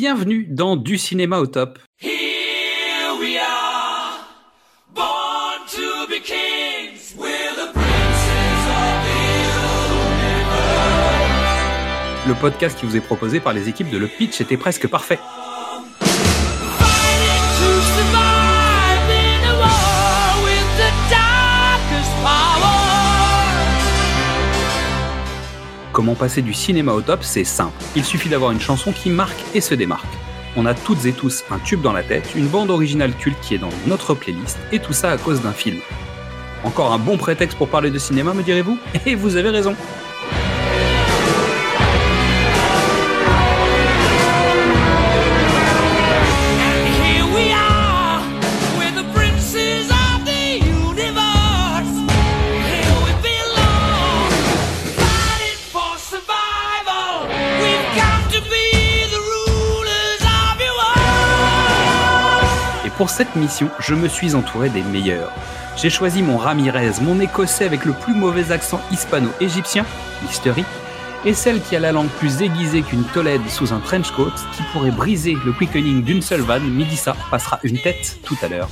bienvenue dans Du cinéma au top. Here we are, born to be kings. We're the princes of the Le podcast qui vous est proposé par les équipes de Le Pitch était presque parfait. Comment passer du cinéma au top, c'est simple. Il suffit d'avoir une chanson qui marque et se démarque. On a toutes et tous un tube dans la tête, une bande originale culte qui est dans notre playlist, et tout ça à cause d'un film. Encore un bon prétexte pour parler de cinéma, me direz-vous? Et vous avez raison. Pour cette mission, je me suis entouré des meilleurs. J'ai choisi mon Ramirez, mon écossais avec le plus mauvais accent hispano-égyptien, Mystery, et celle qui a la langue plus aiguisée qu'une Tolède sous un trench coat, qui pourrait briser le quickening d'une seule vanne, Midissa passera une tête tout à l'heure.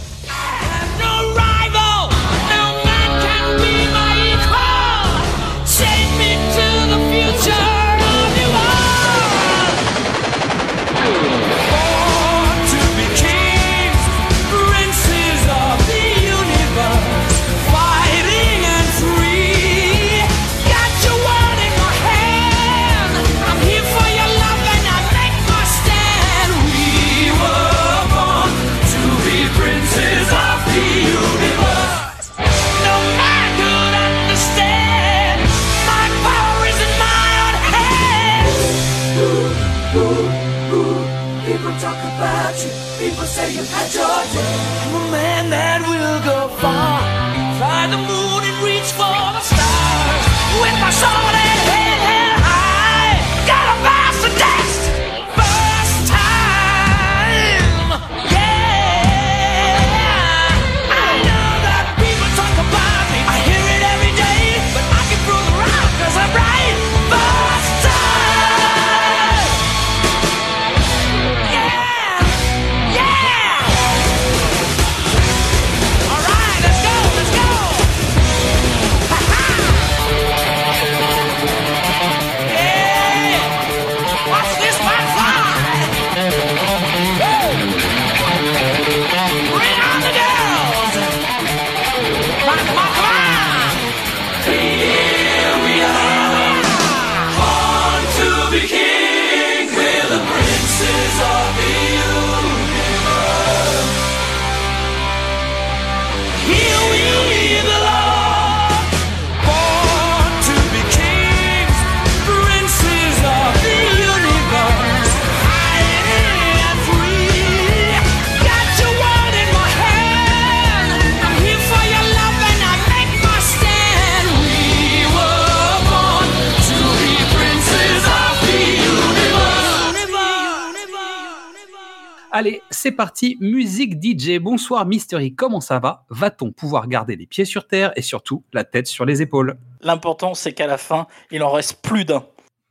C'est parti, musique DJ. Bonsoir Mystery, comment ça va? Va-t-on pouvoir garder les pieds sur terre et surtout la tête sur les épaules? L'important, c'est qu'à la fin, il en reste plus d'un.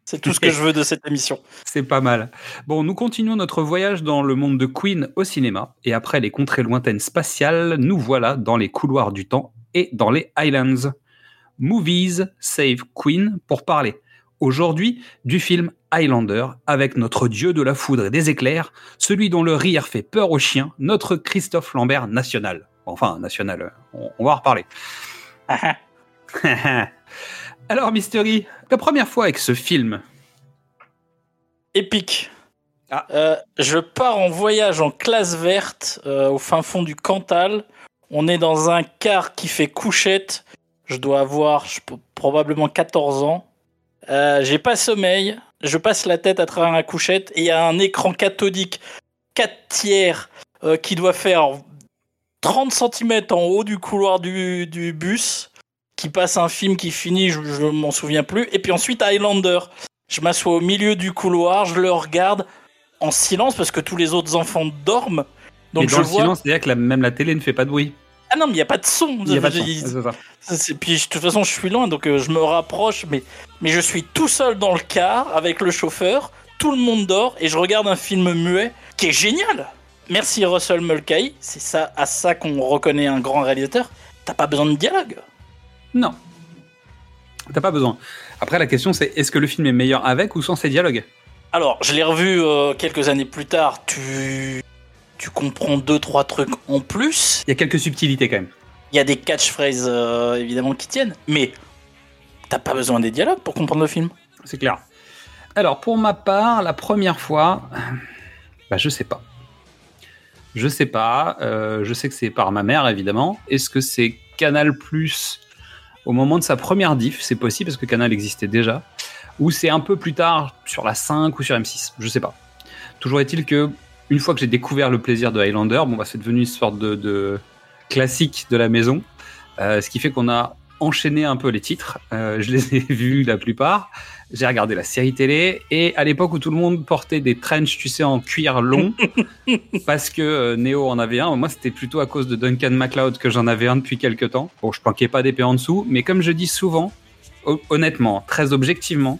C'est tout ce que je veux de cette émission. C'est pas mal. Bon, nous continuons notre voyage dans le monde de Queen au cinéma, et après les contrées lointaines spatiales, nous voilà dans les couloirs du temps et dans les Highlands. Movies Save Queen pour parler aujourd'hui du film Highlander avec notre dieu de la foudre et des éclairs, celui dont le rire fait peur aux chiens, notre Christophe Lambert national. Enfin, national, on, on va en reparler. Alors, Mystery, la première fois avec ce film, Épique. Ah. Euh, je pars en voyage en classe verte euh, au fin fond du Cantal. On est dans un car qui fait couchette. Je dois avoir je probablement 14 ans. Euh, J'ai pas sommeil. Je passe la tête à travers la couchette et il y a un écran cathodique 4 tiers euh, qui doit faire 30 cm en haut du couloir du, du bus qui passe un film qui finit, je, je m'en souviens plus. Et puis ensuite Highlander. Je m'assois au milieu du couloir, je le regarde en silence parce que tous les autres enfants dorment. Donc et dans je le vois. silence, c'est-à-dire que la- même la télé ne fait pas de bruit. Ah non, mais il n'y a pas de son. Y a pas de son, Puis de toute façon, je suis loin, donc euh, je me rapproche, mais, mais je suis tout seul dans le car avec le chauffeur. tout le monde dort et je regarde un film muet qui est génial. Merci Russell Mulcahy, c'est ça à ça qu'on reconnaît un grand réalisateur. T'as pas besoin de dialogue. Non. T'as pas besoin. Après, la question, c'est est-ce que le film est meilleur avec ou sans ces dialogues? Alors, je l'ai revu euh, quelques années plus tard. Tu, tu comprends deux trois trucs en plus. Il y a quelques subtilités quand même. Il y a des catchphrases euh, évidemment qui tiennent, mais t'as pas besoin des dialogues pour comprendre le film. C'est clair. Alors, pour ma part, la première fois, bah, je sais pas. Je sais pas. euh, je sais que c'est par ma mère, évidemment. Est-ce que c'est Canal Plus au moment de sa première diff? C'est possible parce que Canal existait déjà. Ou c'est un peu plus tard sur la 5 ou sur M6 Je sais pas. Toujours est-il que, une fois que j'ai découvert le plaisir de Highlander, bon, bah, c'est devenu une sorte de, de classique de la maison. Euh, ce qui fait qu'on a enchaîné un peu les titres. Euh, je les ai vus la plupart. J'ai regardé la série télé et à l'époque où tout le monde portait des trench, tu sais, en cuir long, parce que euh, Neo en avait un. Moi, c'était plutôt à cause de Duncan MacLeod que j'en avais un depuis quelques temps. Bon, je planquais pas d'épée en dessous, mais comme je dis souvent, ho- honnêtement, très objectivement,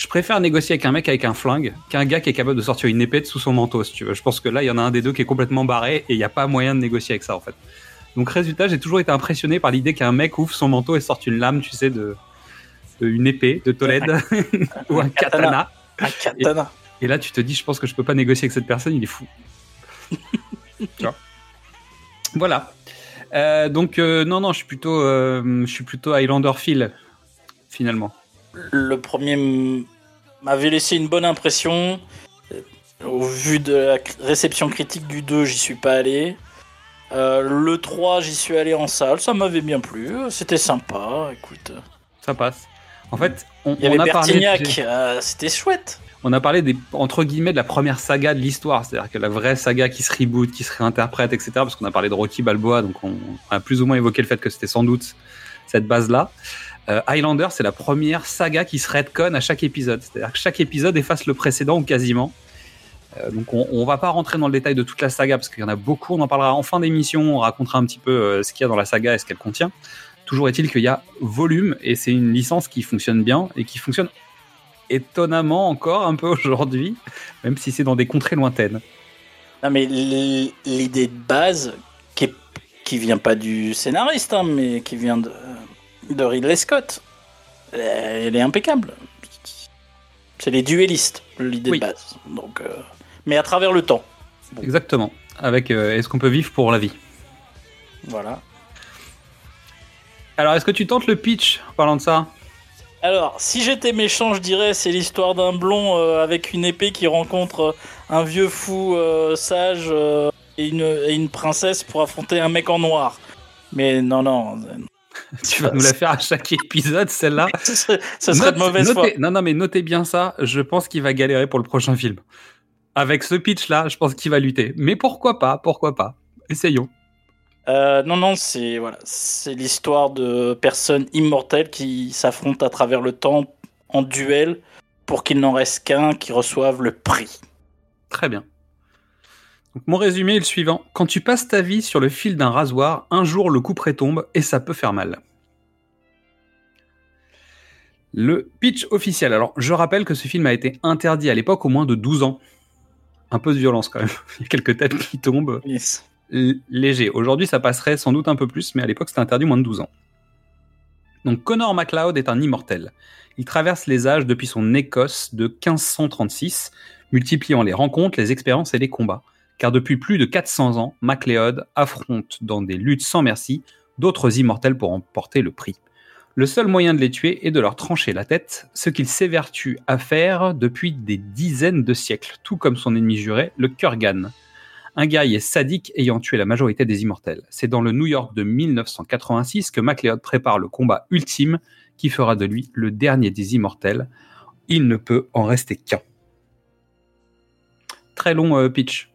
je préfère négocier avec un mec avec un flingue qu'un gars qui est capable de sortir une épée de sous son manteau, si tu veux. Je pense que là, il y en a un des deux qui est complètement barré et il n'y a pas moyen de négocier avec ça, en fait. Donc, résultat, j'ai toujours été impressionné par l'idée qu'un mec ouvre son manteau et sorte une lame, tu sais, de, de une épée de Tolède ou un katana. Un katana. Et là, tu te dis, je pense que je peux pas négocier avec cette personne, il est fou. Tu vois voilà. Euh, donc, euh, non, non, je suis plutôt, euh, je suis plutôt Highlander Phil, finalement. Le premier m'avait laissé une bonne impression. Euh, Au vu de la réception critique du 2, j'y suis pas allé. Euh, le 3, j'y suis allé en salle, ça m'avait bien plu, c'était sympa, écoute. Ça passe. En fait, on, Il y avait on a parlé. Euh, c'était chouette. On a parlé des entre guillemets de la première saga de l'histoire, c'est-à-dire que la vraie saga qui se reboot, qui se réinterprète, etc. Parce qu'on a parlé de Rocky Balboa, donc on a plus ou moins évoqué le fait que c'était sans doute cette base-là. Euh, Highlander, c'est la première saga qui se retconne à chaque épisode, c'est-à-dire que chaque épisode efface le précédent ou quasiment. Euh, donc on, on va pas rentrer dans le détail de toute la saga parce qu'il y en a beaucoup. On en parlera en fin d'émission. On racontera un petit peu euh, ce qu'il y a dans la saga et ce qu'elle contient. Toujours est-il qu'il y a volume et c'est une licence qui fonctionne bien et qui fonctionne étonnamment encore un peu aujourd'hui, même si c'est dans des contrées lointaines. Non mais l'idée de base, qui vient pas du scénariste, hein, mais qui vient de, de Ridley Scott, euh, elle est impeccable. C'est les duellistes, l'idée Oui. de base. Donc, euh, mais à travers le temps. Exactement. Avec euh, est-ce qu'on peut vivre pour la vie? Voilà. Alors, est-ce que tu tentes le pitch en parlant de ça? Alors, si j'étais méchant, je dirais c'est l'histoire d'un blond euh, avec une épée qui rencontre un vieux fou euh, sage euh, et, une, et une princesse pour affronter un mec en noir. Mais non, non, Tu vas nous la faire à chaque épisode, celle-là. ce serait, ce serait de Note- mauvaise foi. Non, non, mais notez bien ça. Je pense qu'il va galérer pour le prochain film. Avec ce pitch-là, je pense qu'il va lutter. Mais pourquoi pas Pourquoi pas Essayons. Euh, non, non, c'est voilà, c'est l'histoire de personnes immortelles qui s'affrontent à travers le temps en duel pour qu'il n'en reste qu'un qui reçoive le prix. Très bien. Donc, mon résumé est le suivant. Quand tu passes ta vie sur le fil d'un rasoir, un jour le coup tombe et ça peut faire mal. Le pitch officiel. Alors, je rappelle que ce film a été interdit à l'époque au moins de 12 ans. Un peu de violence quand même. Il y a quelques têtes qui tombent. Léger. Aujourd'hui, ça passerait sans doute un peu plus, mais à l'époque, c'était interdit moins de 12 ans. Donc, Connor MacLeod est un immortel. Il traverse les âges depuis son Écosse de 1536, multipliant les rencontres, les expériences et les combats. Car depuis plus de 400 ans, MacLeod affronte dans des luttes sans merci d'autres immortels pour emporter le prix. Le seul moyen de les tuer est de leur trancher la tête, ce qu'il s'évertue à faire depuis des dizaines de siècles, tout comme son ennemi juré, le Kurgan, un guerrier sadique ayant tué la majorité des immortels. C'est dans le New York de 1986 que MacLeod prépare le combat ultime qui fera de lui le dernier des immortels. Il ne peut en rester qu'un. Très long euh, pitch.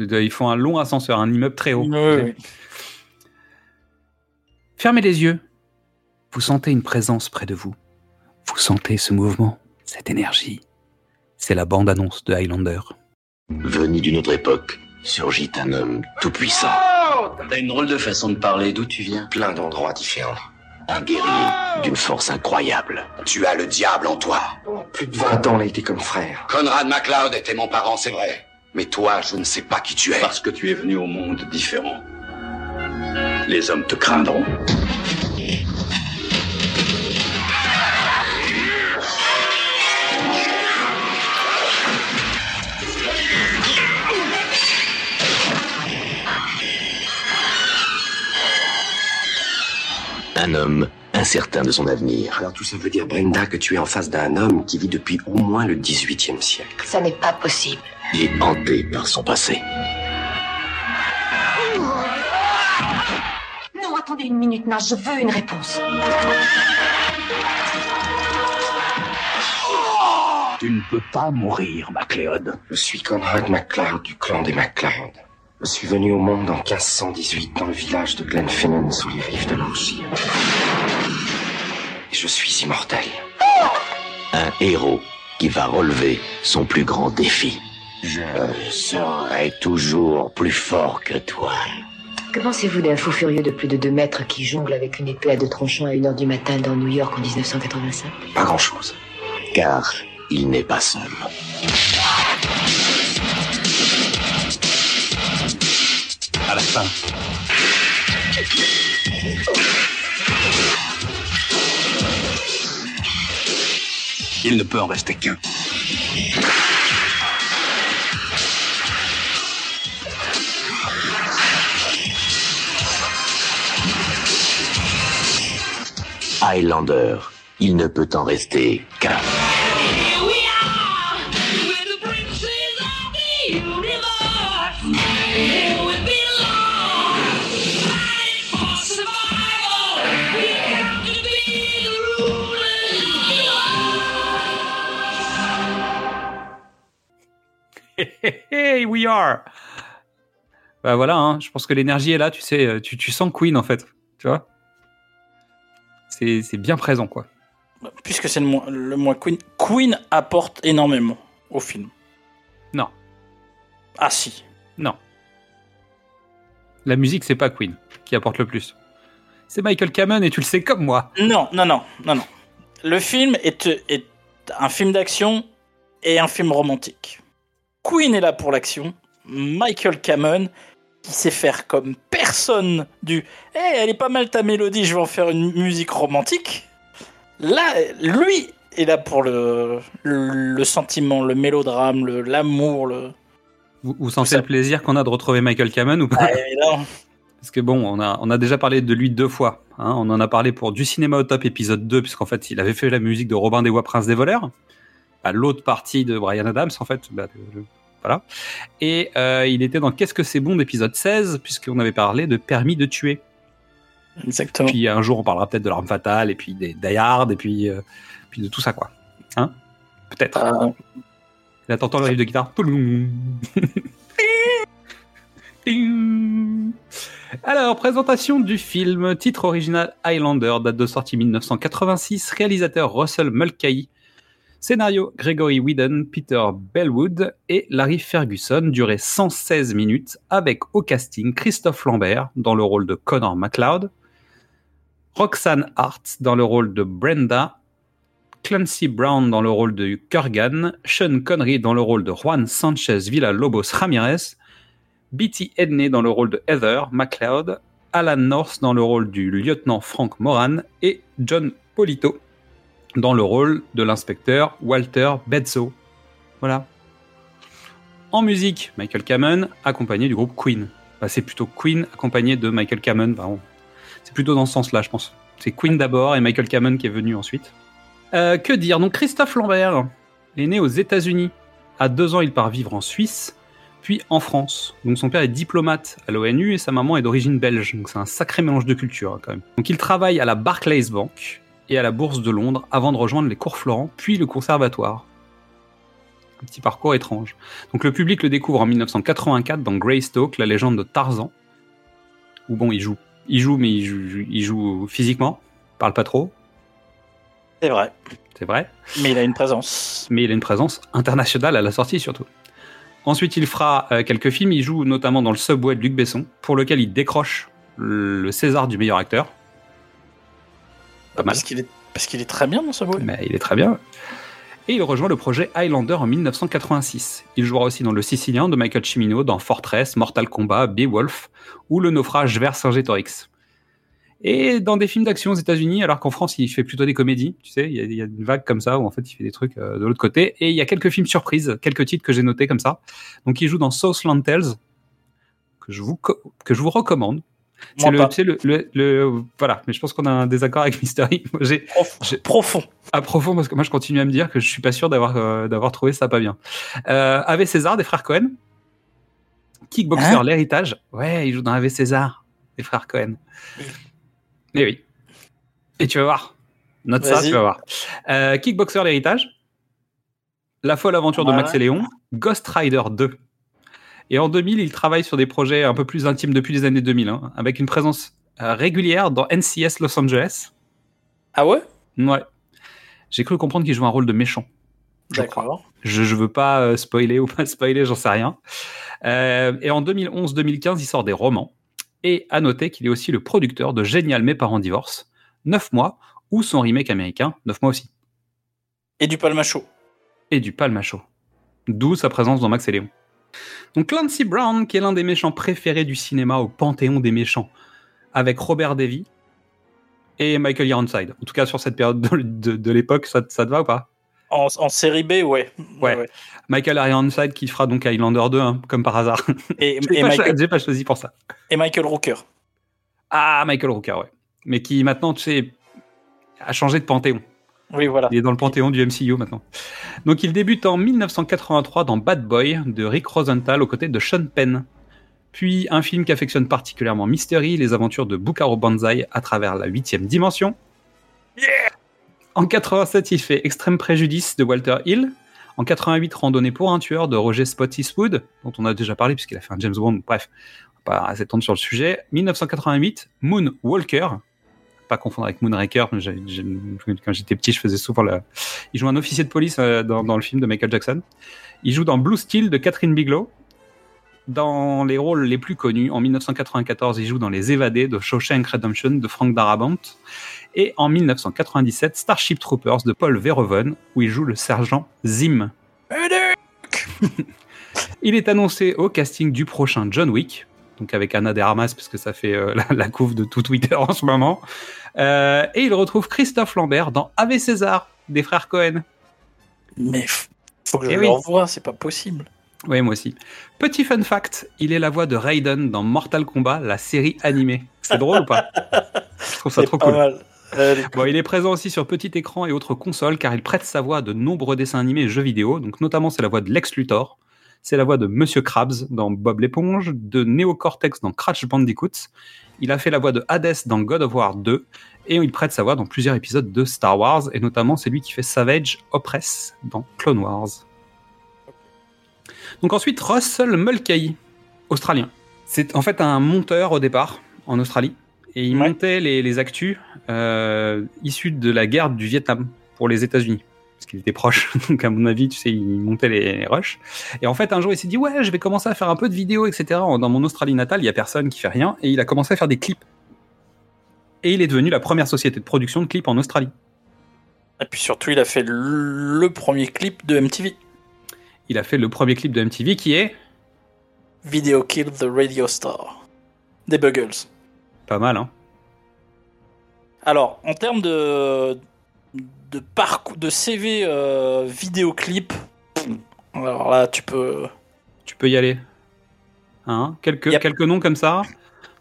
Ils font un long ascenseur, un immeuble très haut. Oui, oui. Fermez les yeux. Vous sentez une présence près de vous. Vous sentez ce mouvement, cette énergie. C'est la bande-annonce de Highlander. Venu d'une autre époque, surgit un homme tout puissant. T'as une drôle de façon de parler, d'où tu viens? Plein d'endroits différents. Un guerrier d'une force incroyable. Tu as le diable en toi. Pendant plus de 20 ans, on a été comme frères. Conrad MacLeod était mon parent, c'est vrai. Mais toi, je ne sais pas qui tu es. Parce que tu es venu au monde différent. Les hommes te craindront. Un homme incertain de son avenir. Alors tout ça veut dire, Brenda, que tu es en face d'un homme qui vit depuis au moins le 18e siècle. Ça n'est pas possible. Il est hanté par son passé. Non, attendez une minute, Nash, je veux une réponse. Tu ne peux pas mourir, MacLeod. Je suis Conrad MacLeod du clan des MacLeod. Je suis venu au monde en 1518 dans le village de Glenfinnan sous les rives de l'Orgie. Et je suis immortel. Un héros qui va relever son plus grand défi. Je... serai toujours plus fort que toi. Que pensez-vous d'un fou furieux de plus de 2 mètres qui jongle avec une épée à deux tranchants à 1h du matin dans New York en 1985 Pas grand-chose. Car il n'est pas seul. À la fin. Il ne peut en rester qu'un. Highlander, il ne peut en rester qu'un. Hey, we are. Bah voilà, hein, je pense que l'énergie est là, tu sais, euh, tu, tu sens Queen en fait, tu vois. C'est bien présent quoi. Puisque c'est le moins, le moins Queen. Queen apporte énormément au film. Non, Ah si. non. La musique, c'est pas Queen qui apporte le plus. C'est Michael Kamen et tu le sais comme moi. Non, non, non, non, non. Le film est, est un film d'action et un film romantique. Queen est là pour l'action. Michael Cameron, qui sait faire comme personne du « Eh, elle est pas mal ta mélodie, je vais en faire une musique romantique ». Là, lui est là pour le, le, le sentiment, le mélodrame, l'amour, le... Vous, vous sentez Ça- le plaisir qu'on a de retrouver Michael Kamen ou pas Ah, évidemment. Parce que bon, on a, on a déjà parlé de lui deux fois. hein. On en a parlé pour Du cinéma au top épisode 2, puisqu'en fait, il avait fait la musique de Robin des Bois, Prince des voleurs. Bah, L'autre partie de Brian Adams, en fait. bah, le- voilà. Et euh, il était dans Qu'est-ce que c'est bon d'épisode 16, puisqu'on avait parlé de Permis de tuer. Exactement. Puis un jour, on parlera peut-être de l'arme fatale, et puis des Die Hard, et puis, euh, puis de tout ça, quoi. Hein? Peut-être. Euh, Là, t'entends le riff de guitare. Alors, présentation du film. Titre original Highlander, date de sortie 1986. Réalisateur Russell Mulcahy. Scénario Gregory Whedon, Peter Bellwood et Larry Ferguson. Durée 116 minutes. Avec au casting Christophe Lambert dans le rôle de Connor MacLeod. Roxanne Hart dans le rôle de Brenda. Clancy Brown dans le rôle de Kurgan, Sean Connery dans le rôle de Juan Sanchez Villalobos Ramirez, Betty Edney dans le rôle de Heather MacLeod, Alan North dans le rôle du lieutenant Frank Moran et John Polito dans le rôle de l'inspecteur Walter Bedso. Voilà. En musique, Michael Kamen accompagné du groupe Queen. Bah, c'est plutôt Queen accompagné de Michael Kamen. Bah, C'est plutôt dans ce sens-là, je pense. C'est Queen d'abord et Michael Kamen qui est venu ensuite. Euh, que dire? Donc Christophe Lambert est né aux États-Unis. À deux ans, il part vivre en Suisse, puis en France. Donc son père est diplomate à l'ONU et sa maman est d'origine belge. Donc c'est un sacré mélange de culture hein, quand même. Donc il travaille à la Barclays Bank et à la Bourse de Londres avant de rejoindre les cours Florent, puis le Conservatoire. Un petit parcours étrange. Donc le public le découvre en 1984 dans Greystoke, la légende de Tarzan. Où bon, il joue, il joue, mais il joue, il joue physiquement, parle pas trop, c'est vrai. c'est vrai. Mais il a une présence. mais il a une présence internationale à la sortie surtout. Ensuite, il fera euh, quelques films. Il joue notamment dans Le Subway de Luc Besson, pour lequel il décroche le César du meilleur acteur. Pas mal. Parce qu'il est, parce qu'il est très bien dans ce rôle. Mais il est très bien. Et il rejoint le projet Highlander en 1986. Il jouera aussi dans Le Sicilien de Michael Cimino, dans Fortress, Mortal Kombat, Beowulf ou Le Naufrage vers Saint-Gétorix. Et dans des films d'action aux États-Unis, alors qu'en France il fait plutôt des comédies, tu sais, il y, a- il y a une vague comme ça où en fait il fait des trucs euh, de l'autre côté. Et il y a quelques films surprises, quelques titres que j'ai notés comme ça. Donc il joue dans Southland Tales, que je vous, que je vous recommande. C'est le, pas. tu sais, le, le- le- voilà, mais je pense qu'on a un désaccord avec Mystery. Moi, j'ai Profond. à profond parce que moi je continue à me dire que je suis pas sûr d'avoir euh, d'avoir trouvé ça pas bien. Euh, Ave César des frères Cohen, Kickboxer Hein l'héritage. Ouais, il joue dans Ave César des frères Cohen. Et oui. Et tu vas voir. Note ça, tu vas voir. Euh, Kickboxer l'héritage, La folle aventure de Ouais. Max et Léon, Ghost Rider 2. Et en 2000, il travaille sur des projets un peu plus intimes depuis les années 2000, hein, avec une présence euh, régulière dans NCS Los Angeles. Ah ouais? Ouais. J'ai cru comprendre qu'il joue un rôle de méchant. Je crois. Je, je veux pas euh, spoiler ou pas spoiler, j'en sais rien. Euh, et en 2011-2015, il sort des romans. Et à noter qu'il est aussi le producteur de Génial Mes parents divorcent, 9 mois, ou son remake américain, 9 mois aussi. Et du palmacho. Et du Palmacho. D'où sa présence dans Max et Léon. Donc Clancy Brown, qui est l'un des méchants préférés du cinéma au panthéon des méchants, avec Robert Davy et Michael Ironside. En tout cas, sur cette période de, de- de l'époque, ça, ça te va ou pas? En, en série B, ouais. Ouais. Michael Ironside qui fera donc Highlander 2, hein, comme par hasard. Et, J'ai et pas, Michael, cho- pas choisi pour ça. et Michael Rooker. Ah, Michael Rooker, ouais. Mais qui maintenant, tu sais, a changé de panthéon. Oui, voilà. Il est dans le panthéon du MCU maintenant. Donc il débute en 1983 dans Bad Boy de Rick Rosenthal aux côtés de Sean Penn. Puis un film qui affectionne particulièrement Mystery, les aventures de Bukaro Banzai à travers la huitième dimension. En 87, il fait Extrême Préjudice de Walter Hill. En 88, Randonnée pour un tueur de Roger Spott Eastwood, dont on a déjà parlé puisqu'il a fait un James Bond. Bref, on va pas s'étendre sur le sujet. 1988, Moon Walker. Pas confondre avec Moonraker. mais Quand j'étais petit, je faisais souvent la, il joue un officier de police euh, dans, dans le film de Michael Jackson. Il joue dans Blue Steel de Catherine Bigelow. Dans les rôles les plus connus, en 1994, il joue dans Les Évadés de Shawshank Redemption de Frank Darabont. Et en 1997, Starship Troopers de Paul Verhoeven, où il joue le sergent Zim. Il est annoncé au casting du prochain John Wick, donc avec Anna de Armas, parce que ça fait euh, la, la couve de tout Twitter en ce moment. Euh, et il retrouve Christophe Lambert dans Ave César des frères Cohen. Mais faut que je Eh le oui. revoie, c'est pas possible. Oui, moi aussi. Petit fun fact, il est la voix de Raiden dans Mortal Kombat, la série animée. C'est drôle ou pas? Je trouve ça trop cool. mal. Euh, Bon, il est présent aussi sur petit écran et autres consoles car il prête sa voix à de nombreux dessins animés et jeux vidéo. Donc notamment c'est la voix de Lex Luthor, c'est la voix de Monsieur Krabs dans Bob l'éponge, de Neo Cortex dans Crash Bandicoot. Il a fait la voix de Hades dans God of War 2 et il prête sa voix dans plusieurs épisodes de Star Wars et notamment c'est lui qui fait Savage Opress dans Clone Wars. Donc ensuite Russell Mulcahy, australien. C'est en fait un monteur au départ en Australie et il Ouais. montait les, les actus euh, issus de la guerre du Vietnam pour les États-Unis. Parce qu'il était proche, donc à mon avis, tu sais, il montait les, les rushs. Et en fait, un jour, il s'est dit Ouais, je vais commencer à faire un peu de vidéos, etc. Dans mon Australie natale, il y a personne qui fait rien. Et il a commencé à faire des clips. Et il est devenu la première société de production de clips en Australie. Et puis surtout, il a fait le, le premier clip de MTV. Il a fait le premier clip de MTV qui est Video Kill the Radio Star. Des Buggles. pas mal, hein. Alors, en termes de, de parcours, de CV euh, vidéoclip, alors là, tu peux. Tu peux y aller. Hein? Quelques, Yep. quelques noms comme ça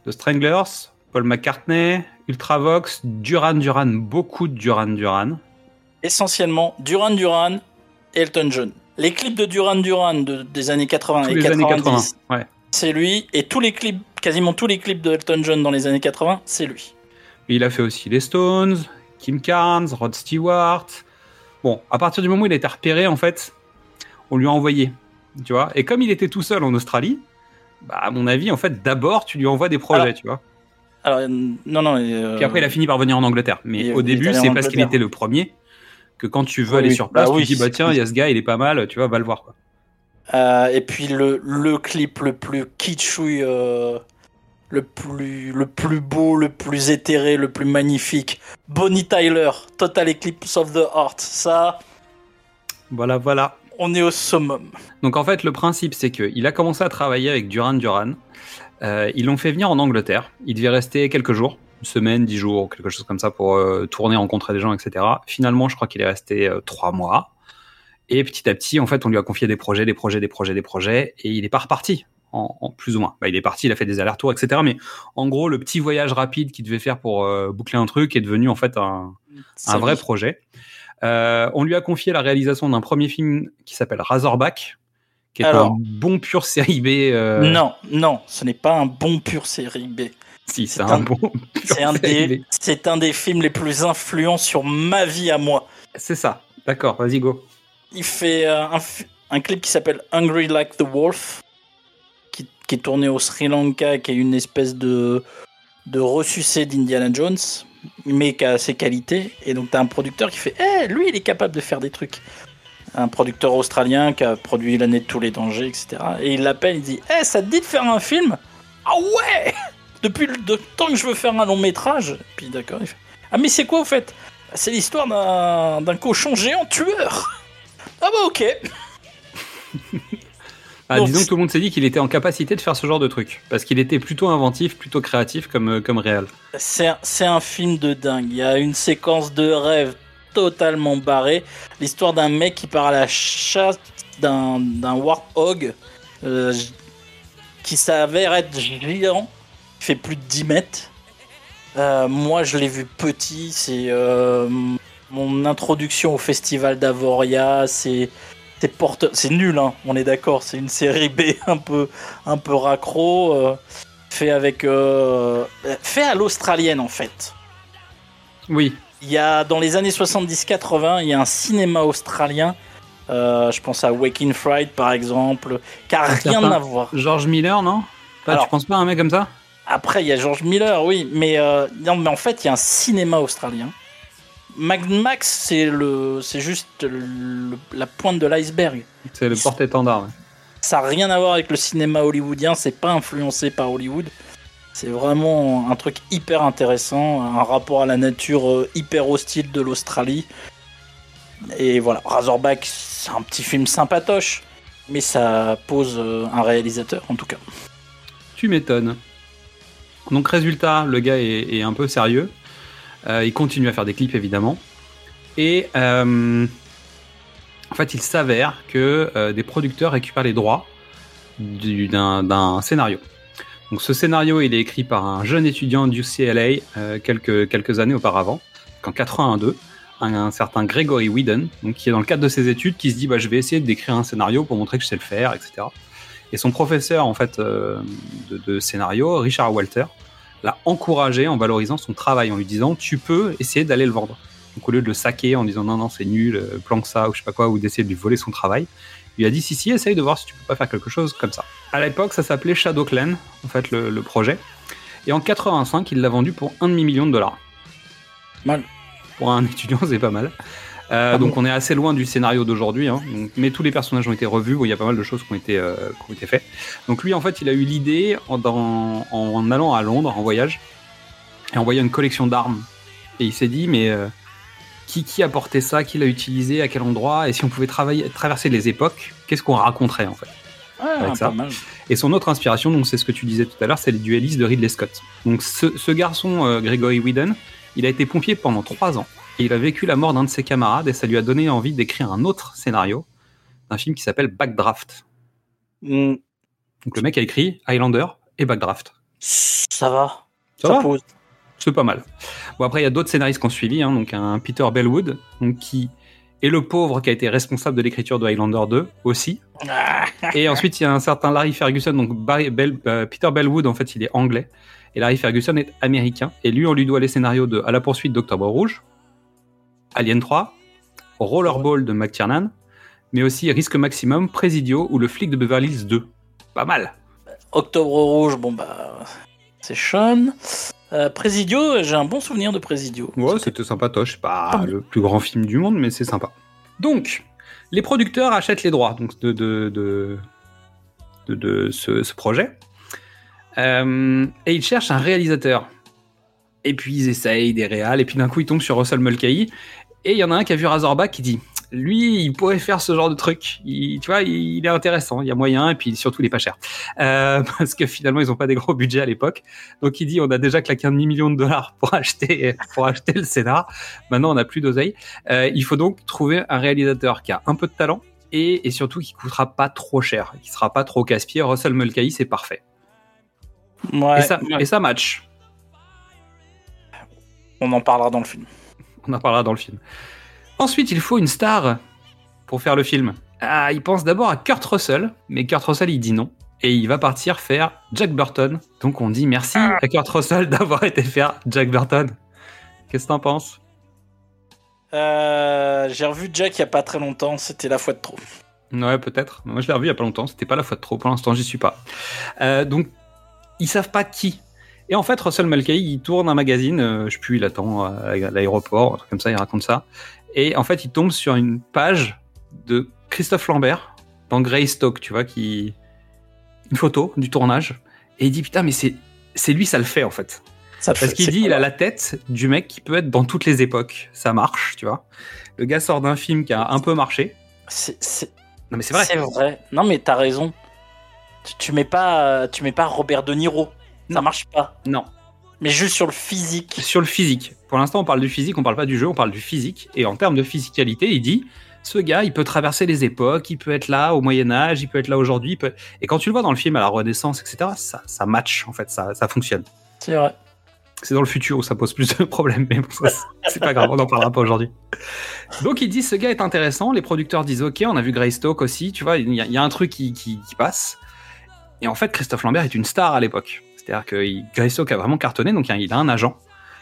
The Stranglers, Paul McCartney, Ultravox, Duran Duran, beaucoup de Duran Duran. essentiellement Duran Duran et Elton John. Les clips de Duran Duran de- des années 80 Tous et les 90, années 80. Ouais. c'est lui. Et tous les clips, quasiment tous les clips de Elton John dans les années 80, c'est lui. Il a fait aussi les Stones, Kim Carnes, Rod Stewart. Bon, à partir du moment où il a été repéré, en fait, on lui a envoyé. Tu vois Et comme il était tout seul en Australie, bah, à mon avis, en fait, d'abord, tu lui envoies des projets, Alors, tu vois. Alors, euh, non, non. euh, Puis après, il a fini par venir en Angleterre. Mais il- au début, c'est parce qu'il était le premier que quand tu veux Oui, aller sur place, Bah oui, tu dis, bah tiens, il y a ce gars, il est pas mal, tu vois, va le voir. Quoi. euh, et puis le, le clip le plus kitschouille euh, le plus, le plus beau, le plus éthéré, le plus magnifique. Bonnie Tyler, Total Eclipse of the Heart. Ça, Voilà, voilà. on est au summum. Donc en fait, le principe, c'est qu'il a commencé à travailler avec Duran Duran. Euh, ils l'ont fait venir en Angleterre. Il devait rester quelques jours, une semaine, dix jours, quelque chose comme ça, pour euh, tourner, rencontrer des gens, etc. Finalement, je crois qu'il est resté euh, trois mois. Et petit à petit, en fait, on lui a confié des projets, des projets, des projets, des projets, et il est pas reparti, en, en plus ou moins. Bah, il est parti, il a fait des allers-retours, etc. Mais en gros, le petit voyage rapide qu'il devait faire pour euh, boucler un truc est devenu en fait un, vrai projet. Euh, on lui a confié la réalisation d'un premier film qui s'appelle Razorback, qui est Alors. un bon pur série B. euh, Non, non, ce n'est pas un bon pur série B. si, c'est un, un- bon. C'est un, des, un films les plus influents sur ma vie à moi. C'est ça. D'accord, vas-y go. Il fait un, un clip qui s'appelle Hungry Like the Wolf, qui, est tourné au Sri Lanka, qui est une espèce de, de ressucé d'Indiana Jones, mais qui a ses qualités. Et donc, tu as un producteur qui fait Eh, lui, il est capable de faire des trucs. Un producteur australien qui a produit L'année de tous les dangers, etc. Et il l'appelle, il dit Eh, ça te dit de faire un film? Ah ouais Depuis le temps que je veux faire un long métrage. Puis d'accord, il fait Ah, mais c'est quoi, au fait? C'est l'histoire d'un cochon géant tueur ah bah ok. Ah, Donc, disons que tout le monde s'est dit qu'il était en capacité de faire ce genre de truc. Parce qu'il était plutôt inventif, plutôt créatif comme, euh, comme réel. C'est un, c'est un film de dingue. Il y a une séquence de rêve totalement barrée. L'histoire d'un mec qui part à la chasse d'un d'un warthog euh, qui s'avère être géant. Il fait plus de 10 mètres. Euh, moi, je l'ai vu petit. C'est euh, mon introduction au festival d'Avoria. C'est c'est nul, hein, on est d'accord. C'est une série B un peu un peu raccro. euh, fait avec euh, fait à l'australienne en fait. Oui, Il y a dans les années 70-80, il y a un cinéma australien. euh, je pense à Waking Fright par exemple, qui a Un rien à voir. George Miller, non? Pas, Alors- Tu penses pas à un mec comme ça? Après, il y a George Miller, oui, mais non, mais en fait, il y a un cinéma australien. Mad Max, c'est le, c'est juste le- la pointe de l'iceberg. C'est le porte-étendard. ouais. Ça n'a rien à voir avec le cinéma hollywoodien, c'est pas influencé par Hollywood. C'est vraiment un truc hyper intéressant, un rapport à la nature euh, hyper hostile de l'Australie. Et voilà, Razorback, c'est un petit film sympatoche, mais ça pose euh, un réalisateur en tout cas. Tu m'étonnes. Donc résultat, le gars est, est un peu sérieux. Euh, il continue à faire des clips évidemment. Et euh, en fait, il s'avère que euh, des producteurs récupèrent les droits du- d'un scénario. Donc ce scénario, il est écrit par un jeune étudiant du CLA euh, quelques, années auparavant, qu'en 82, un, un certain Gregory Whedon, qui est dans le cadre de ses études, qui se dit bah, je vais essayer d'écrire un scénario pour montrer que je sais le faire, etc. Et son professeur en fait de scénario, Richard Walter, l'a encouragé en valorisant son travail, en lui disant tu peux essayer d'aller le vendre. Donc au lieu de le saquer en disant non non c'est nul, euh, planque ça ou je sais pas quoi, ou d'essayer de lui voler son travail, il lui a dit si si essaye de voir si tu peux pas faire quelque chose comme ça. À l'époque ça s'appelait Shadow Clan en fait le, le projet. Et en 85 il l'a vendu pour un demi million de dollars. Mal. Pour un étudiant c'est pas mal. Euh, Ah donc bon on est assez loin du scénario d'aujourd'hui, hein. Donc, mais tous les personnages ont été revus, il y a pas mal de choses qui ont été, euh, qui ont été faites. Donc lui en fait il a eu l'idée en, allant à Londres en voyage et en voyant une collection d'armes. Et il s'est dit mais euh, qui, qui a porté ça, qui l'a utilisé, à quel endroit, et si on pouvait travailler, traverser les époques, qu'est-ce qu'on raconterait en fait? Ouais, Avec ça. mal. et son autre inspiration, donc c'est ce que tu disais tout à l'heure, c'est les duellistes de Ridley Scott. Donc ce, ce garçon, euh, Gregory Whedon, il a été pompier pendant trois ans. Et il a vécu la mort d'un de ses camarades et ça lui a donné envie d'écrire un autre scénario d'un film qui s'appelle Backdraft. Hmm, Donc le mec a écrit Highlander et Backdraft. ça va. Ça va pose. C'est pas mal. Bon après il y a d'autres scénaristes qui ont suivi, hein, donc un Peter Bellwood, donc qui est le pauvre qui a été responsable de l'écriture de Highlander 2 aussi. Ah, Et ensuite, il y a un certain Larry Ferguson. Donc, Barry Bell- euh, Peter Bellwood, en fait, il est anglais. Et Larry Ferguson est américain. Et lui, on lui doit les scénarios de À la poursuite d'Octobre Rouge, Alien 3, Rollerball de McTiernan, mais aussi Risque Maximum, Presidio ou Le flic de Beverly Hills 2. Pas mal. Octobre Rouge, bon bah. C'est Sean. Euh, Presidio, j'ai un bon souvenir de Presidio. Ouais, c'était sympatoche. Pas Pas mal. le plus grand film du monde, mais c'est sympa. Donc, les producteurs achètent les droits donc, de, de, de, de, de ce, ce projet. Euh, et ils cherchent un réalisateur. Et puis ils essayent des réals, et puis d'un coup ils tombent sur Russell Mulcahy. Et il y en a un qui a vu Razorback qui dit lui, il pourrait faire ce genre de truc. Il, tu vois, il, il est intéressant, il y a moyen, et puis surtout, il est pas cher. Euh, parce que finalement, ils ont pas des gros budgets à l'époque. Donc, il dit, on a déjà claqué un demi-million de dollars pour acheter, pour acheter le scénar. Maintenant, on n'a plus d'oseille. Euh, il faut donc trouver un réalisateur qui a un peu de talent et, et surtout qui coûtera pas trop cher, qui sera pas trop casse-pied. Russell Mulcahy, c'est parfait. Ouais, et, ça, ouais. et ça match. On en parlera dans le film. On en parlera dans le film. Ensuite, il faut une star pour faire le film. Ah, il pense d'abord à Kurt Russell, mais Kurt Russell, il dit non. Et il va partir faire Jack Burton. Donc on dit merci à Kurt Russell d'avoir été faire Jack Burton. Qu'est-ce que t'en penses? Euh, J'ai revu Jack il y a pas très longtemps, c'était la fois de trop. Ouais, peut-être. Moi, je l'ai revu il y a pas longtemps. C'était pas la fois de trop. Pour l'instant, j'y suis pas. Euh, donc, ils savent pas qui. Et en fait, Russell Mulcahy, il tourne un magazine. euh, je sais plus, il attend à l'aéroport, un truc comme ça. Il raconte ça. Et en fait, il tombe sur une page de Christophe Lambert dans Greystoke, tu vois, qui une photo du tournage. Et il dit putain, mais c'est c'est lui, ça le fait en fait. Ça Parce qu'il dit, il a la tête du mec qui peut être dans toutes les époques. Ça marche, tu vois. Le gars sort d'un film qui a un peu marché. Non, mais c'est vrai. c'est vrai. Non mais t'as raison. Tu, tu mets pas, tu mets pas Robert De Niro. Ça marche pas. Non. Mais juste sur le physique. Sur le physique. Pour l'instant, on parle du physique, on parle pas du jeu, on parle du physique. Et en termes de physicalité, il dit ce gars, il peut traverser les époques, il peut être là au Moyen-Âge, il peut être là aujourd'hui. peut- Et quand tu le vois dans le film à la Renaissance, etc., ça, ça match, en fait, ça, ça fonctionne. C'est vrai. C'est dans le futur où ça pose plus de problèmes, mais bon, c'est- pas grave, on n'en parlera pas aujourd'hui. Donc il dit ce gars est intéressant, les producteurs disent ok, on a vu Greystoke aussi, tu vois, il y, a- il y a un truc qui, qui- qui passe. Et en fait, Christophe Lambert est une star à l'époque. C'est-à-dire que Greystoke a vraiment cartonné, donc il a- un agent.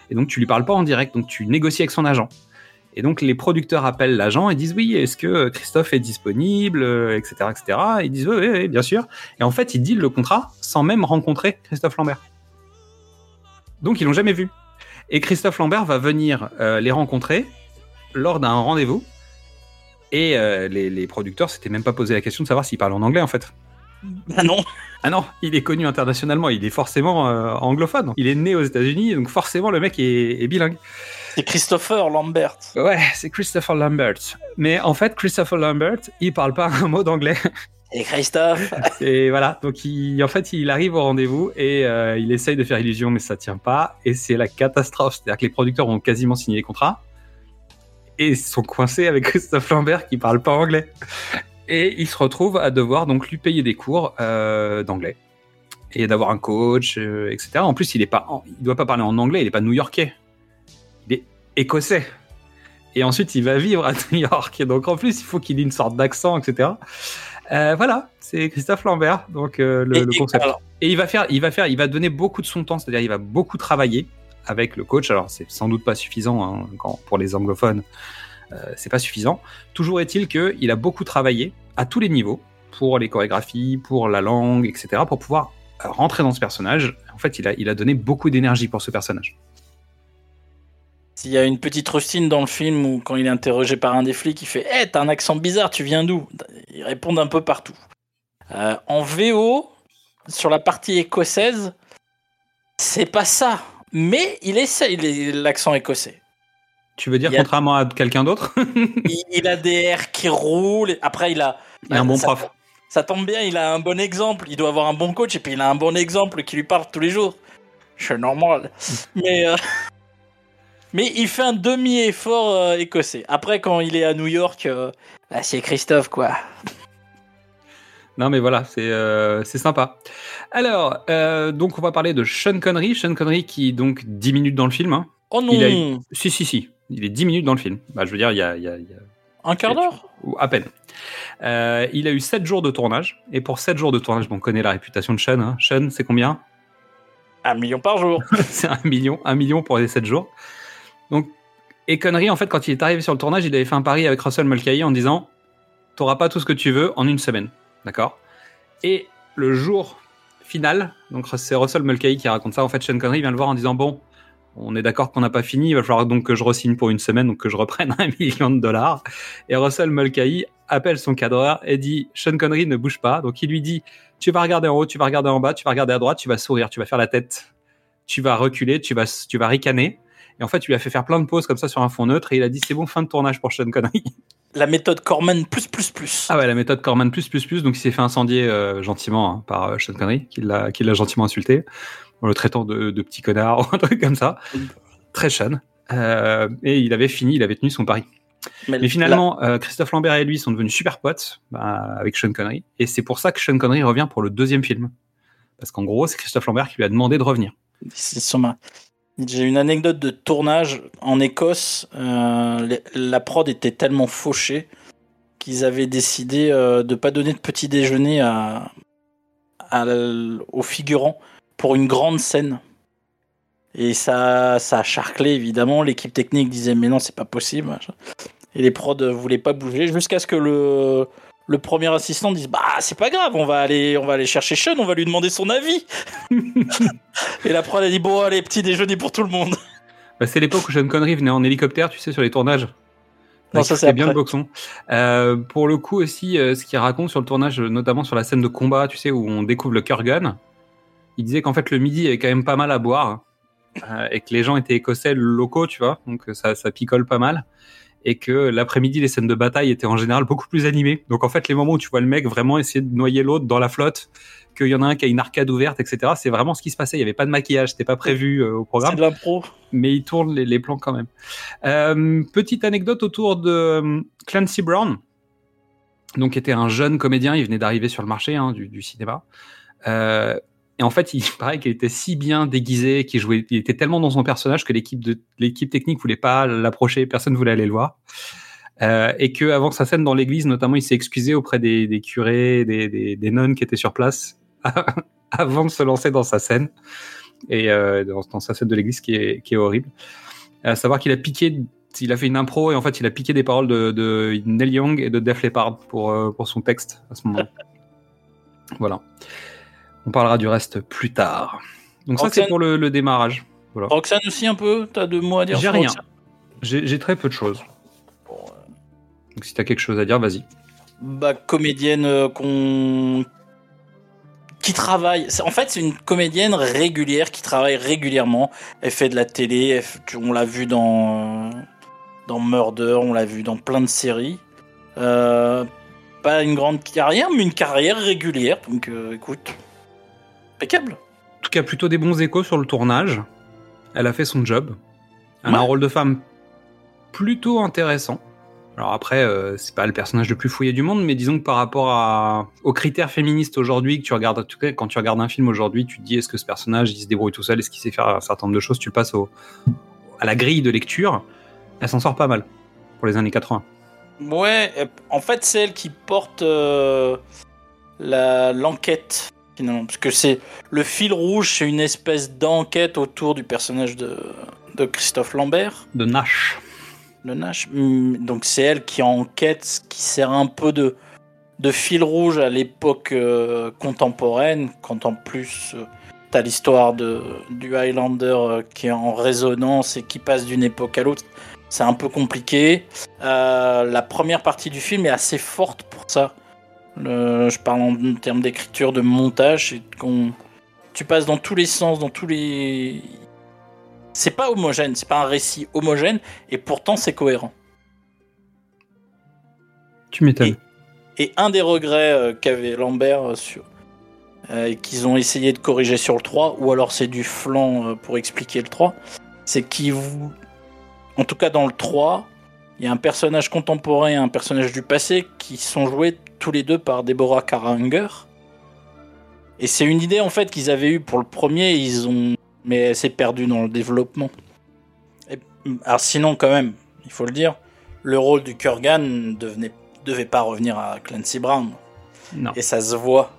Et donc tu lui parles pas en direct, donc tu négocies avec son agent. Et donc les producteurs appellent l'agent et disent oui, est-ce que Christophe est disponible, euh, etc., etc. Et ils disent oui, oui, oui, bien sûr. Et en fait, ils dealent le contrat sans même rencontrer Christophe Lambert. Donc ils l'ont jamais vu. Et Christophe Lambert va venir euh, les rencontrer lors d'un rendez-vous. Et euh, les, producteurs s'étaient même pas posé la question de savoir s'il parlait en anglais en fait. Ah non. Ah non, il est connu internationalement, il est forcément euh, anglophone. Il est né aux États-Unis, donc forcément le mec est, est bilingue. C'est Christopher Lambert. Ouais, c'est Christopher Lambert. Mais en fait, Christopher Lambert, il parle pas un mot d'anglais. Et Christophe. Et voilà, donc il, en fait, il arrive au rendez-vous et euh, il essaye de faire illusion, mais ça tient pas. Et c'est la catastrophe. C'est-à-dire que les producteurs ont quasiment signé les contrats et ils sont coincés avec Christophe Lambert qui parle pas anglais. Et il se retrouve à devoir donc lui payer des cours euh, d'anglais et d'avoir un coach, euh, etc. En plus, il est pas, en- il doit pas parler en anglais, il est pas new-yorkais, il est écossais. Et ensuite, il va vivre à New York. Et donc, en plus, il faut qu'il ait une sorte d'accent, etc. Euh, voilà, c'est Christophe Lambert, donc euh, le, Et- le et- concept. alors, Et il va faire, il va faire, il va donner beaucoup de son temps, c'est-à-dire il va beaucoup travailler avec le coach. Alors c'est sans doute pas suffisant hein, quand, pour les anglophones, c'est pas suffisant. Toujours est-il que il a beaucoup travaillé à tous les niveaux pour les chorégraphies, pour la langue, etc. pour pouvoir euh, rentrer dans ce personnage. En fait, il a, il a donné beaucoup d'énergie pour ce personnage. S'il y a une petite rustine dans le film où quand il est interrogé par un des flics, il fait Eh, t'as un accent bizarre, tu viens d'où? Ils répondent un peu partout. Euh, en VO, sur la partie écossaise, c'est pas ça. Mais il essaye l'accent écossais. Tu veux dire a- contrairement à quelqu'un d'autre il, il a des airs qui roulent. Après, il a. Il a un bon ça, prof. Ça tombe bien, il a un bon exemple. Il doit avoir un bon coach et puis il a un bon exemple qui lui parle tous les jours. C'est normal. Mais. euh, Mais il fait un demi-effort euh, écossais. Après, quand il est à New York, euh, bah, c'est Christophe, quoi. Non, mais voilà, c'est euh, sympa. Alors, donc on va parler de Sean Connery. Sean Connery qui donc 10 minutes dans le film. hein. Oh non Il a eu- Si, si, si. Il est 10 minutes dans le film. Bah, je veux dire, il y a, il y a- il y a- Un quart d'heure ou à peine. Euh, il a eu 7 jours de tournage. Et pour 7 jours de tournage, bon, on connaît la réputation de Sean. Hein. Sean, c'est combien? Un million par jour. C'est un million. Un million pour les 7 jours. Donc, et Connery, en fait, quand il est arrivé sur le tournage, il avait fait un pari avec Russell Mulcahy en disant T'auras pas tout ce que tu veux en une semaine. D'accord? Et le jour final, donc c'est Russell Mulcahy qui raconte ça. En fait, Sean Connery vient le voir en disant Bon, on est d'accord qu'on n'a pas fini, il va falloir donc que je re-signe pour une semaine, donc que je reprenne un million de dollars. Et Russell Mulcahy appelle son cadreur et dit Sean Connery ne bouge pas. Donc il lui dit tu vas regarder en haut, tu vas regarder en bas, tu vas regarder à droite, tu vas sourire, tu vas faire la tête, tu vas reculer, tu vas, tu vas ricaner. Et en fait, tu lui as fait faire plein de pauses comme ça sur un fond neutre et il a dit c'est bon, fin de tournage pour Sean Connery. La méthode Corman plus plus plus. Ah ouais, la méthode Corman plus plus plus. Donc il s'est fait incendier euh, gentiment hein, par euh, Sean Connery, qui l'a, qui l'a gentiment insulté en le traitant de, de petit connard ou un truc comme ça. Très Sean. Euh, et il avait fini, il avait tenu son pari. Mais finalement, euh, Christophe Lambert et lui sont devenus super potes bah, avec Sean Connery. Et c'est pour ça que Sean Connery revient pour le deuxième film. Parce qu'en gros, c'est Christophe Lambert qui lui a demandé de revenir. C'est J'ai une anecdote de tournage en Écosse. euh, les- la prod était tellement fauchée qu'ils avaient décidé de pas donner de petit déjeuner à, à aux figurants pour une grande scène. Et ça, ça a charclé évidemment. L'équipe technique disait mais non c'est pas possible. Et les prods voulaient pas bouger jusqu'à ce que le le premier assistant dise bah c'est pas grave on va aller on va aller chercher Sean on va lui demander son avis et la prod a dit bon allez petit déjeuner pour tout le monde Bah, c'est l'époque où Sean Connery venait en hélicoptère, tu sais, sur les tournages. Non, ça, c'est bien le boxon. Euh, pour le coup aussi, euh, ce qu'il raconte sur le tournage, notamment sur la scène de combat, tu sais, où on découvre le Kurgan, il disait qu'en fait le midi avait quand même pas mal à boire euh, et que les gens étaient écossais locaux, tu vois, donc ça, ça picole pas mal. Et que l'après-midi, les scènes de bataille étaient en général beaucoup plus animées. Donc en fait, les moments où tu vois le mec vraiment essayer de noyer l'autre dans la flotte, qu'il y en a un qui a une arcade ouverte, etc., c'est vraiment ce qui se passait. Il y avait pas de maquillage, c'était pas prévu euh, au programme c'est de l'impro mais il tourne les, les plans quand même. Euh, petite anecdote autour de Clancy Brown, donc qui était un jeune comédien, il venait d'arriver sur le marché hein, du, du cinéma. Euh, et en fait, il paraît qu'il était si bien déguisé, qu'il jouait, il était tellement dans son personnage que l'équipe de l'équipe technique voulait pas l'approcher, personne voulait aller le voir. Euh, et que avant sa scène dans l'église, notamment, il s'est excusé auprès des, curés, des, nonnes qui étaient sur place avant de se lancer dans sa scène et euh, dans, sa scène de l'église qui est, qui est horrible. À savoir qu'il a piqué, il a fait une impro et en fait il a piqué des paroles de, de Neil Young et de Def Leppard pour, euh, pour son texte à ce moment. voilà. On parlera du reste plus tard. Donc ça c'est Roxane- pour le, le démarrage. Voilà. Roxane aussi un peu t'as deux mots à dire J'ai rien. Roxane J'ai très peu de choses. Bon, euh, Donc si t'as quelque chose à dire, vas-y. bah, comédienne euh, qu'on qui travaille en fait c'est une comédienne régulière qui travaille régulièrement elle fait de la télé elle on l'a vu dans euh, dans Murder on l'a vu dans plein de séries Euh, pas une grande carrière mais une carrière régulière donc écoute impeccable En tout cas, plutôt des bons échos sur le tournage. Elle a fait son job. Elle a un rôle de femme plutôt intéressant. Alors après, euh, c'est pas le personnage le plus fouillé du monde, mais disons que par rapport à, aux critères féministes aujourd'hui, que tu regardes, en tout cas, quand tu regardes un film aujourd'hui, tu te dis est-ce que ce personnage il se débrouille tout seul, est-ce qu'il sait faire un certain nombre de choses, tu le passes au, à la grille de lecture, elle s'en sort pas mal pour les années 80. Ouais, en fait, c'est elle qui porte euh, l'enquête finalement, parce que c'est le fil rouge, c'est une espèce d'enquête autour du personnage de, de Christophe Lambert, De Nash. le Nash. Hum, Donc c'est elle qui enquête, ce qui sert un peu de de fil rouge à l'époque euh, contemporaine, quand en plus euh, t'as l'histoire de du Highlander euh, qui est en résonance et qui passe d'une époque à l'autre. C'est un peu compliqué. Euh, la première partie du film est assez forte pour ça. Le- je parle en termes d'écriture, de montage, c'est qu'on tu passes dans tous les sens, dans tous les. C'est pas homogène, c'est pas un récit homogène, et pourtant c'est cohérent. Tu m'étonnes. Et un des regrets euh, qu'avait Lambert euh, sur euh, et qu'ils ont essayé de corriger sur le 3, ou alors c'est du flanc euh, pour expliquer le 3, c'est qu'ils vous... En tout cas dans le 3, il y a un personnage contemporain et un personnage du passé qui sont joués tous les deux par Deborah Karanger. Et c'est une idée en fait qu'ils avaient eue pour le premier, ils ont... mais elle s'est perdue dans le développement. Et- Alors sinon quand même, il faut le dire, le rôle du Kurgan ne devenait devait pas revenir à Clancy Brown. Non, Et ça se voit.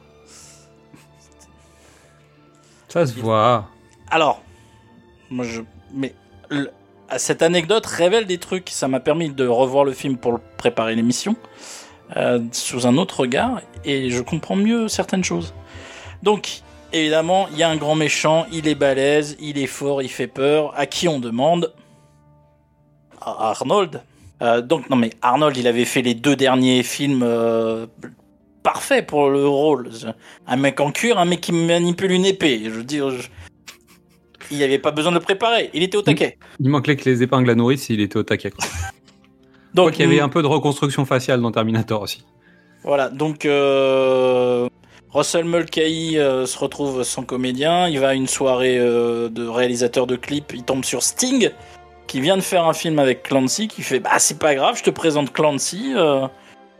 ça se voit. Alors, moi je. Mais le- cette anecdote révèle des trucs. Ça m'a permis de revoir le film pour préparer l'émission euh, sous un autre regard et je comprends mieux certaines choses. Donc, évidemment, il y a un grand méchant, il est balèze, il est fort, il fait peur. À qui on demande? À Arnold. Euh, donc, non, mais Arnold, il avait fait les deux derniers films euh, parfaits pour le rôle. Un mec en cuir, un mec qui manipule une épée. Je veux dire, il n'y avait pas besoin de le préparer. Il était au taquet. Il manquait que les épingles à nourrice, il était au taquet. Quoi. Donc, il y avait un peu de reconstruction faciale dans Terminator aussi. Voilà, donc euh, Russell Mulcahy euh, se retrouve sans comédien, il va à une soirée euh, de réalisateur de clips, il tombe sur Sting, qui vient de faire un film avec Clancy, qui fait bah c'est pas grave, je te présente Clancy,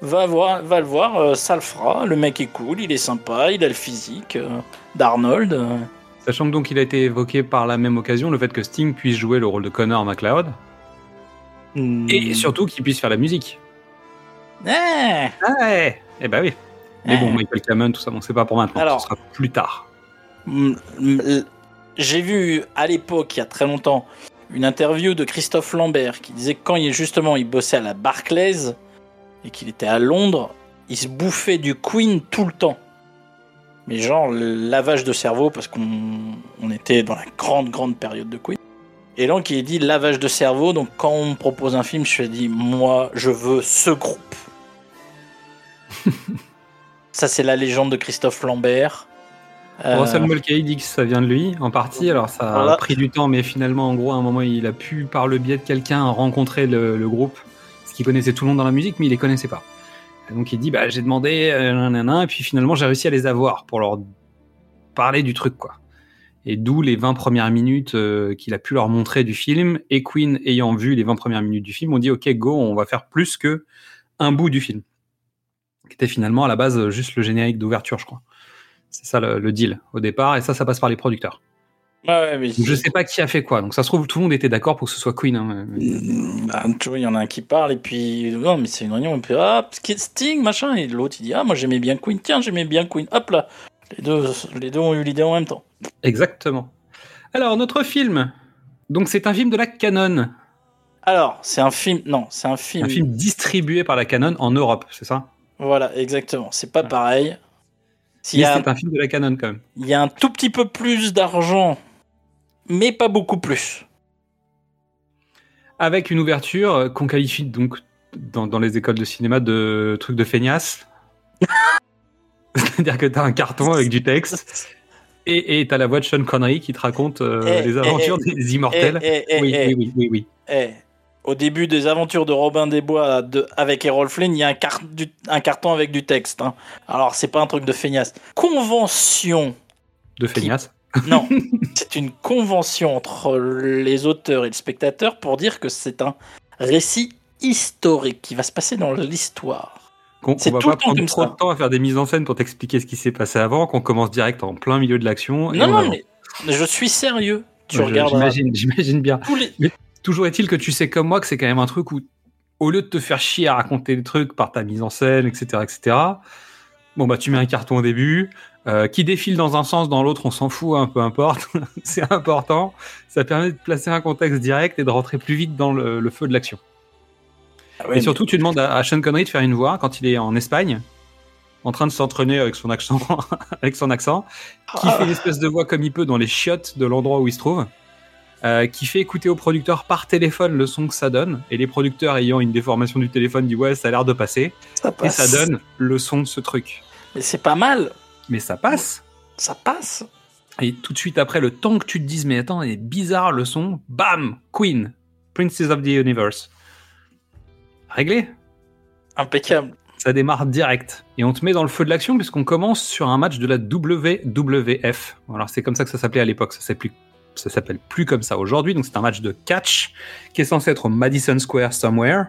va voir, va le voir, ça le fera, le mec est cool, il est sympa, il a le physique d'Arnold. Sachant que donc il a été évoqué par la même occasion le fait que Sting puisse jouer le rôle de Connor McLeod et surtout qu'il puisse faire la musique. Eh, ouais Eh ben oui. Mais bon, eh. Michael Cameron, tout ça, bon, c'est pas pour maintenant. Alors. ce sera plus tard. Mm, mm, l- J'ai vu à l'époque, il y a très longtemps, une interview de Christophe Lambert qui disait que quand il justement il bossait à la Barclays et qu'il était à Londres, il se bouffait du Queen tout le temps. Mais genre lavage de cerveau parce qu'on on était dans la grande grande période de Queen. Et donc il dit lavage de cerveau. Donc quand on me propose un film, je dis moi je veux ce groupe. Ça c'est la légende de Christophe Lambert. Euh, Russell Mulcahy dit que ça vient de lui, en partie. Alors ça a pris du temps, mais finalement, en gros, à un moment, il a pu, par le biais de quelqu'un, rencontrer le, le groupe. Parce qu'il connaissait tout le monde dans la musique, mais il les connaissait pas. Donc il dit, bah, j'ai demandé, euh, et puis finalement, j'ai réussi à les avoir pour leur parler du truc, quoi. Et d'où les 20 premières minutes euh, qu'il a pu leur montrer du film. Et Queen, ayant vu les 20 premières minutes du film, ont dit, OK, go, on va faire plus que un bout du film. Qui était finalement, à la base, juste le générique d'ouverture, je crois. C'est ça le, le deal au départ, et ça, ça passe par les producteurs. Ouais, ouais, mais je sais pas qui a fait quoi. Donc ça se trouve, tout le monde était d'accord pour que ce soit Queen. hein. Bah, tu vois, il y en a un qui parle et puis non mais c'est une réunion et puis ah Sting machin et l'autre il dit ah moi j'aimais bien Queen tiens j'aimais bien Queen hop là les deux les deux ont eu l'idée en même temps Exactement. Alors, notre film. Donc, c'est un film de la Canon. alors c'est un film non c'est un film, Un film distribué par la Canon en Europe, c'est ça? Voilà exactement c'est pas pareil y, a, c'est un film de la Canon quand même. il y a un tout petit peu plus d'argent mais pas beaucoup plus Avec une ouverture euh, qu'on qualifie donc dans, dans les écoles de cinéma de truc de feignasse. C'est-à-dire que t'as un carton avec du texte et t'as la voix de Sean Connery qui te raconte euh, Eh, les eh, aventures eh, des immortels. Eh, oui, oui, oui, oui, oui. eh, au début des aventures de Robin des Bois de, avec Errol Flynn, il y a un, car- du- un carton avec du texte. hein. Alors, c'est pas un truc de feignasse. Convention De feignasse. Non, c'est une convention entre les auteurs et le spectateur pour dire que c'est un récit historique qui va se passer dans l'histoire. Qu'on qu'on va tout pas prendre trop de temps à faire des mises en scène pour t'expliquer ce qui s'est passé avant, qu'on commence direct en plein milieu de l'action. Non, on non, mais je suis sérieux. Tu Ouais, regardes J'imagine, j'imagine bien. Toujours est-il que tu sais comme moi que c'est quand même un truc où, au lieu de te faire chier à raconter des trucs par ta mise en scène, etc., etc., bon bah tu mets un carton au début, euh, qui défile dans un sens, dans l'autre, on s'en fout, hein, peu importe. c'est important. Ça permet de placer un contexte direct et de rentrer plus vite dans le, le feu de l'action. Ah ouais, et surtout, tu demandes à, à Sean Connery de faire une voix quand il est en Espagne, en train de s'entraîner avec son accent, avec son accent, qui Ah. fait une espèce de voix comme il peut dans les chiottes de l'endroit où il se trouve, euh, qui fait écouter aux producteurs par téléphone le son que ça donne, et les producteurs ayant une déformation du téléphone disent ouais ça a l'air de passer, ça et ça donne le son de ce truc. Mais c'est pas mal. Mais ça passe. Ça passe. Et tout de suite après, le temps que tu te dises mais attends, il est bizarre le son, bam, Queen, Princess of the Universe. Réglé. Impeccable. Ça démarre direct. Et on te met dans le feu de l'action puisqu'on commence sur un match de la WWF. Alors c'est comme ça que ça s'appelait à l'époque. Ça s'appelle plus, ça s'appelle plus comme ça aujourd'hui. Donc c'est un match de catch qui est censé être au Madison Square Somewhere.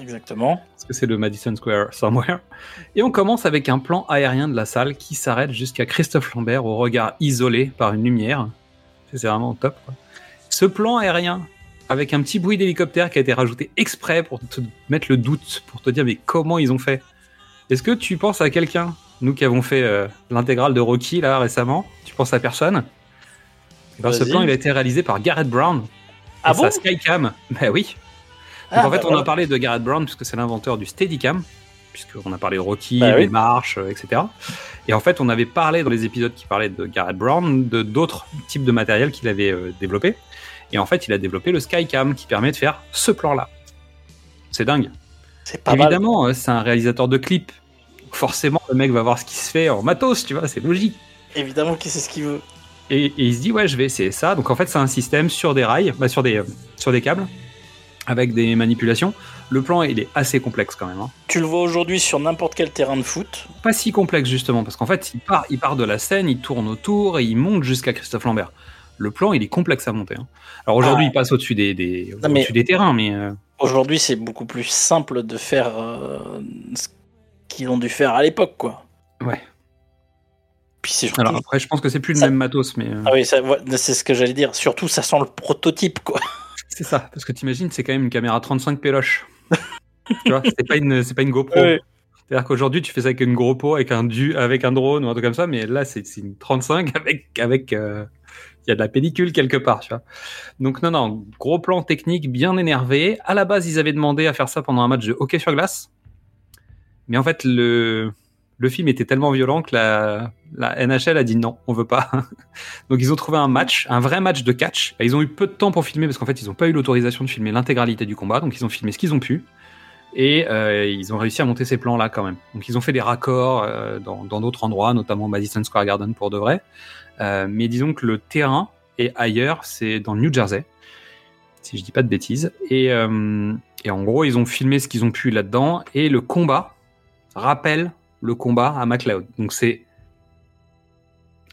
Exactement. Parce que c'est le Madison Square Somewhere. Et on commence avec un plan aérien de la salle qui s'arrête jusqu'à Christophe Lambert au regard isolé par une lumière. C'est vraiment top. quoi. Ce plan aérien, avec un petit bruit d'hélicoptère qui a été rajouté exprès pour te mettre le doute, pour te dire mais comment ils ont fait? Est-ce que tu penses à quelqu'un? Nous qui avons fait euh, l'intégrale de Rocky là récemment, tu penses à personne? Ben, Ce plan il a été réalisé par Garrett Brown. Ah et bon? Sa Skycam. Ben oui. Ah, Donc en fait, bah on voilà. a parlé de Garrett Brown puisque c'est l'inventeur du Steadicam, puisqu'on a parlé de Rocky, Bah oui. des marches, euh, etc. Et en fait, on avait parlé dans les épisodes qui parlaient de Garrett Brown de d'autres types de matériel qu'il avait euh, développé. Et en fait, il a développé le Skycam qui permet de faire ce plan-là. C'est dingue. C'est pas mal. Évidemment, euh, c'est un réalisateur de clips. Forcément, le mec va voir ce qui se fait en matos, tu vois, c'est logique. Évidemment qu'il sait ce qu'il veut. Et, et il se dit, ouais, je vais essayer ça. Donc en fait, c'est un système sur des rails, bah, sur, des, euh, sur des câbles, avec des manipulations. Le plan, il est assez complexe quand même. hein. Tu le vois aujourd'hui sur n'importe quel terrain de foot. Pas si complexe justement, parce qu'en fait, il part, il part de la scène, il tourne autour et il monte jusqu'à Christophe Lambert. Le plan, il est complexe à monter. hein. Alors aujourd'hui, Ah. il passe au-dessus des, des, Non, mais- au-dessus des terrains, mais euh, Aujourd'hui, c'est beaucoup plus simple de faire euh, ce qu'ils ont dû faire à l'époque, quoi. Ouais. Puis c'est surtout. alors après, je pense que c'est plus le Ça- même matos, mais euh, Ah oui, ça- c'est ce que j'allais dire. Surtout, ça sent le prototype, quoi. C'est ça. Parce que t'imagines, c'est quand même une caméra 35 péloche. tu vois, c'est pas une, c'est pas une GoPro. Ouais. C'est-à-dire qu'aujourd'hui, tu fais ça avec une GoPro, avec un du, avec un drone ou un truc comme ça, mais là, c'est c'est une 35 avec, avec, euh, il y a de la pellicule quelque part, tu vois. Donc non, non, gros plan technique, bien énervé. À la base, ils avaient demandé à faire ça pendant un match de hockey sur glace, mais en fait, le, le film était tellement violent que la, la NHL a dit non, on veut pas. Donc ils ont trouvé un match, un vrai match de catch. Ils ont eu peu de temps pour filmer parce qu'en fait, ils n'ont pas eu l'autorisation de filmer l'intégralité du combat, donc ils ont filmé ce qu'ils ont pu. Et euh, ils ont réussi à monter ces plans-là quand même. Donc ils ont fait des raccords euh, dans d'autres endroits, notamment Madison Square Garden pour de vrai. Euh, mais disons que le terrain est ailleurs, c'est dans le New Jersey, si je dis pas de bêtises. Et en gros, ils ont filmé ce qu'ils ont pu là-dedans. Et le combat rappelle le combat à McLeod. Donc c'est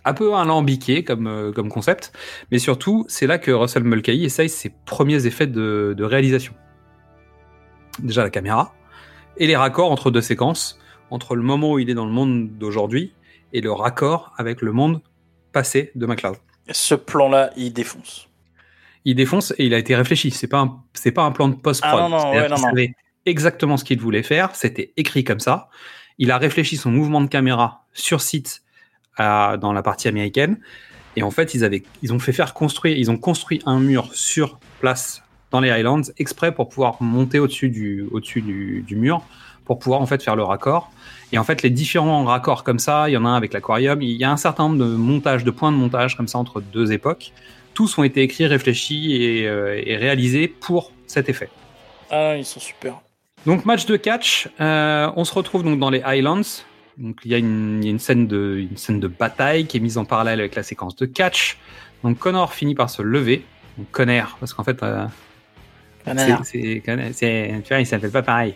un peu alambiqué comme, euh, comme concept, mais surtout, c'est là que Russell Mulcahy essaye ses premiers effets de, de réalisation. Déjà la caméra, et les raccords entre deux séquences, entre le moment où il est dans le monde d'aujourd'hui et le raccord avec le monde passé de McLeod. Ce plan-là, il défonce. Il défonce et il a été réfléchi. C'est pas un, c'est pas un plan de post-prod. Ah non, non, ouais, exactement ce qu'il voulait faire. C'était écrit comme ça. Il a réfléchi son mouvement de caméra sur site à- dans la partie américaine. Et en fait, ils avaient, ils ont fait faire construire, ils ont construit un mur sur place dans les Highlands exprès pour pouvoir monter au-dessus du, au-dessus du, du mur pour pouvoir en fait faire le raccord. Et en fait, les différents raccords comme ça, il y en a un avec l'aquarium, il y a un certain nombre de montages, de points de montage comme ça entre deux époques. Tous ont été écrits, réfléchis et, euh, et réalisés pour cet effet. Ah, ils sont super. Donc match de catch, euh, on se retrouve donc dans les Highlands. Donc il y a, une, il y a une, scène de, une scène de bataille qui est mise en parallèle avec la séquence de catch. Donc Connor finit par se lever. Donc Connor, parce qu'en fait, euh, Connor. c'est, tu vois, il s'appelle pas pareil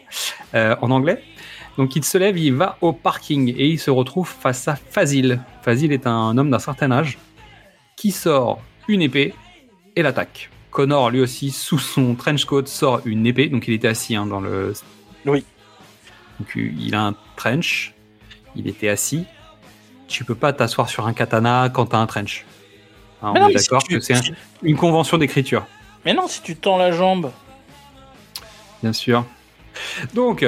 euh, en anglais. Donc il se lève, il va au parking et il se retrouve face à Fazil. Fazil est un homme d'un certain âge qui sort une épée et l'attaque. Connor, lui aussi, sous son trench coat, sort une épée. Donc il était assis hein, dans le. Oui. Donc il a un trench. Il était assis. Tu peux pas t'asseoir sur un katana quand t'as un trench. Hein, on non, est si d'accord que c'est un- une convention d'écriture. Mais non, si tu tends la jambe. Bien sûr. Donc,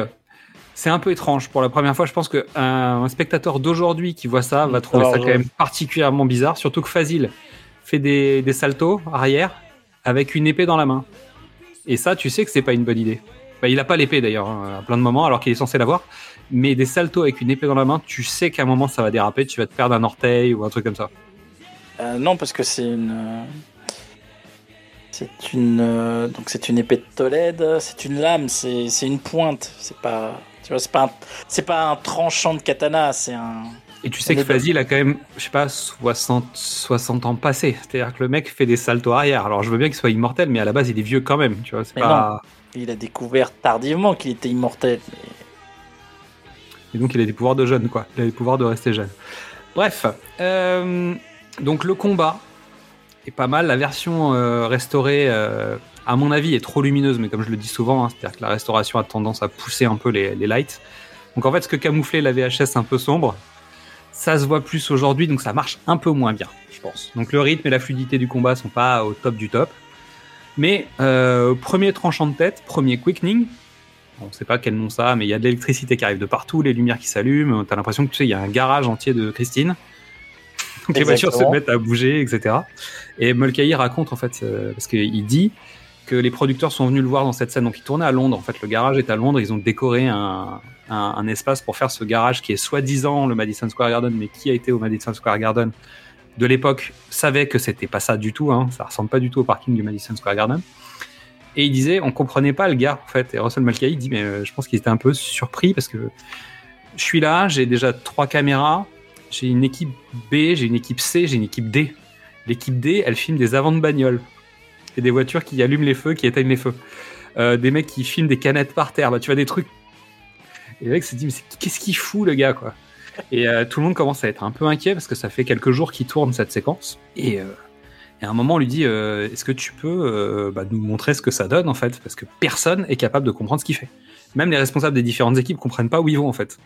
c'est un peu étrange. Pour la première fois, je pense qu'un un spectateur d'aujourd'hui qui voit ça va trouver Alors, ça quand je- même particulièrement bizarre. Surtout que Fazil fait des, des saltos arrière avec une épée dans la main. Et ça, tu sais que c'est pas une bonne idée. Bah, il a pas l'épée d'ailleurs, hein, à plein de moments, alors qu'il est censé l'avoir. Mais des saltos avec une épée dans la main, tu sais qu'à un moment ça va déraper, tu vas te perdre un orteil ou un truc comme ça. Euh, non, parce que c'est une. euh, C'est une. euh, Donc c'est une épée de Tolède, c'est une lame, c'est une pointe. C'est pas. Tu vois, c'est pas, un... c'est pas un tranchant de katana, c'est un. Et tu sais que Fazil a quand même, je sais pas, 60, 60 ans passés. C'est-à-dire que le mec fait des saltos arrière. Alors je veux bien qu'il soit immortel, mais à la base il est vieux quand même. Tu vois, c'est Mais pas. Il a découvert tardivement qu'il était immortel. mais- Et donc il a des pouvoirs de jeune, quoi. Il a des pouvoirs de rester jeune. Bref, euh, donc le combat est pas mal. La version euh, restaurée, euh, à mon avis, est trop lumineuse, mais comme je le dis souvent, hein, c'est-à-dire que la restauration a tendance à pousser un peu les, les lights. Donc en fait, ce que camouflait la VHS un peu sombre, ça se voit plus aujourd'hui, donc ça marche un peu moins bien, je pense. Donc le rythme et la fluidité du combat sont pas au top du top. Mais euh, premier tranchant de tête, premier quickening, on ne sait pas quel nom ça, mais il y a de l'électricité qui arrive de partout, les lumières qui s'allument. T'as l'impression que tu sais, il y a un garage entier de Christine. Donc les voitures se mettent à bouger, etc. Et Mulcahy raconte en fait, euh, parce qu'il dit que les producteurs sont venus le voir dans cette scène. Donc il tournait à Londres. En fait, le garage est à Londres. Ils ont décoré un, espace pour faire ce garage qui est soi-disant le Madison Square Garden, mais qui a été au Madison Square Garden de l'époque savait que c'était pas ça du tout. Hein, ça ressemble pas du tout au parking du Madison Square Garden. Et il disait, on comprenait pas le gars, en fait. Et Russell Mulcahy dit, mais euh, je pense qu'il était un peu surpris parce que je suis là, j'ai déjà trois caméras, j'ai une équipe B, j'ai une équipe C, j'ai une équipe D. L'équipe D, elle filme des avant de bagnole. Et des voitures qui allument les feux, qui éteignent les feux. Euh, des mecs qui filment des canettes par terre. Bah, tu vois, des trucs. Et le mec se dit, mais qu'est-ce qu'il fout, le gars, quoi? Et euh, tout le monde commence à être un peu inquiet parce que ça fait quelques jours qu'il tourne cette séquence. Et, euh, à un moment, on lui dit, est-ce que tu peux bah, nous montrer ce que ça donne, en fait? Parce que personne est capable de comprendre ce qu'il fait. Même les responsables des différentes équipes comprennent pas où ils vont, en fait.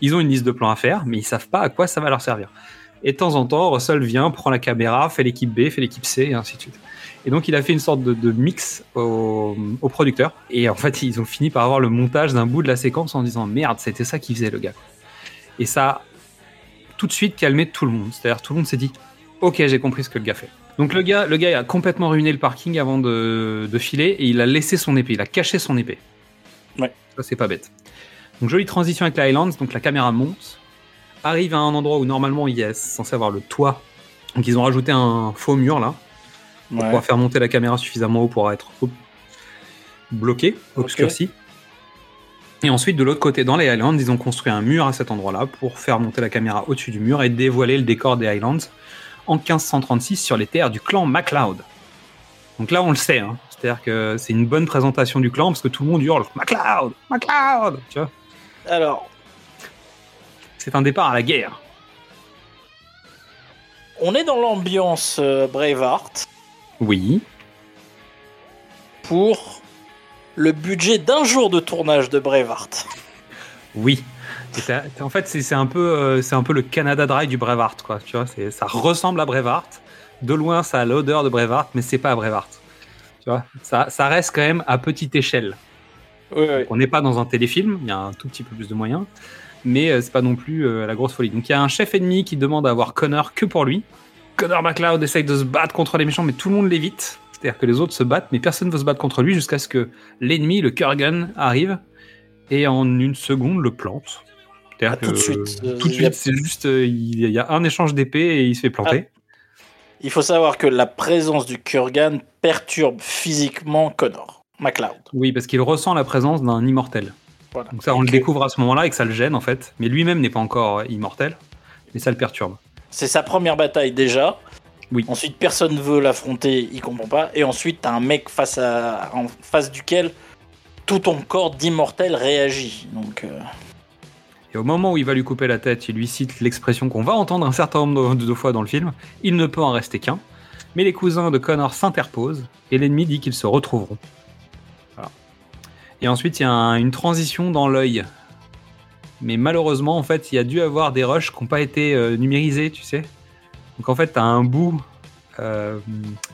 Ils ont une liste de plans à faire, mais ils savent pas à quoi ça va leur servir. Et de temps en temps, Russell vient, prend la caméra, fait l'équipe B, fait l'équipe C, et ainsi de suite. Et donc, il a fait une sorte de, de mix au, au producteur. Et en fait, ils ont fini par avoir le montage d'un bout de la séquence en disant merde, c'était ça qu'il faisait, le gars. Et ça a tout de suite calmé tout le monde. C'est-à-dire, tout le monde s'est dit ok, j'ai compris ce que le gars fait. Donc, le gars, le gars a complètement ruiné le parking avant de, de filer et il a laissé son épée, il a caché son épée. Ouais. Ça, c'est pas bête. Donc, jolie transition avec la Highlands. Donc, la caméra monte, arrive à un endroit où normalement il est censé avoir le toit. Donc, ils ont rajouté un faux mur là pour Ouais. pouvoir faire monter la caméra suffisamment haut pour être bloqué, obscurci. Et ensuite, de l'autre côté, dans les Highlands, ils ont construit un mur à cet endroit-là pour faire monter la caméra au-dessus du mur et dévoiler le décor des Highlands en 1536 sur les terres du clan MacLeod. Donc là, on le sait, hein. c'est-à-dire que c'est une bonne présentation du clan parce que tout le monde hurle MacLeod, MacLeod, tu vois? Alors, C'est un départ à la guerre. on est dans l'ambiance euh, Braveheart Oui, pour le budget d'un jour de tournage de Braveheart. Oui. Et en fait, c'est un peu, euh, un peu le Canada Dry du Braveheart, quoi. Tu vois, ça ressemble à Braveheart. De loin, ça a l'odeur de Braveheart, mais c'est pas Braveheart. Tu vois, ça, ça reste quand même à petite échelle. Oui, oui. On n'est pas dans un téléfilm, il y a un tout petit peu plus de moyens, mais euh, c'est pas non plus euh, la grosse folie. Donc il y a un chef ennemi qui demande à avoir Connor que pour lui. Connor McLeod essaye de se battre contre les méchants, mais tout le monde l'évite. C'est-à-dire que les autres se battent, mais personne ne veut se battre contre lui jusqu'à ce que l'ennemi, le Kurgan, arrive et en une seconde le plante. Ah, tout de suite, euh, tout de suite, c'est juste, euh, il y a un échange d'épée et il se fait planter. Il faut savoir que la présence du Kurgan perturbe physiquement Connor McLeod. Oui, parce qu'il ressent la présence d'un immortel. Voilà. Donc ça, on le découvre à ce moment-là et que ça le gêne en fait. Mais lui-même n'est pas encore immortel, mais ça le perturbe. C'est sa première bataille déjà. Oui. Ensuite, personne ne veut l'affronter, il comprend pas. Et ensuite, t'as un mec face à, en face duquel tout ton corps d'immortel réagit. Donc, euh, Et au moment où il va lui couper la tête, il lui cite l'expression qu'on va entendre un certain nombre de, de fois dans le film. Il ne peut en rester qu'un. Mais les cousins de Connor s'interposent et l'ennemi dit qu'ils se retrouveront. Voilà. Et ensuite, il y a un- une transition dans l'œil. Mais malheureusement, en fait, il y a dû avoir des rushs qui n'ont pas été euh, numérisés, tu sais. Donc en fait, tu as un bout euh,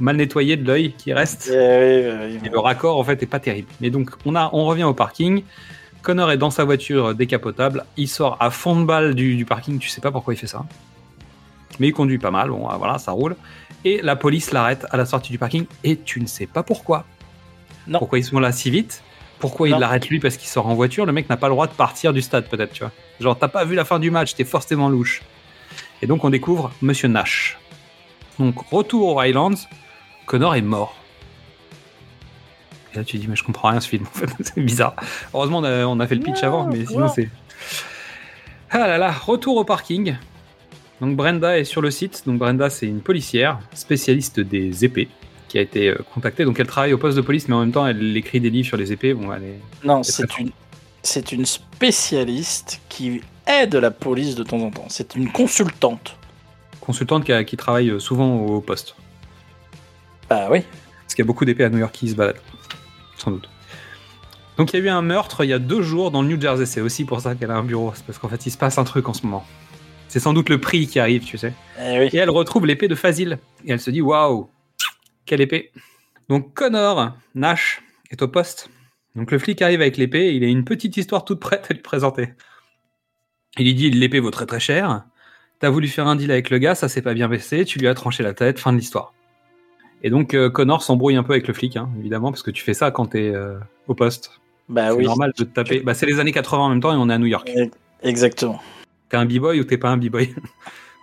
mal nettoyé de l'œil qui reste. euh, Et le raccord, en fait, est pas terrible. Mais donc, on, a, on revient au parking. Connor est dans sa voiture décapotable. Il sort à fond de balle du, du parking. Tu sais pas pourquoi il fait ça. Mais il conduit pas mal. Bon, voilà, ça roule. Et la police l'arrête à la sortie du parking. Et tu ne sais pas pourquoi. Non. Pourquoi ils sont là si vite? Pourquoi ils Non. l'arrêtent lui parce qu'il sort en voiture Le mec n'a pas le droit de partir du stade, peut-être, tu vois. Genre, t'as pas vu la fin du match, t'es forcément louche. Et donc, on découvre Monsieur Nash. Donc, retour aux Highlands. Connor est mort. Et là, tu dis, mais je comprends rien ce film, en fait, c'est bizarre. Heureusement, on a, on a fait le pitch avant, mais sinon, non. c'est. Ah là là, retour au parking. Donc, Brenda est sur le site. Donc, Brenda, c'est une policière, spécialiste des épées, qui a été euh, contactée. Donc, elle travaille au poste de police, mais en même temps, elle écrit des livres sur les épées. Bon, elle est. non, C'est une, c'est une spécialiste qui aide la police de temps en temps. C'est une consultante. consultante qui, a- qui travaille euh, souvent au poste. Bah oui. Parce qu'il y a beaucoup d'épées à New York qui se baladent. Sans doute. Donc il y a eu un meurtre il y a deux jours dans le New Jersey. C'est aussi pour ça qu'elle a un bureau. C'est parce qu'en fait il se passe un truc en ce moment. C'est sans doute le prix qui arrive, tu sais. Eh oui. Et elle retrouve l'épée de Fazil. Et elle se dit Waouh, quelle épée? Donc Connor Nash est au poste. Donc le flic arrive avec l'épée et il a une petite histoire toute prête à lui présenter. Il lui dit L'épée vaut très très cher. T'as voulu faire un deal avec le gars, ça s'est pas bien baissé, tu lui as tranché la tête, fin de l'histoire. Et donc euh, Connor s'embrouille un peu avec le flic, hein, évidemment, parce que tu fais ça quand t'es euh, au poste. Bah c'est oui. normal de te taper. Bah, c'est les années 80 en même temps et on est à New York. Exactement. T'es un b-boy ou t'es pas un b-boy?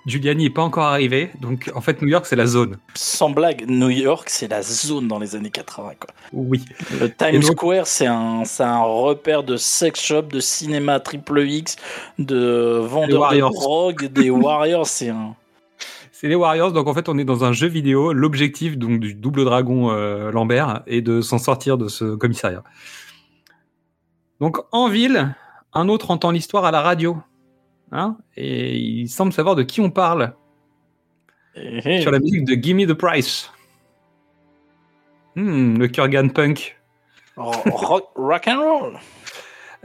Giuliani est pas encore arrivé, donc en fait New York c'est la zone. Sans blague, New York, c'est la zone dans les années 80. Quoi. Oui. Le Times donc- Square, c'est un, un repère de sex shop, de cinéma triple X, de vendeurs de drogue, des Warriors. C'est un. C'est les Warriors, donc en fait on est dans un jeu vidéo. L'objectif donc du double dragon euh, Lambert est de s'en sortir de ce commissariat. Donc en ville, un autre entend l'histoire à la radio, hein, et il semble savoir de qui on parle Eh, sur la musique de Gimme the Price. Hmm, le Kurgan punk. rock, rock and roll.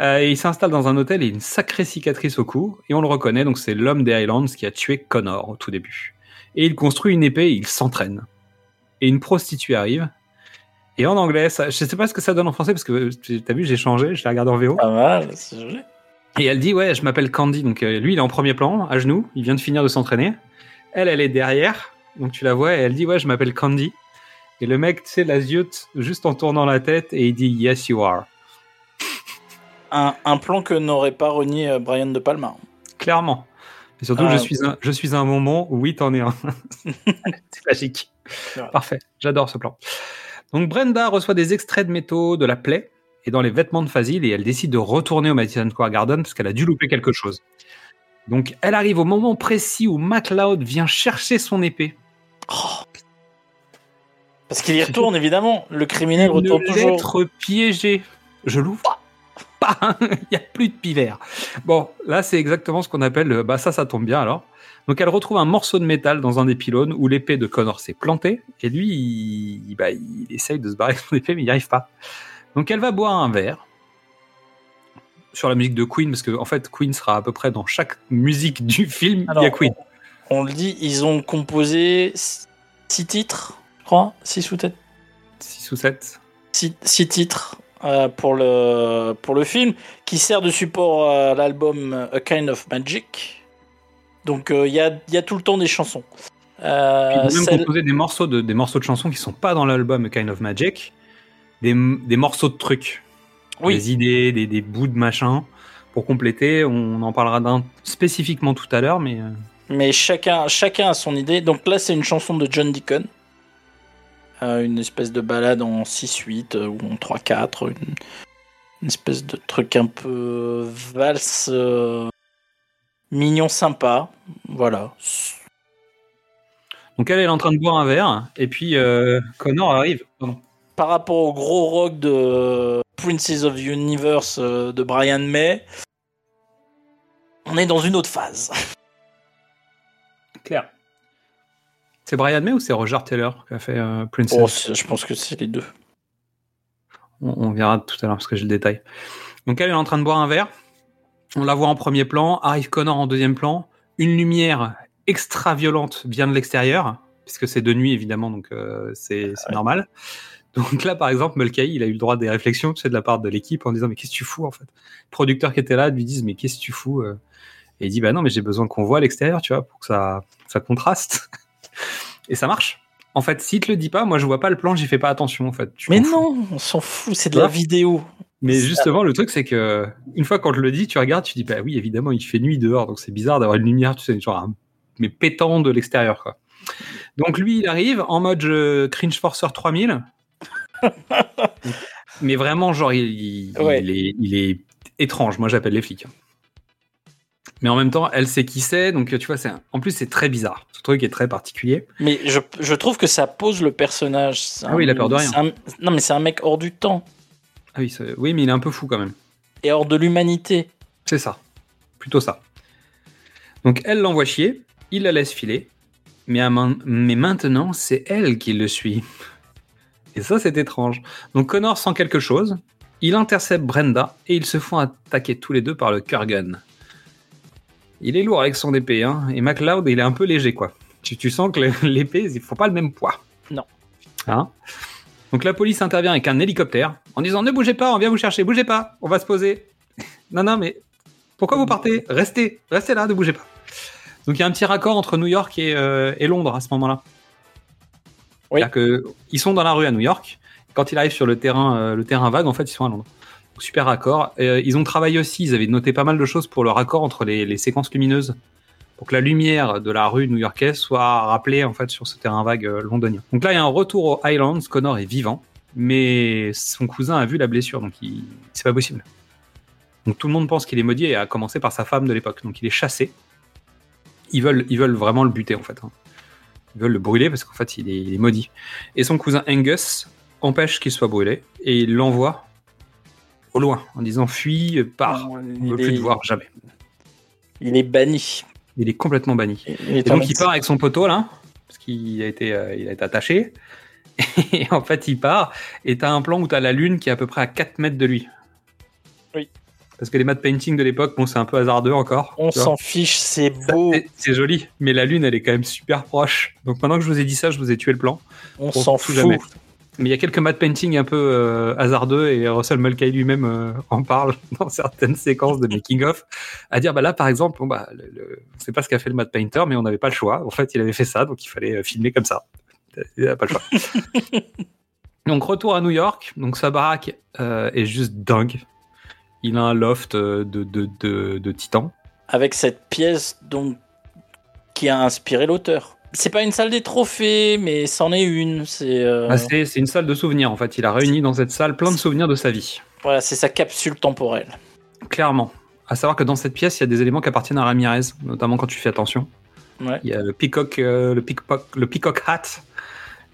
Euh, et il s'installe dans un hôtel et une sacrée cicatrice au cou, et on le reconnaît, donc c'est l'homme des Highlands qui a tué Connor au tout début. Et il construit une épée et il s'entraîne. Et une prostituée arrive. Et en anglais, ça, je sais pas ce que ça donne en français, parce que t'as vu, j'ai changé, je l'ai regardé en VO. Pas mal, c'est joli. Et elle dit, ouais, je m'appelle Candy. Donc euh, lui, il est en premier plan, à genoux, il vient de finir de s'entraîner. Elle, elle est derrière, donc tu la vois, et elle dit, ouais, je m'appelle Candy. Et le mec, tu sais, la ziote juste en tournant la tête, et il dit, yes, you are. Un, un plan que n'aurait pas renié euh, Brian De Palma. Clairement. Et surtout, Ah. je, suis un, je suis un moment où oui, t'en es un. c'est magique. Parfait. J'adore ce plan. Donc, Brenda reçoit des extraits de métaux de la plaie et dans les vêtements de Fazil et elle décide de retourner au Madison Square Garden parce qu'elle a dû louper quelque chose. Donc, elle arrive au moment précis où MacLeod vient chercher son épée. Oh. Parce qu'il y retourne, évidemment. Le criminel retourne toujours. lettre piégée. Je l'ouvre. Pas. Il n'y a plus de pivert. Bon, là, c'est exactement ce qu'on appelle. le- Bah, ça, ça tombe bien alors. Donc, elle retrouve un morceau de métal dans un des pylônes où l'épée de Connor s'est plantée. Et lui, il, bah, il essaye de se barrer avec son épée, mais il n'y arrive pas. Donc, elle va boire un verre sur la musique de Queen, parce que en fait, Queen sera à peu près dans chaque musique du film. il y a Queen. On le dit, ils ont composé 6 titres, je crois. 6 ou 7 6 ou 7. six, six titres euh, pour, le, pour le film, qui sert de support à l'album euh, A Kind of Magic. Donc euh, il y, a, y a tout le temps des chansons. Euh, ils ont même composé des morceaux de, des morceaux de chansons qui sont pas dans l'album A Kind of Magic, des, des morceaux de trucs, Oui. des idées, des, des bouts de machin pour compléter. On en parlera d'un spécifiquement tout à l'heure, mais euh, Mais chacun, chacun a son idée. Donc là, c'est une chanson de John Deacon. Euh, une espèce de balade en 6-8 euh, ou en 3-4. Une, une espèce de truc un peu valse, euh, mignon, sympa. Voilà. donc elle, est en train de boire un verre et puis Connor arrive. Pardon. Par rapport au gros rock de Princes of the Universe euh, de Brian May, on est dans une autre phase. Claire. C'est Brian May ou c'est Roger Taylor qui a fait euh, Princess Oh, je pense que c'est les deux. On, on verra tout à l'heure parce que j'ai le détail. Donc elle est en train de boire un verre. On la voit en premier plan. Arrive Connor en deuxième plan. Une lumière extra violente vient de l'extérieur, puisque c'est de nuit évidemment, donc euh, c'est c'est normal. Donc là, par exemple, Mulcahy, il a eu le droit des réflexions, tu sais, de la part de l'équipe en disant mais qu'est-ce que tu fous en fait? Les producteurs qui étaient là lui disent mais qu'est-ce que tu fous euh? Et il dit bah non mais j'ai besoin qu'on voit l'extérieur, tu vois, pour que ça ça contraste. Et ça marche. En fait, s'il te le dit pas, moi je vois pas le plan, j'y fais pas attention en fait. Mais fous. non, on s'en fout, c'est de la vidéo. Mais justement, le truc, c'est que une fois qu'on te le dit, tu regardes, tu dis, bah oui, évidemment, il fait nuit dehors, donc c'est bizarre d'avoir une lumière, tu sais, genre, mais pétant de l'extérieur, quoi. Donc lui, il arrive en mode Cringe Forcer 3000. mais vraiment, genre, il, il- Ouais. il est, il est étrange. Moi, j'appelle les flics. Mais en même temps, elle sait qui c'est, donc tu vois, c'est un- en plus, c'est très bizarre. Ce truc est très particulier. Mais je, je trouve que ça pose le personnage. Ah oui, il a peur de rien. un- non, mais c'est un mec hors du temps Ah oui, oui, mais il est un peu fou quand même. et hors de l'humanité. C'est ça. Plutôt ça. Donc elle l'envoie chier, il la laisse filer, mais, à main- mais maintenant c'est elle qui le suit. Et ça c'est étrange. Donc Connor sent quelque chose, il intercepte Brenda et ils se font attaquer tous les deux par le Kurgan. Il est lourd avec son épée, hein, et MacLeod il est un peu léger quoi. Tu, tu sens que l'épée, ils font pas le même poids. Non. Hein Donc la police intervient avec un hélicoptère en disant ne bougez pas, on vient vous chercher, bougez pas, on va se poser. non, non, mais pourquoi vous partez? Restez, restez là, ne bougez pas. Donc il y a un petit raccord entre New York et, euh, et Londres à ce moment-là. Oui. Que ils sont dans la rue à New York. Quand ils arrivent sur le terrain, euh, le terrain vague, en fait, ils sont à Londres. Super raccord. Euh, ils ont travaillé aussi. Ils avaient noté pas mal de choses pour le raccord entre les, séquences lumineuses pour que la lumière de la rue new-yorkaise soit rappelée en fait sur ce terrain vague euh, londonien. Donc là, il y a un retour aux Highlands. Connor est vivant, mais son cousin a vu la blessure, donc il... c'est pas possible. Donc tout le monde pense qu'il est maudit, et à commencer par sa femme de l'époque. Donc il est chassé. Ils veulent, ils veulent vraiment le buter en fait. Ils veulent le brûler parce qu'en fait il est, il est maudit. Et son cousin Angus empêche qu'il soit brûlé et il l'envoie au loin en disant fuis, pars, on ne veut plus est, te voir jamais. il est banni. Il est complètement banni. Il est Et donc il part avec son poteau là, parce qu'il a été, euh, il a été attaché. Et en fait il part, et t'as un plan où t'as la lune qui est à peu près à 4 mètres de lui. Oui. Parce que les matte painting de l'époque, bon c'est un peu hasardeux encore. On s'en fiche, c'est beau. C'est- joli, mais la lune elle est quand même super proche. Donc maintenant que je vous ai dit ça, je vous ai tué le plan. On s'en fout. jamais. Mais il y a quelques matte painting un peu euh, hasardeux et Russell Mulcahy lui-même euh, en parle dans certaines séquences de making of à dire bah là par exemple bon bah le, le- on sait pas ce qu'a fait le matte painter mais on n'avait pas le choix en fait il avait fait ça donc il fallait euh, filmer comme ça il n'a pas le choix donc retour à New York donc sa baraque euh, est juste dingue il a un loft euh, de de, de, de titan Avec cette pièce donc qui a inspiré l'auteur. C'est pas une salle des trophées, mais c'en est une. C'est euh, Ah, une salle de souvenirs en fait il a réuni dans cette salle plein de souvenirs de sa vie voilà, c'est sa capsule temporelle. Clairement. À savoir que dans cette pièce, il y a des éléments qui appartiennent à Ramirez, notamment quand tu fais attention. Ouais. Il y a le peacock, euh, le peacock, le peacock hat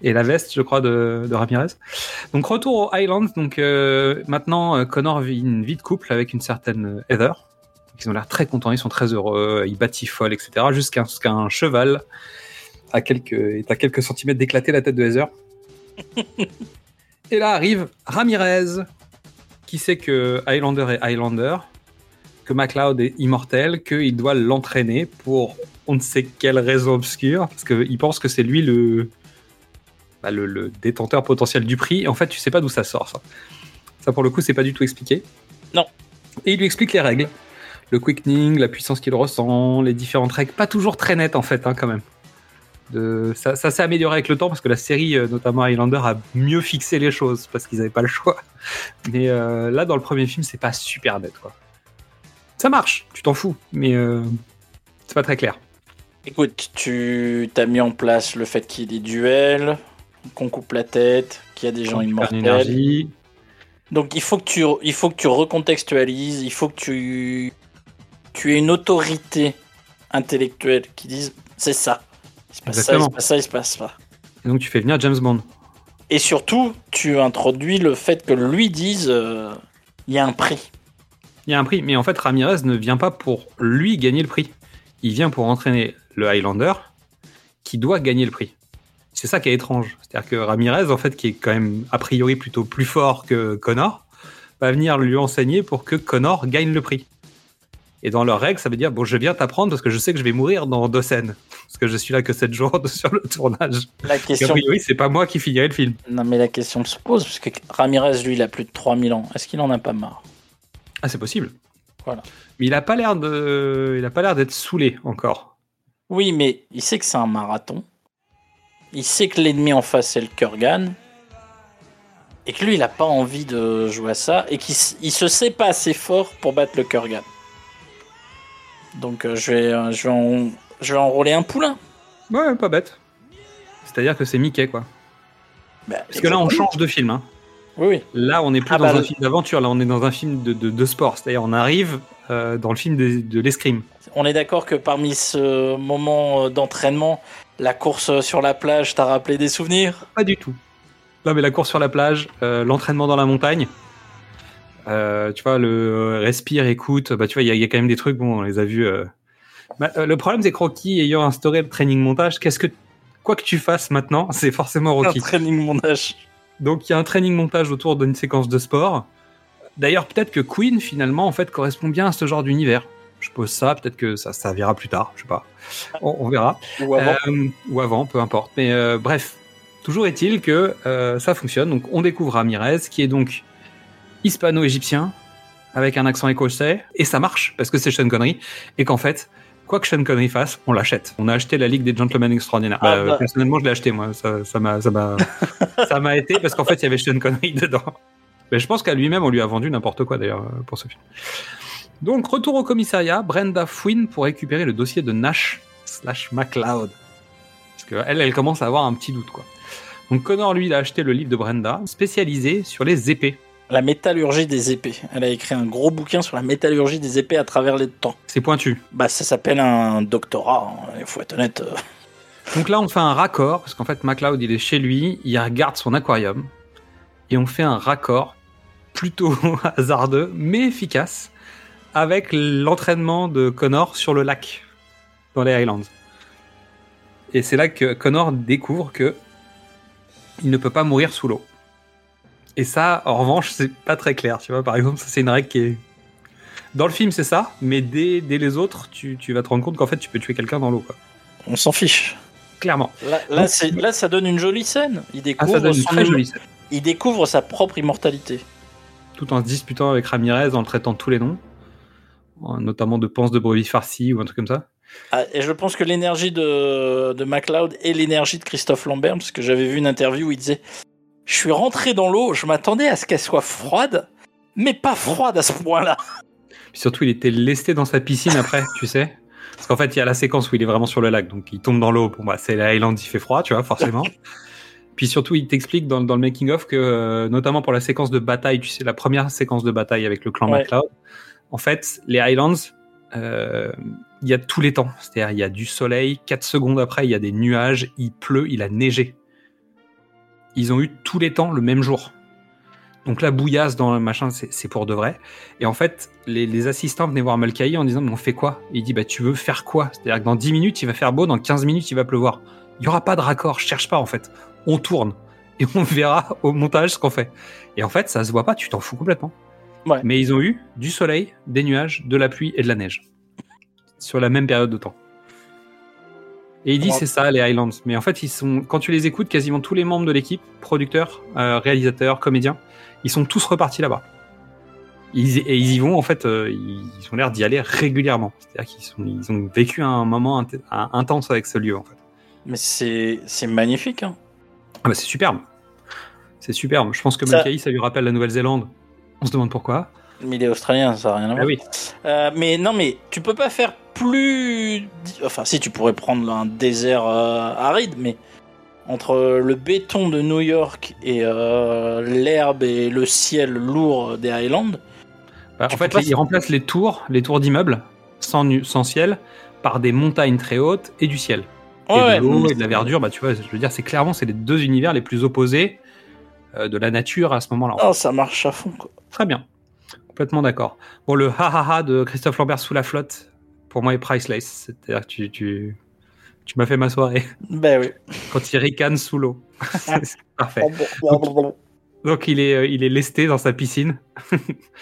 et la veste, je crois, de, de Ramirez. Donc retour aux Highlands. Donc euh, maintenant, euh, Connor vit une vie de couple avec une certaine euh, Heather. Ils ont l'air très contents, ils sont très heureux, ils batifolent, etc. Jusqu'à ce qu'un cheval à quelques, est à quelques centimètres d'éclater la tête de Heather. et là arrive Ramirez, qui sait que Highlander est Highlander, que MacLeod est immortel, qu'il doit l'entraîner pour on ne sait quelle raison obscure, parce qu'il pense que c'est lui le, bah, le, le détenteur potentiel du prix. Et en fait, tu sais pas d'où ça sort, ça. Ça, pour le coup, c'est pas du tout expliqué. Non. Et il lui explique les règles. Le quickening, la puissance qu'il ressent, les différentes règles. Pas toujours très nettes, en fait, hein, quand même. De... Ça, ça s'est amélioré avec le temps, parce que la série, euh, notamment Highlander, a mieux fixé les choses, parce qu'ils n'avaient pas le choix. Mais euh, là, dans le premier film, c'est pas super net, quoi. Ça marche, tu t'en fous, mais euh, c'est pas très clair. Écoute, tu t'as mis en place le fait qu'il y ait des duels, qu'on coupe la tête, qu'il y a des gens immortels. Donc il faut que tu il faut que tu recontextualises, il faut que tu tu aies une autorité intellectuelle qui dise c'est ça. Il se passe ça, il Exactement. se passe ça, il se passe ça. Et donc tu fais venir James Bond. Et surtout, tu introduis le fait que lui dise euh, il y a un prix. Il y a un prix, mais en fait Ramirez ne vient pas pour lui gagner le prix. Il vient pour entraîner le Highlander qui doit gagner le prix. C'est ça qui est étrange. C'est-à-dire que Ramirez, en fait, qui est quand même a priori plutôt plus fort que Connor, va venir lui enseigner pour que Connor gagne le prix. Et dans leurs règles, ça veut dire bon, je viens t'apprendre parce que je sais que je vais mourir dans deux scènes, parce que je suis là que 7 jours sur le tournage. La question priori, c'est pas moi qui finirai le film. Non mais la question se pose parce que Ramirez lui il a plus de 3000 ans. Est-ce qu'il en a pas marre? Ah, c'est possible. Voilà. Mais il a pas l'air de, il a pas l'air d'être saoulé encore. Oui, mais il sait que c'est un marathon. Il sait que l'ennemi en face c'est le Kurgan. Et que lui il a pas envie de jouer à ça et qu'il il se sait pas assez fort pour battre le Kurgan. Donc euh, je vais euh, je vais en, je vais enrôler un poulain. Ouais, pas bête. C'est-à-dire que c'est Mickey, quoi. Bah, Parce que là, on change de film. hein. Oui, oui. Là, on n'est plus Ah dans bah, un film d'aventure. Là, on est dans un film de, de, de sport. C'est-à-dire, on arrive euh, dans le film de, de l'escrime. On est d'accord que parmi ce moment d'entraînement, la course sur la plage t'a rappelé des souvenirs? Pas du tout. Là, mais la course sur la plage, euh, l'entraînement dans la montagne. euh, tu vois, le euh, respire, écoute. Bah, tu vois, il y, a- il y a quand même des trucs. Bon, on les a vus. euh. Bah, euh, le problème, c'est que Rocky ayant instauré le training montage, qu'est-ce que quoi que tu fasses maintenant, c'est forcément Un Rocky. training montage. Donc il y a un training montage autour d'une séquence de sport. D'ailleurs, peut-être que Queen finalement en fait correspond bien à ce genre d'univers. Je pose ça, peut-être que ça ça verra plus tard, je sais pas. On, on verra. Ou avant. Euh, ou avant, peu importe. Mais euh, bref, toujours est-il que euh, ça fonctionne. Donc on découvre Ramirez, qui est donc hispano-égyptien, avec un accent écossais, et ça marche, parce que c'est Sean Connery, et qu'en fait, quoi que Sean Connery fasse, on l'achète. On a acheté la Ligue des Gentlemen Extraordinaires. Ah, Euh, bah. Personnellement, je l'ai acheté, moi. Ça m'a ça m'a ça m'a été, parce qu'en fait, il y avait Sean Connery dedans. Mais je pense qu'à lui-même, on lui a vendu n'importe quoi, d'ailleurs, pour ce film. Donc, retour au commissariat, Brenda fouine pour récupérer le dossier de Nash slash McLeod. Parce qu'elle, elle commence à avoir un petit doute, quoi. Donc, Connor, lui, il a acheté le livre de Brenda, spécialisé sur les épées. La métallurgie des épées. Elle a écrit un gros bouquin sur la métallurgie des épées à travers les temps. C'est pointu. Bah, ça s'appelle un doctorat, hein, il faut être honnête. euh. Donc là, on fait un raccord, parce qu'en fait, McLeod, il est chez lui, il regarde son aquarium, et on fait un raccord plutôt hasardeux, mais efficace, avec l'entraînement de Connor sur le lac, dans les Highlands. Et c'est là que Connor découvre que il ne peut pas mourir sous l'eau. Et ça, en revanche, c'est pas très clair, tu vois. Par exemple, ça, c'est une règle qui est... Dans le film, c'est ça, mais dès, dès les autres, tu, tu vas te rendre compte qu'en fait, tu peux tuer quelqu'un dans l'eau, quoi. On s'en fiche. Clairement. Là, là, c'est- là, ça donne une jolie scène. Il Ah, découvre, ça donne une son très imm- jolie scène. il découvre sa propre immortalité. tout en se disputant avec Ramirez en le traitant de tous les noms, notamment de Pense de brebis farci ou un truc comme ça. Ah, et je pense que l'énergie de, de MacLeod et l'énergie de Christophe Lambert, parce que j'avais vu une interview où il disait Je suis rentré dans l'eau, je m'attendais à ce qu'elle soit froide, mais pas froide à ce point-là. Puis surtout, il était lesté dans sa piscine après, tu sais. Parce qu'en fait, il y a la séquence où il est vraiment sur le lac, donc il tombe dans l'eau. Bon, bah, c'est la Highland, il fait froid, tu vois, forcément. Puis surtout, il t'explique dans, dans le making-of que, euh, notamment pour la séquence de bataille, tu sais, la première séquence de bataille avec le clan Ouais. MacLeod, en fait, les Highlands, euh, il y a tous les temps. C'est-à-dire, il y a du soleil, 4 secondes après, il y a des nuages, il pleut, il a neigé. Ils ont eu tous les temps le même jour. Donc la bouillasse dans le machin, c'est pour de vrai. Et en fait, les, assistants venaient voir Mulcahy en disant Mais on fait quoi? Il dit Bah, tu veux faire quoi? C'est-à-dire que dans 10 minutes, il va faire beau, dans 15 minutes, il va pleuvoir. Il n'y aura pas de raccord, je cherche pas en fait. On tourne et on verra au montage ce qu'on fait. Et en fait, ça se voit pas, tu t'en fous complètement. Ouais. Mais ils ont eu du soleil, des nuages, de la pluie et de la neige. Sur la même période de temps. Et il dit c'est ça les Highlands. Mais en fait, ils sont, quand tu les écoutes, quasiment tous les membres de l'équipe, producteurs, euh, réalisateurs, comédiens, ils sont tous repartis là-bas. Ils, et ils y vont, en fait, euh, ils, ont l'air d'y aller régulièrement. C'est-à-dire qu'ils ils ont vécu un moment int- un- intense avec ce lieu, en fait. Mais c'est magnifique. Hein. Ah bah c'est superbe. C'est superbe. Je pense que Ça- Mulcahy, ça lui rappelle la Nouvelle-Zélande. On se demande pourquoi. Mais il est australien, ça n'a rien à voir. Ah oui. Euh, mais non, mais tu peux pas faire plus. Enfin, si tu pourrais prendre un désert euh, aride, mais entre le béton de New York et euh, l'herbe et le ciel lourd des Highlands, Bah, en fait, pas- ils remplacent les tours, les tours d'immeubles, sans, nu- sans ciel, par des montagnes très hautes et du ciel. et de l'eau et de la verdure, bah tu vois, je veux dire, c'est clairement c'est les deux univers les plus opposés de la nature à ce moment-là. oh, ça marche à fond. Quoi. Très bien, complètement d'accord. Bon, le ha ha ha de Christophe Lambert sous la flotte, pour moi est priceless. C'est-à-dire que tu, tu, tu m'as fait ma soirée Ben oui. quand il ricane sous l'eau. c'est parfait. Donc il est, euh, il est lesté dans sa piscine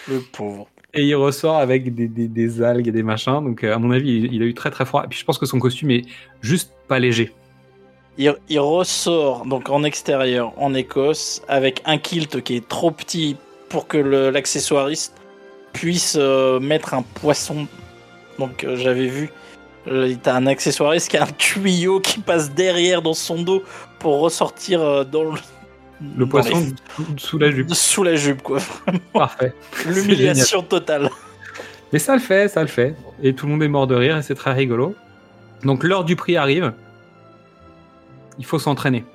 Le pauvre. et il ressort avec des, des, des algues et des machins. Donc euh, à mon avis, il, il a eu très très froid. Et puis je pense que son costume est juste pas léger. Il, il ressort donc en extérieur en Écosse avec un kilt qui est trop petit pour que l'accessoiriste puisse euh, mettre un poisson. Donc euh, j'avais vu, euh, t'as un accessoiriste qui a un tuyau qui passe derrière dans son dos pour ressortir euh, dans le, Le dans poisson les- sous la jupe. sous la jupe quoi. Parfait. L'humiliation totale. Mais ça le fait, ça le fait. Et tout le monde est mort de rire et c'est très rigolo. Donc l'heure du prix arrive. Il faut s'entraîner.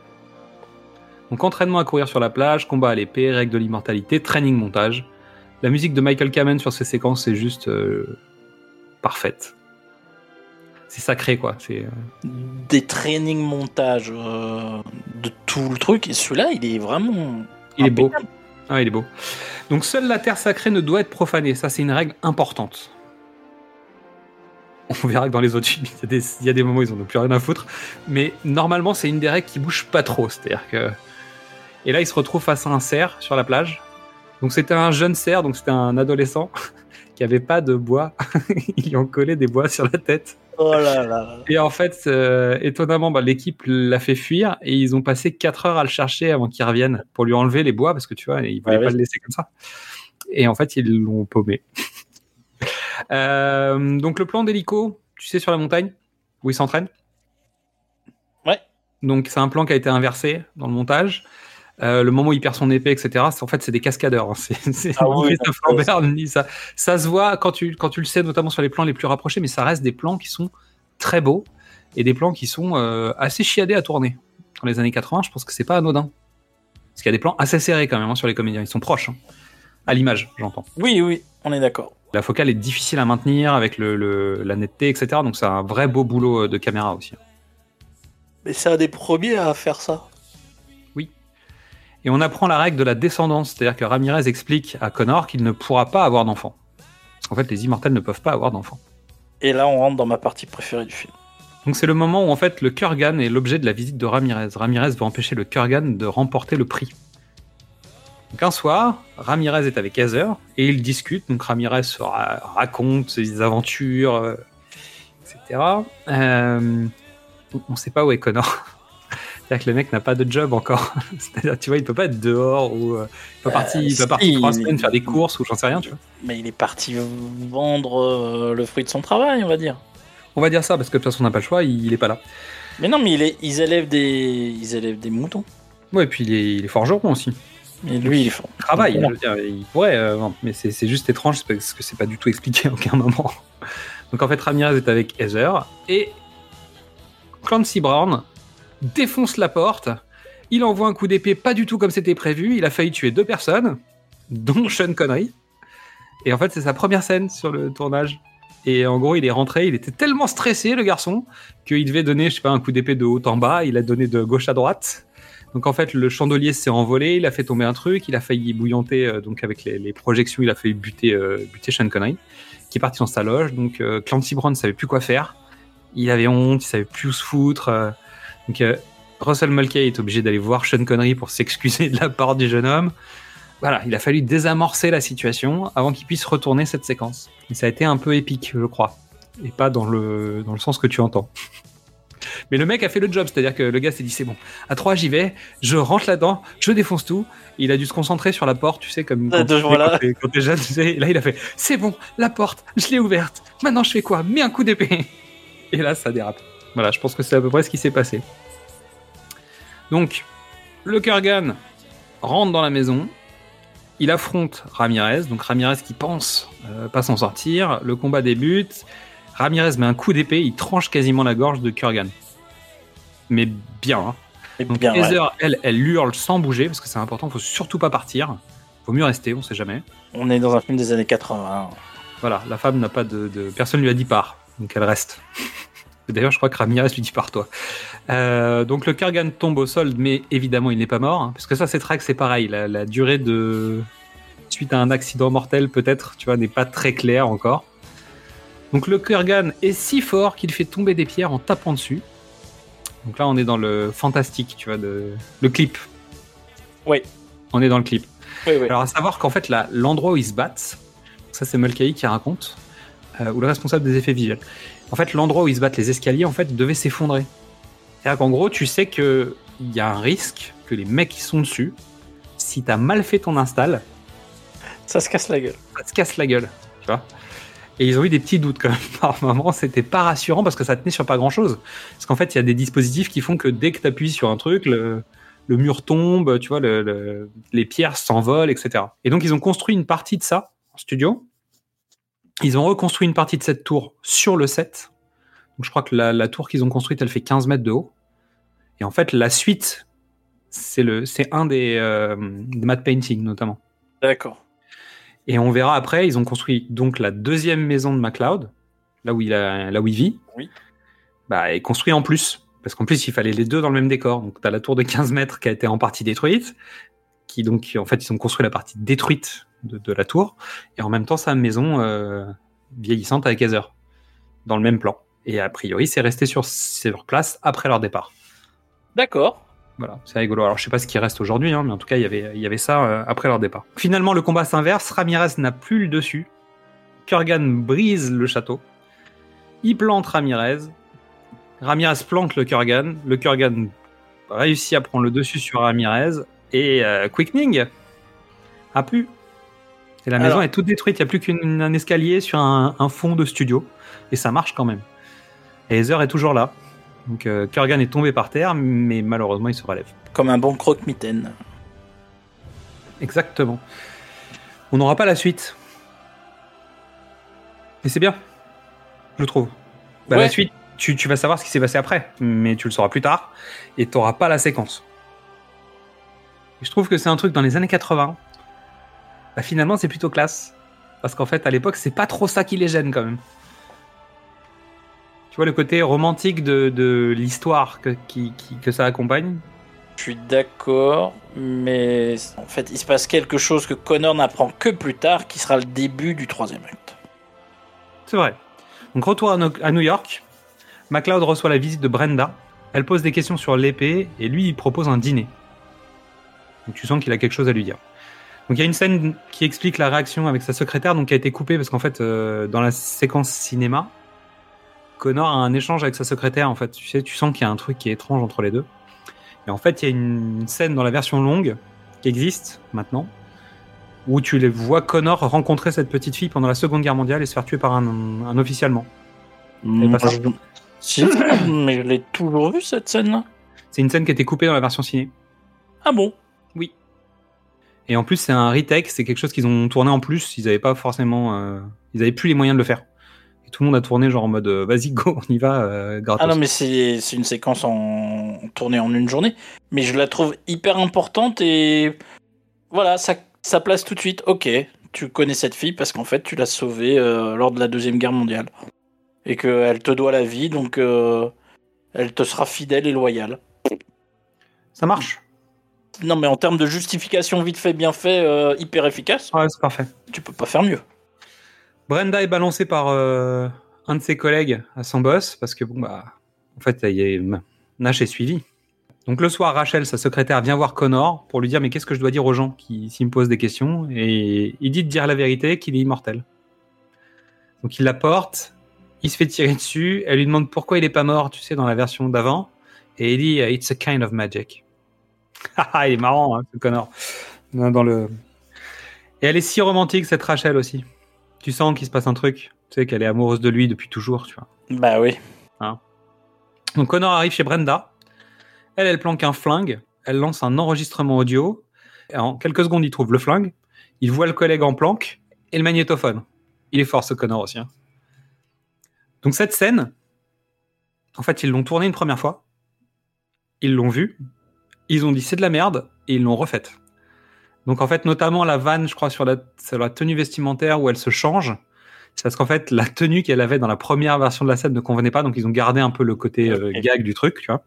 Donc entraînement à courir sur la plage, combat à l'épée, règle de l'immortalité, training montage. La musique de Michael Kamen sur ces séquences c'est juste euh, parfaite. C'est sacré quoi. C'est euh, Des training montages euh, de tout le truc et celui-là il est vraiment. il est beau. Ah, il est beau. Donc seule la terre sacrée ne doit être profanée. Ça, c'est une règle importante. On verra que dans les autres films, il y, a des, il y a des moments où ils n'en ont plus rien à foutre. Mais normalement, c'est une des règles qui bouge pas trop. C'est-à-dire que. Et là, il se retrouve face à un cerf sur la plage. Donc c'était un jeune cerf, donc c'était un adolescent qui avait pas de bois. Ils lui ont collé des bois sur la tête. Oh là là. Et en fait, euh, étonnamment, bah, l'équipe l'a fait fuir et ils ont passé 4 heures à le chercher avant qu'il revienne pour lui enlever les bois parce que tu vois, ils voulaient Ouais, pas oui. le laisser comme ça. Et en fait, ils l'ont paumé. Euh, donc le plan d'hélico, tu sais, sur la montagne où ils s'entraînent Ouais. Donc c'est un plan qui a été inversé dans le montage. euh, le moment où il perd son épée, etc. En fait, c'est des cascadeurs. hein. C'est Ah oui. Ça se voit quand tu, quand tu le sais, notamment sur les plans les plus rapprochés, mais ça reste des plans qui sont très beaux et des plans qui sont euh, assez chiadés à tourner. Dans les années 80, je pense que c'est pas anodin. Parce qu'il y a des plans assez serrés quand même hein, sur les comédiens. Ils sont proches. hein. À l'image, j'entends. Oui, oui, on est d'accord. La focale est difficile à maintenir avec le, le- la netteté, etc. Donc c'est un vrai beau boulot euh, de caméra aussi. Mais c'est un des premiers à faire ça. Et on apprend la règle de la descendance, c'est-à-dire que Ramirez explique à Connor qu'il ne pourra pas avoir d'enfant. En fait, les immortels ne peuvent pas avoir d'enfant. Et là, on rentre dans ma partie préférée du film. Donc c'est le moment où en fait le Kurgan est l'objet de la visite de Ramirez. Ramirez veut empêcher le Kurgan de remporter le prix. Donc un soir, Ramirez est avec Heather et ils discutent. Donc Ramirez raconte ses aventures, euh, etc. Euh, on ne sait pas où est Connor. C'est-à-dire que le mec n'a pas de job encore. C'est-à-dire, tu vois, il peut pas être dehors ou euh, il peut Euh, partir, il peut si, partir trois il- semaines faire des courses ou j'en sais rien, tu vois. Mais il est parti vendre euh, le fruit de son travail, on va dire. On va dire ça parce que de toute façon on n'a pas le choix, il, il est pas là. Mais non, mais il est, ils, élèvent des, ils élèvent des moutons. Ouais, et puis il est, il est forgeron aussi. Et lui, il travaille, Voilà. je veux dire, il pourrait, euh, mais c'est c'est juste étrange parce que c'est pas du tout expliqué à aucun moment. Donc en fait, Ramirez est avec Heather et Clancy Brown défonce la porte. Il envoie un coup d'épée pas du tout comme c'était prévu. Il a failli tuer deux personnes, dont Sean Connery. Et en fait, c'est sa première scène sur le tournage. Et en gros, il est rentré, il était tellement stressé, le garçon, qu'il devait donner, je sais pas, un coup d'épée de haut en bas. Il a donné de gauche à droite. Donc en fait, le chandelier s'est envolé, il a fait tomber un truc, il a failli bouillanter, euh, donc avec les, projections, il a failli buter, euh, buter Sean Connery, qui est parti dans sa loge. Donc euh, Clancy Brown ne savait plus quoi faire. Il avait honte, il savait plus où se foutre. donc Russell Mulcahy est obligé d'aller voir Sean Connery pour s'excuser de la part du jeune homme. Voilà, il a fallu désamorcer la situation avant qu'il puisse retourner cette séquence. Ça a été un peu épique, je crois. Et pas dans le, dans le sens que tu entends. Mais le mec a fait le job, c'est-à-dire que le gars s'est dit c'est bon, à 3 j'y vais, je rentre là-dedans, je défonce tout. Il a dû se concentrer sur la porte, tu sais, comme Euh, quand, tu voilà. quand t'es- quand t'es jeune, tu sais. Et Là, il a fait c'est bon, la porte, je l'ai ouverte. Maintenant, je fais quoi? Mets un coup d'épée. Et là, ça dérape. Voilà, je pense que c'est à peu près ce qui s'est passé. Donc, le Kurgan rentre dans la maison. Il affronte Ramirez, donc Ramirez qui pense euh, pas s'en sortir. Le combat débute. Ramirez met un coup d'épée, il tranche quasiment la gorge de Kurgan. Mais bien. hein. Et Donc bien, ouais. Heather, elle, elle hurle sans bouger parce que c'est important, faut surtout pas partir. Faut mieux rester, on sait jamais. On est dans un film des années 80. Voilà, la femme n'a pas de, de- Personne lui a dit part, donc elle reste. D'ailleurs, je crois que Ramirez lui dit par toi. Euh, donc le Kurgan tombe au sol, mais évidemment il n'est pas mort, hein, parce que ça c'est track, c'est pareil. La, la durée de suite à un accident mortel peut-être, tu vois, n'est pas très claire encore. Donc le Kurgan est si fort qu'il fait tomber des pierres en tapant dessus. Donc là on est dans le fantastique, tu vois, de... le clip. Oui. On est dans le clip. Oui, oui. Alors à savoir qu'en fait l'endroit où ils se battent, ça c'est Mulcahy qui raconte, euh, ou le responsable des effets visuels. En fait, l'endroit où ils se battent, les escaliers, en fait, devaient s'effondrer. C'est-à-dire qu'en gros, tu sais que il y a un risque que les mecs qui sont dessus, si t'as mal fait ton install, Ça se casse la gueule. ça te casse la gueule, tu vois. Et ils ont eu des petits doutes quand même par moment, c'était pas rassurant parce que ça tenait sur pas grand chose. Parce qu'en fait, il y a des dispositifs qui font que dès que tu appuies sur un truc, le, mur tombe, tu vois, le- le- les pierres s'envolent, etc. Et donc, ils ont construit une partie de ça en studio. Ils ont reconstruit une partie de cette tour sur le set. Donc, je crois que la, tour qu'ils ont construite, elle fait 15 mètres de haut. Et en fait, la suite, c'est un des, euh, des matte painting notamment. D'accord. Et on verra après, ils ont construit donc la deuxième maison de MacLeod, là où il, a, là où il vit. Oui. Bah, et construit en plus. Parce qu'en plus, il fallait les deux dans le même décor. Donc, tu as la tour de 15 mètres qui a été en partie détruite. Qui donc, en fait, ils ont construit la partie détruite de, de la tour. Et en même temps, sa maison euh, vieillissante avec Heather. Dans le même plan. Et a priori, c'est resté sur, sur place après leur départ. D'accord. Voilà, c'est rigolo. Alors, je sais pas ce qui reste aujourd'hui, hein, mais en tout cas, il y avait, il y avait ça euh, après leur départ. Finalement, le combat s'inverse. Ramirez n'a plus le dessus. Kurgan brise le château. Il plante Ramirez. Ramirez plante le Kurgan. Le Kurgan réussit à prendre le dessus sur Ramirez. Et euh, Quickening a pu. Et la maison Alors- est toute détruite. Il n'y a plus qu'un escalier sur un, un fond de studio. Et ça marche quand même. Et Heather est toujours là. Donc euh, Kurgan est tombé par terre, mais malheureusement il se relève. Comme un bon croque-mitaine. Exactement. On n'aura pas la suite. Et c'est bien, je trouve. Bah, Ouais. La suite, tu, tu vas savoir ce qui s'est passé après, mais tu le sauras plus tard, et tu n'auras pas la séquence. Et je trouve que c'est un truc dans les années 80. Bah, finalement, c'est plutôt classe. Parce qu'en fait, à l'époque, c'est pas trop ça qui les gêne quand même. Tu vois le côté romantique de, de l'histoire que, qui, qui- que ça accompagne? Je suis d'accord, mais en fait, il se passe quelque chose que Connor n'apprend que plus tard, qui sera le début du troisième acte. C'est vrai. Donc retour à New York, MacLeod reçoit la visite de Brenda. Elle pose des questions sur l'épée et lui il propose un dîner. Donc tu sens qu'il a quelque chose à lui dire. Donc il y a une scène qui explique la réaction avec sa secrétaire, donc qui a été coupée parce qu'en fait euh, dans la séquence cinéma, Connor a un échange avec sa secrétaire. En fait, tu sais, tu sens qu'il y a un truc qui est étrange entre les deux. Et en fait, il y a une scène dans la version longue qui existe maintenant où tu les vois Connor rencontrer cette petite fille pendant la Seconde Guerre mondiale et se faire tuer par un, un officier allemand. Pas ça je- Si, mais je l'ai toujours vu cette scène-là. C'est une scène qui a été coupée dans la version ciné. Ah bon? Oui. Et en plus, c'est un retake, c'est quelque chose qu'ils ont tourné en plus. Ils n'avaient pas forcément. euh, ils avaient plus les moyens de le faire. Et tout le monde a tourné genre en mode euh, vas-y, go, on y va, euh, gratos. Ah non, mais c'est une séquence en tournée en une journée. Mais je la trouve hyper importante et voilà, ça, ça place tout de suite. Ok, tu connais cette fille parce qu'en fait, tu l'as sauvée euh, lors de la Deuxième Guerre mondiale. Et qu'elle te doit la vie, donc euh, elle te sera fidèle et loyale. Ça marche. Non, mais en termes de justification vite fait, bien fait, hyper efficace, Ouais, c'est parfait. tu peux pas faire mieux. Brenda est balancée par euh, un de ses collègues à son boss parce que bon bah en fait il a- Nash est suivi. Donc le soir, Rachel, sa secrétaire, vient voir Connor pour lui dire mais qu'est-ce que je dois dire aux gens qui me posent des questions? Et il dit de dire la vérité qu'il est immortel. Donc il la porte, il se fait tirer dessus, elle lui demande pourquoi il est pas mort, tu sais dans la version d'avant et il dit it's a kind of magic. Haha, il est marrant hein, ce Connor dans le et elle est si romantique cette Rachel aussi. Tu sens qu'il se passe un truc. Tu sais qu'elle est amoureuse de lui depuis toujours, tu vois. Bah oui. Donc Connor arrive chez Brenda. Elle, elle planque un flingue. Elle lance un enregistrement audio. Et en quelques secondes, il trouve le flingue. Il voit le collègue en planque et le magnétophone. Il est fort ce Connor aussi. hein. Donc cette scène, en fait, ils l'ont tournée une première fois. Ils l'ont vue. Ils ont dit c'est de la merde et ils l'ont refaite. Donc en fait, notamment la vanne, je crois, sur la, sur la tenue vestimentaire où elle se change. C'est parce qu'en fait, la tenue qu'elle avait dans la première version de la scène ne convenait pas, donc ils ont gardé un peu le côté euh, gag du truc, tu vois.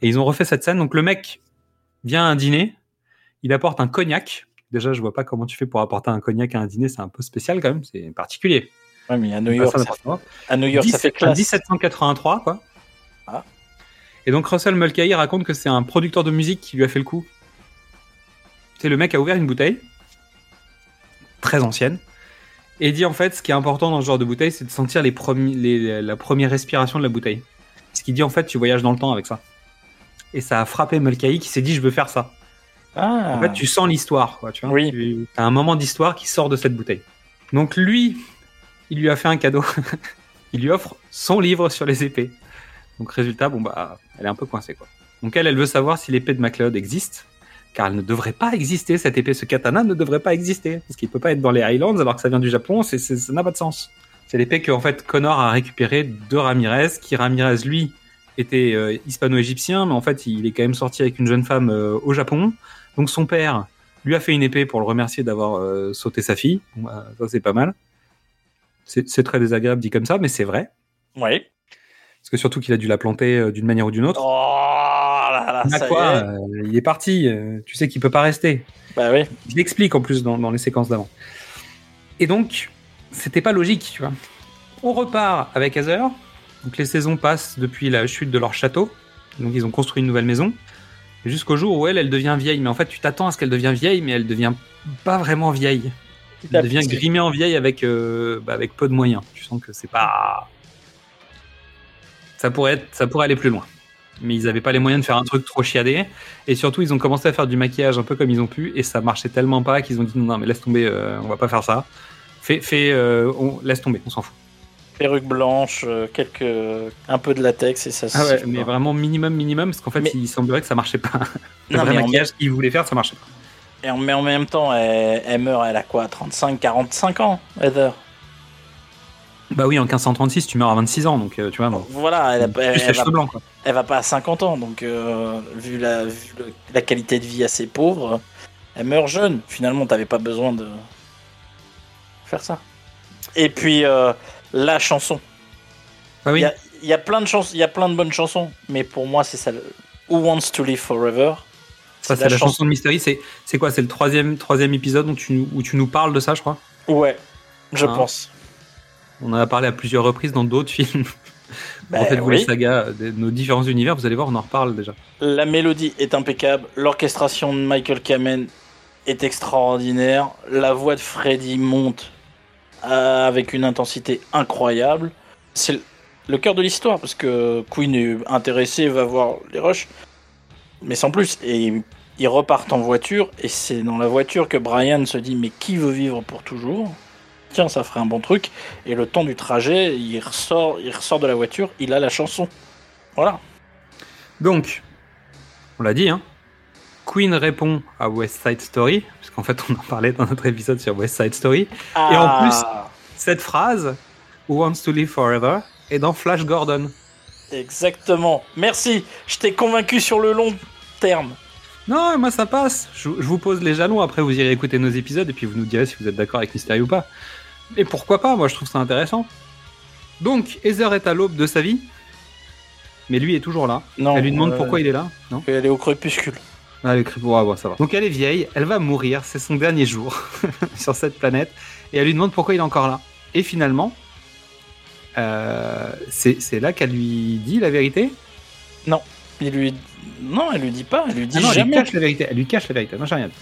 Et ils ont refait cette scène. Donc le mec vient à un dîner, il apporte un cognac. Déjà, je vois pas comment tu fais pour apporter un cognac à un dîner, c'est un peu spécial quand même, c'est particulier. Ouais, mais à New York, ça, ça. à New York, ça 17 fait classe. 1783, quoi. Ah. Et donc Russell Mulcahy raconte que c'est un producteur de musique qui lui a fait le coup. C'est le mec a ouvert une bouteille, très ancienne, et dit en fait ce qui est important dans ce genre de bouteille, c'est de sentir les premi- les- la première respiration de la bouteille. Ce qui dit en fait tu voyages dans le temps avec ça. Et ça a frappé Mulcahy qui s'est dit je veux faire ça. Ah. En fait, tu sens l'histoire, quoi, tu vois. Oui. Tu as un moment d'histoire qui sort de cette bouteille. Donc lui, il lui a fait un cadeau. il lui offre son livre sur les épées. Donc résultat, bon bah, elle est un peu coincée, quoi. Donc elle, elle veut savoir si l'épée de MacLeod existe, car elle ne devrait pas exister. Cette épée, ce katana ne devrait pas exister, parce qu'il peut pas être dans les Highlands alors que ça vient du Japon. C'est, c'est- ça n'a pas de sens. C'est l'épée que en fait Connor a récupérée de Ramirez, qui Ramirez lui était euh, hispano-égyptien, mais en fait il est quand même sorti avec une jeune femme euh, au Japon. Donc son père lui a fait une épée pour le remercier d'avoir euh, sauté sa fille. Bon, bah, ça c'est pas mal. C'est c'est très désagréable dit comme ça, mais c'est vrai. Oui. Parce que surtout qu'il a dû la planter euh, d'une manière ou d'une autre. Oh là là, Ah, ça quoi, y est. euh, il est parti. euh, tu sais qu'il peut pas rester. Bah oui. Je l'explique en plus dans, dans les séquences d'avant. Et donc, c'était pas logique, tu vois. On repart avec Heather. Donc les saisons passent depuis la chute de leur château. Donc ils ont construit une nouvelle maison. Jusqu'au jour où elle, elle devient vieille. Mais en fait, tu t'attends à ce qu'elle devienne vieille, mais elle devient pas vraiment vieille. Elle devient grimée en vieille avec, euh, bah, avec peu de moyens. Tu sens que c'est pas. Ça pourrait, être, ça pourrait aller plus loin. Mais ils n'avaient pas les moyens de faire un truc trop chiadé. Et surtout, ils ont commencé à faire du maquillage un peu comme ils ont pu. Et ça marchait tellement pas qu'ils ont dit non, non, mais laisse tomber, euh, on va pas faire ça. Fais, fais, euh, on, laisse tomber, on s'en fout. Perruque blanche, euh, quelques, un peu de latex et ça. Ah ouais, mais pas. vraiment minimum, minimum, parce qu'en fait, Mais- il semblerait que ça marchait pas. Le Non, vrai maquillage qu'ils voulaient faire, ça marchait pas. Et en, mais en même temps, elle, elle meurt, elle a quoi 35, 45 ans, Heather? Bah oui, en 1536, tu meurs à 26 ans, donc euh, tu vois, bon, Voilà, elle, a- plus elle- les elle va, cheveux blancs, quoi. elle va pas à 50 ans, donc euh, vu, la, vu le- la qualité de vie assez pauvre, elle meurt jeune. Finalement, t'avais pas besoin de faire ça. Et puis, euh, la chanson. Bah oui. Il y a- il y, a plein de chansons, il y a plein de bonnes chansons, mais pour moi, c'est ça. le- Who Wants to Live Forever? Ça, c'est la, chanson de Mystery. C'est, c'est quoi C'est le troisième, troisième épisode où tu, où tu nous parles de ça, je crois? Ouais, je Hein? pense. On en a parlé à plusieurs reprises dans d'autres films. Bah, Refaites-vous oui. les sagas de nos différents univers, vous allez voir, on en reparle déjà. La mélodie est impeccable, l'orchestration de Michael Kamen est extraordinaire, la voix de Freddy monte euh, avec une intensité incroyable. C'est le- le cœur de l'histoire parce que Queen est intéressé, va voir les rushs, mais sans plus. Et ils repartent en voiture et c'est dans la voiture que Brian se dit mais qui veut vivre pour toujours? Tiens, ça ferait un bon truc. Et le temps du trajet, il ressort, il ressort de la voiture, il a la chanson. Voilà. Donc, on l'a dit, hein. Queen répond à West Side Story, parce qu'en fait, on en parlait dans notre épisode sur West Side Story. Et en plus- Ah. Cette phrase, Who Wants to Live Forever, est dans Flash Gordon. Exactement. Merci. Je t'ai convaincu sur le long terme. Non, moi ça passe. Je, je vous pose les jalons, après vous irez écouter nos épisodes et puis vous nous direz si vous êtes d'accord avec Mystery ou pas. Et pourquoi pas, moi je trouve ça intéressant. Donc, Heather est à l'aube de sa vie, mais lui est toujours là. Non. Elle lui demande euh, pourquoi il est là, non Elle est au crépuscule. Ah, elle écrit pour avoir, ça va. Donc elle est vieille, elle va mourir, c'est son dernier jour sur cette planète, et elle lui demande pourquoi il est encore là. Et finalement, euh, c'est là qu'elle lui dit la vérité? Il lui. Non, elle lui dit pas. Elle lui dit Ah non, elle lui jamais. cache la vérité. Elle lui cache la vérité. Non, j'ai rien dit.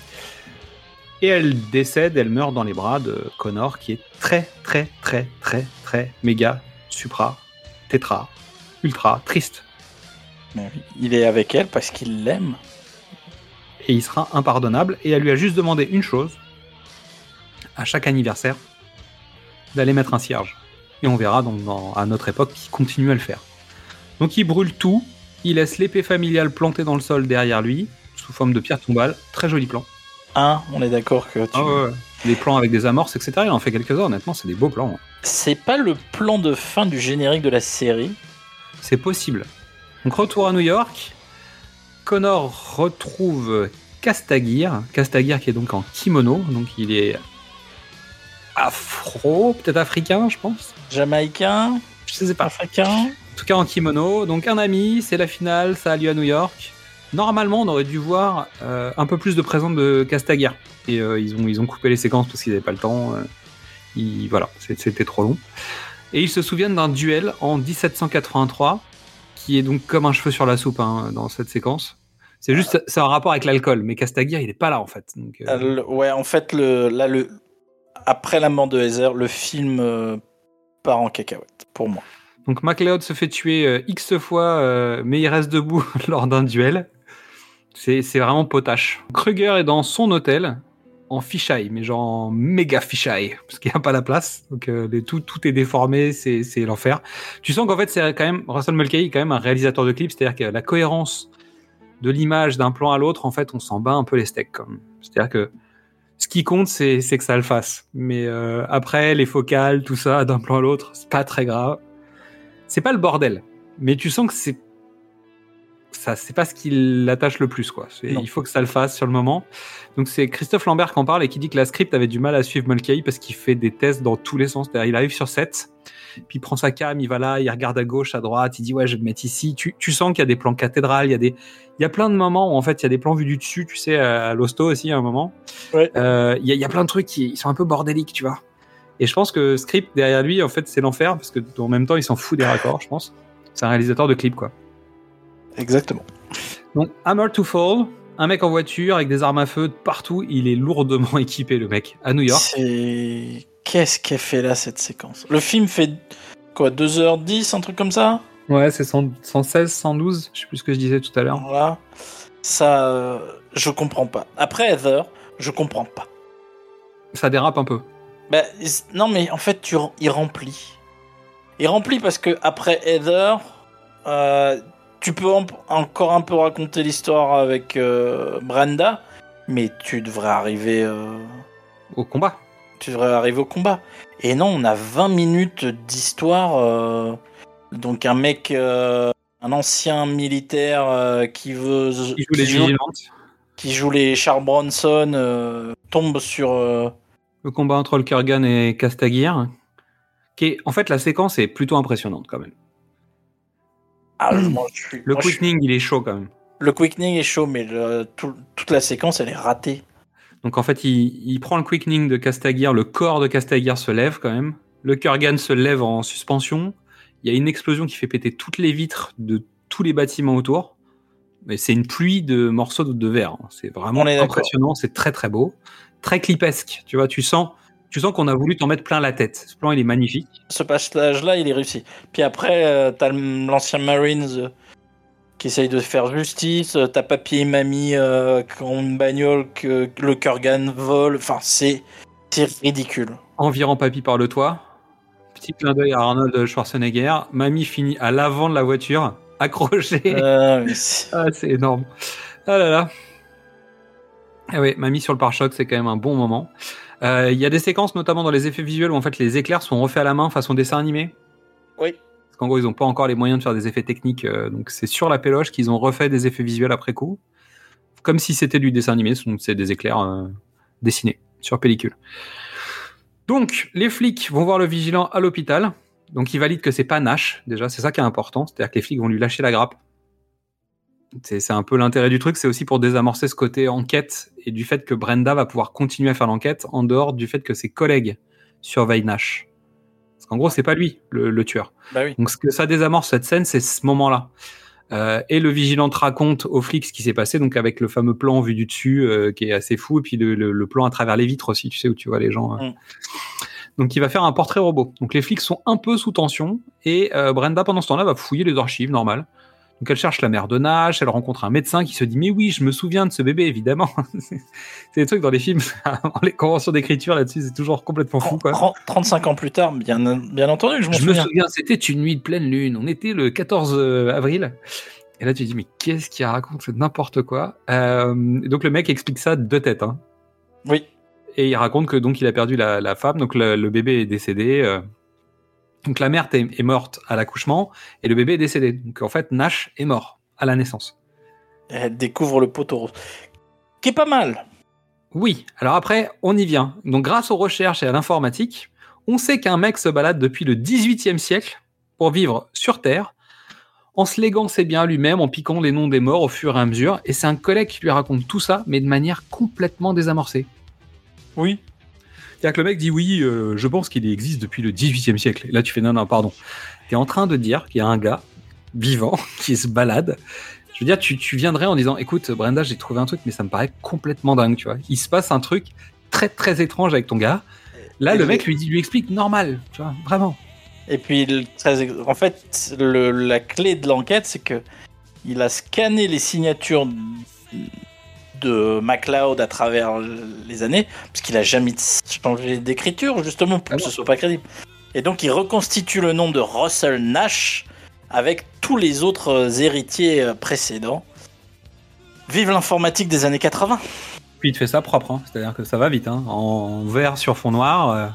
Et elle décède, elle meurt dans les bras de Connor, qui est très, très, très, très, très, méga, supra, tétra, ultra, triste. Mais oui, Il est avec elle parce qu'il l'aime. Et il sera impardonnable. Et elle lui a juste demandé une chose, à chaque anniversaire, d'aller mettre un cierge. Et on verra donc dans- à notre époque qu'il continue à le faire. Donc il brûle tout, il laisse l'épée familiale plantée dans le sol derrière lui, sous forme de pierre tombale. Très joli plan. Hein, on est d'accord que tu. Ah ouais. Des plans avec des amorces, etc. Il en fait quelques-uns, honnêtement, c'est des beaux plans. C'est pas le plan de fin du générique de la série. C'est possible. Donc retour à New York, Connor retrouve Castagir, Castagir qui est donc en kimono, donc il est afro, peut-être africain, je pense. Jamaïcain, Je sais pas. africain. En tout cas en kimono. Donc un ami, c'est la finale, ça a lieu à New York. Normalement, on aurait dû voir euh, un peu plus de présence de Castagir. Et euh, ils, ont, ils ont coupé les séquences parce qu'ils n'avaient pas le temps. euh, ils- voilà, c'était trop long. Et ils se souviennent d'un duel en 1783, qui est donc comme un cheveu sur la soupe hein, dans cette séquence. C'est juste, c'est un rapport avec l'alcool, mais Castagir, il est pas là en fait. Donc, euh, ouais, en fait, le, là, le, après la mort de Heather, le film euh, part en cacahuète, pour moi. Donc MacLeod se fait tuer euh, X fois, mais il reste debout lors d'un duel. C'est vraiment potache. Kruger est dans son hôtel, en fisheye, mais genre en méga fisheye, parce qu'il n'y a pas la place. Donc euh, tout, tout est déformé, c'est l'enfer. Tu sens qu'en fait, c'est quand même, Russell Mulcahy est quand même un réalisateur de clips, c'est-à-dire que la cohérence de l'image d'un plan à l'autre, en fait, on s'en bat un peu les steaks. C'est-à-dire que ce qui compte, c'est c'est que ça le fasse. Mais euh, après, les focales, tout ça, d'un plan à l'autre, c'est pas très grave c'est pas le bordel, mais tu sens que c'est ça, c'est pas ce qui l'attache le plus, quoi. Il faut que ça le fasse sur le moment. Donc c'est Christophe Lambert qui en parle et qui dit que la script avait du mal à suivre Mulcahy parce qu'il fait des tests dans tous les sens. Il arrive sur set, puis il prend sa cam, il va là, il regarde à gauche, à droite, il dit ouais, je vais le mettre ici. Tu, tu sens qu'il y a des plans cathédrales, il y a des, il y a plein de moments où en fait il y a des plans vus du dessus, tu sais, à l'hosto aussi à un moment. Ouais. Euh, Il y, a, il y a plein de trucs qui ils sont un peu bordéliques, tu vois. Et je pense que script derrière lui, en fait, c'est l'enfer parce que en même temps, il s'en fout des raccords, je pense. C'est un réalisateur de clips, quoi. Exactement. Donc, Hammer to Fall, un mec en voiture avec des armes à feu de partout. Il est lourdement équipé, le mec, à New York. C'est. Qu'est-ce qu'elle fait là, cette séquence? Le film fait quoi 2h10, un truc comme ça? Ouais, c'est 100 116, 112, je sais plus ce que je disais tout à l'heure. Voilà. Ça. euh, je comprends pas. Après Heather, je comprends pas. Ça dérape un peu. Bah, non, mais en fait, tu, il remplit. Il remplit parce que après Heather, euh, tu peux en- encore un peu raconter l'histoire avec euh, Brenda, Mais tu devrais arriver. euh, au combat. tu devrais arriver au combat. Et non, on a 20 minutes d'histoire. euh, donc un mec, un ancien militaire qui veut, Il joue les qui joue, vigilantes. qui joue les Charles Bronson tombe sur. Le combat entre le Kurgan et Castagear. Qui est, en fait, la séquence est plutôt impressionnante quand même. Ah, moi, je suis- Le moi, je suis- quickening, il est chaud quand même. le quickening est chaud, mais le- tout- toute la séquence, elle est ratée. Donc en fait, il, il prend le quickening de Castagear, le corps de Castagear se lève quand même. Le Kurgan se lève en suspension. Il y a une explosion qui fait péter toutes les vitres de tous les bâtiments autour. Mais c'est une pluie de morceaux de, verre. hein. C'est vraiment impressionnant. C'est très très beau, très clipesque. Tu vois, tu sens, tu sens qu'on a voulu t'en mettre plein la tête. Ce plan, il est magnifique. Ce passage-là, il est réussi. Puis après, euh, t'as l'ancien Marines euh, qui essaye de faire justice. euh, T'as papy et mamie euh, qui ont une bagnole que, le Kurgan vole. Enfin, c'est ridicule. Environ papy par le toit. Petit clin d'œil à Arnold Schwarzenegger. Mamie finit à l'avant de la voiture, accrochée. Euh, c'est- Ah, c'est énorme. Ah là là. Ah ouais, mamie sur le pare-choc, c'est quand même un bon moment. Euh, Il y a des séquences, notamment dans les effets visuels, où en fait les éclairs sont refaits à la main façon dessin animé. Oui. Parce qu'en gros, ils n'ont pas encore les moyens de faire des effets techniques. euh, donc c'est sur la péloche qu'ils ont refait des effets visuels après coup. Comme si c'était du dessin animé, donc c'est des éclairs euh, dessinés sur pellicule. Donc, les flics vont voir le vigilant à l'hôpital. Donc, ils valident que c'est pas Nash. Déjà, c'est ça qui est important. C'est-à-dire que les flics vont lui lâcher la grappe. C'est un peu l'intérêt du truc. C'est aussi pour désamorcer ce côté enquête et du fait que Brenda va pouvoir continuer à faire l'enquête en dehors du fait que ses collègues surveillent Nash. Parce qu'en gros, c'est pas lui le, le tueur. bah oui. Donc, ce que ça désamorce cette scène, c'est ce moment-là. Euh, et le vigilant te raconte aux flics ce qui s'est passé, donc avec le fameux plan vu du dessus euh, qui est assez fou, et puis le, le- le plan à travers les vitres aussi, tu sais où tu vois les gens. euh. Mm. Donc, il va faire un portrait robot. Donc, les flics sont un peu sous tension, et Brenda pendant ce temps-là va fouiller les archives, normal. Donc, elle cherche la mère de Nash, elle rencontre un médecin qui se dit mais oui, je me souviens de ce bébé évidemment. c'est des trucs dans les films, les conventions d'écriture là-dessus, c'est toujours complètement fou quoi. 30 35 ans plus tard, bien, bien entendu je Je me souviens. souviens, c'était une nuit de pleine lune. On était le 14 avril. Et là, tu te dis, mais qu'est-ce qu'il raconte C'est n'importe quoi. Euh, donc, le mec explique ça de têtes. Hein. Oui. Et il raconte que donc il a perdu la, la femme, donc le, le bébé est décédé. euh. Donc la mère est, morte à l'accouchement et le bébé est décédé. Donc en fait, Nash est mort à la naissance. Elle découvre le poteau rose. Qui est pas mal. Oui, alors après, on y vient. Donc grâce aux recherches et à l'informatique, on sait qu'un mec se balade depuis le 18e siècle pour vivre sur Terre, en se léguant ses biens lui-même, en piquant les noms des morts au fur et à mesure. Et c'est un collègue qui lui raconte tout ça, mais de manière complètement désamorcée. Oui. C'est-à-dire que le mec dit oui, euh, je pense qu'il existe depuis le 18e siècle. Et là, tu fais non, non, pardon. Tu es en train de dire qu'il y a un gars vivant qui se balade. Je veux dire, tu, tu viendrais en disant écoute, Brenda, j'ai trouvé un truc, mais ça me paraît complètement dingue, tu vois. Il se passe un truc très, très étrange avec ton gars. Là, Et le mec lui, dit, lui explique normal, tu vois, vraiment. Et puis, très en fait, le- la clé de l'enquête, c'est que il a scanné les signatures de MacLeod à travers les années, parce qu'il a jamais changé d'écriture, justement, pour Ah que non. ce soit pas crédible. Et donc, il reconstitue le nom de Russell Nash avec tous les autres héritiers euh, précédents. Vive l'informatique des années 80 Puis il te fait ça propre, hein. c'est-à-dire que ça va vite, hein. en vert sur fond noir. euh,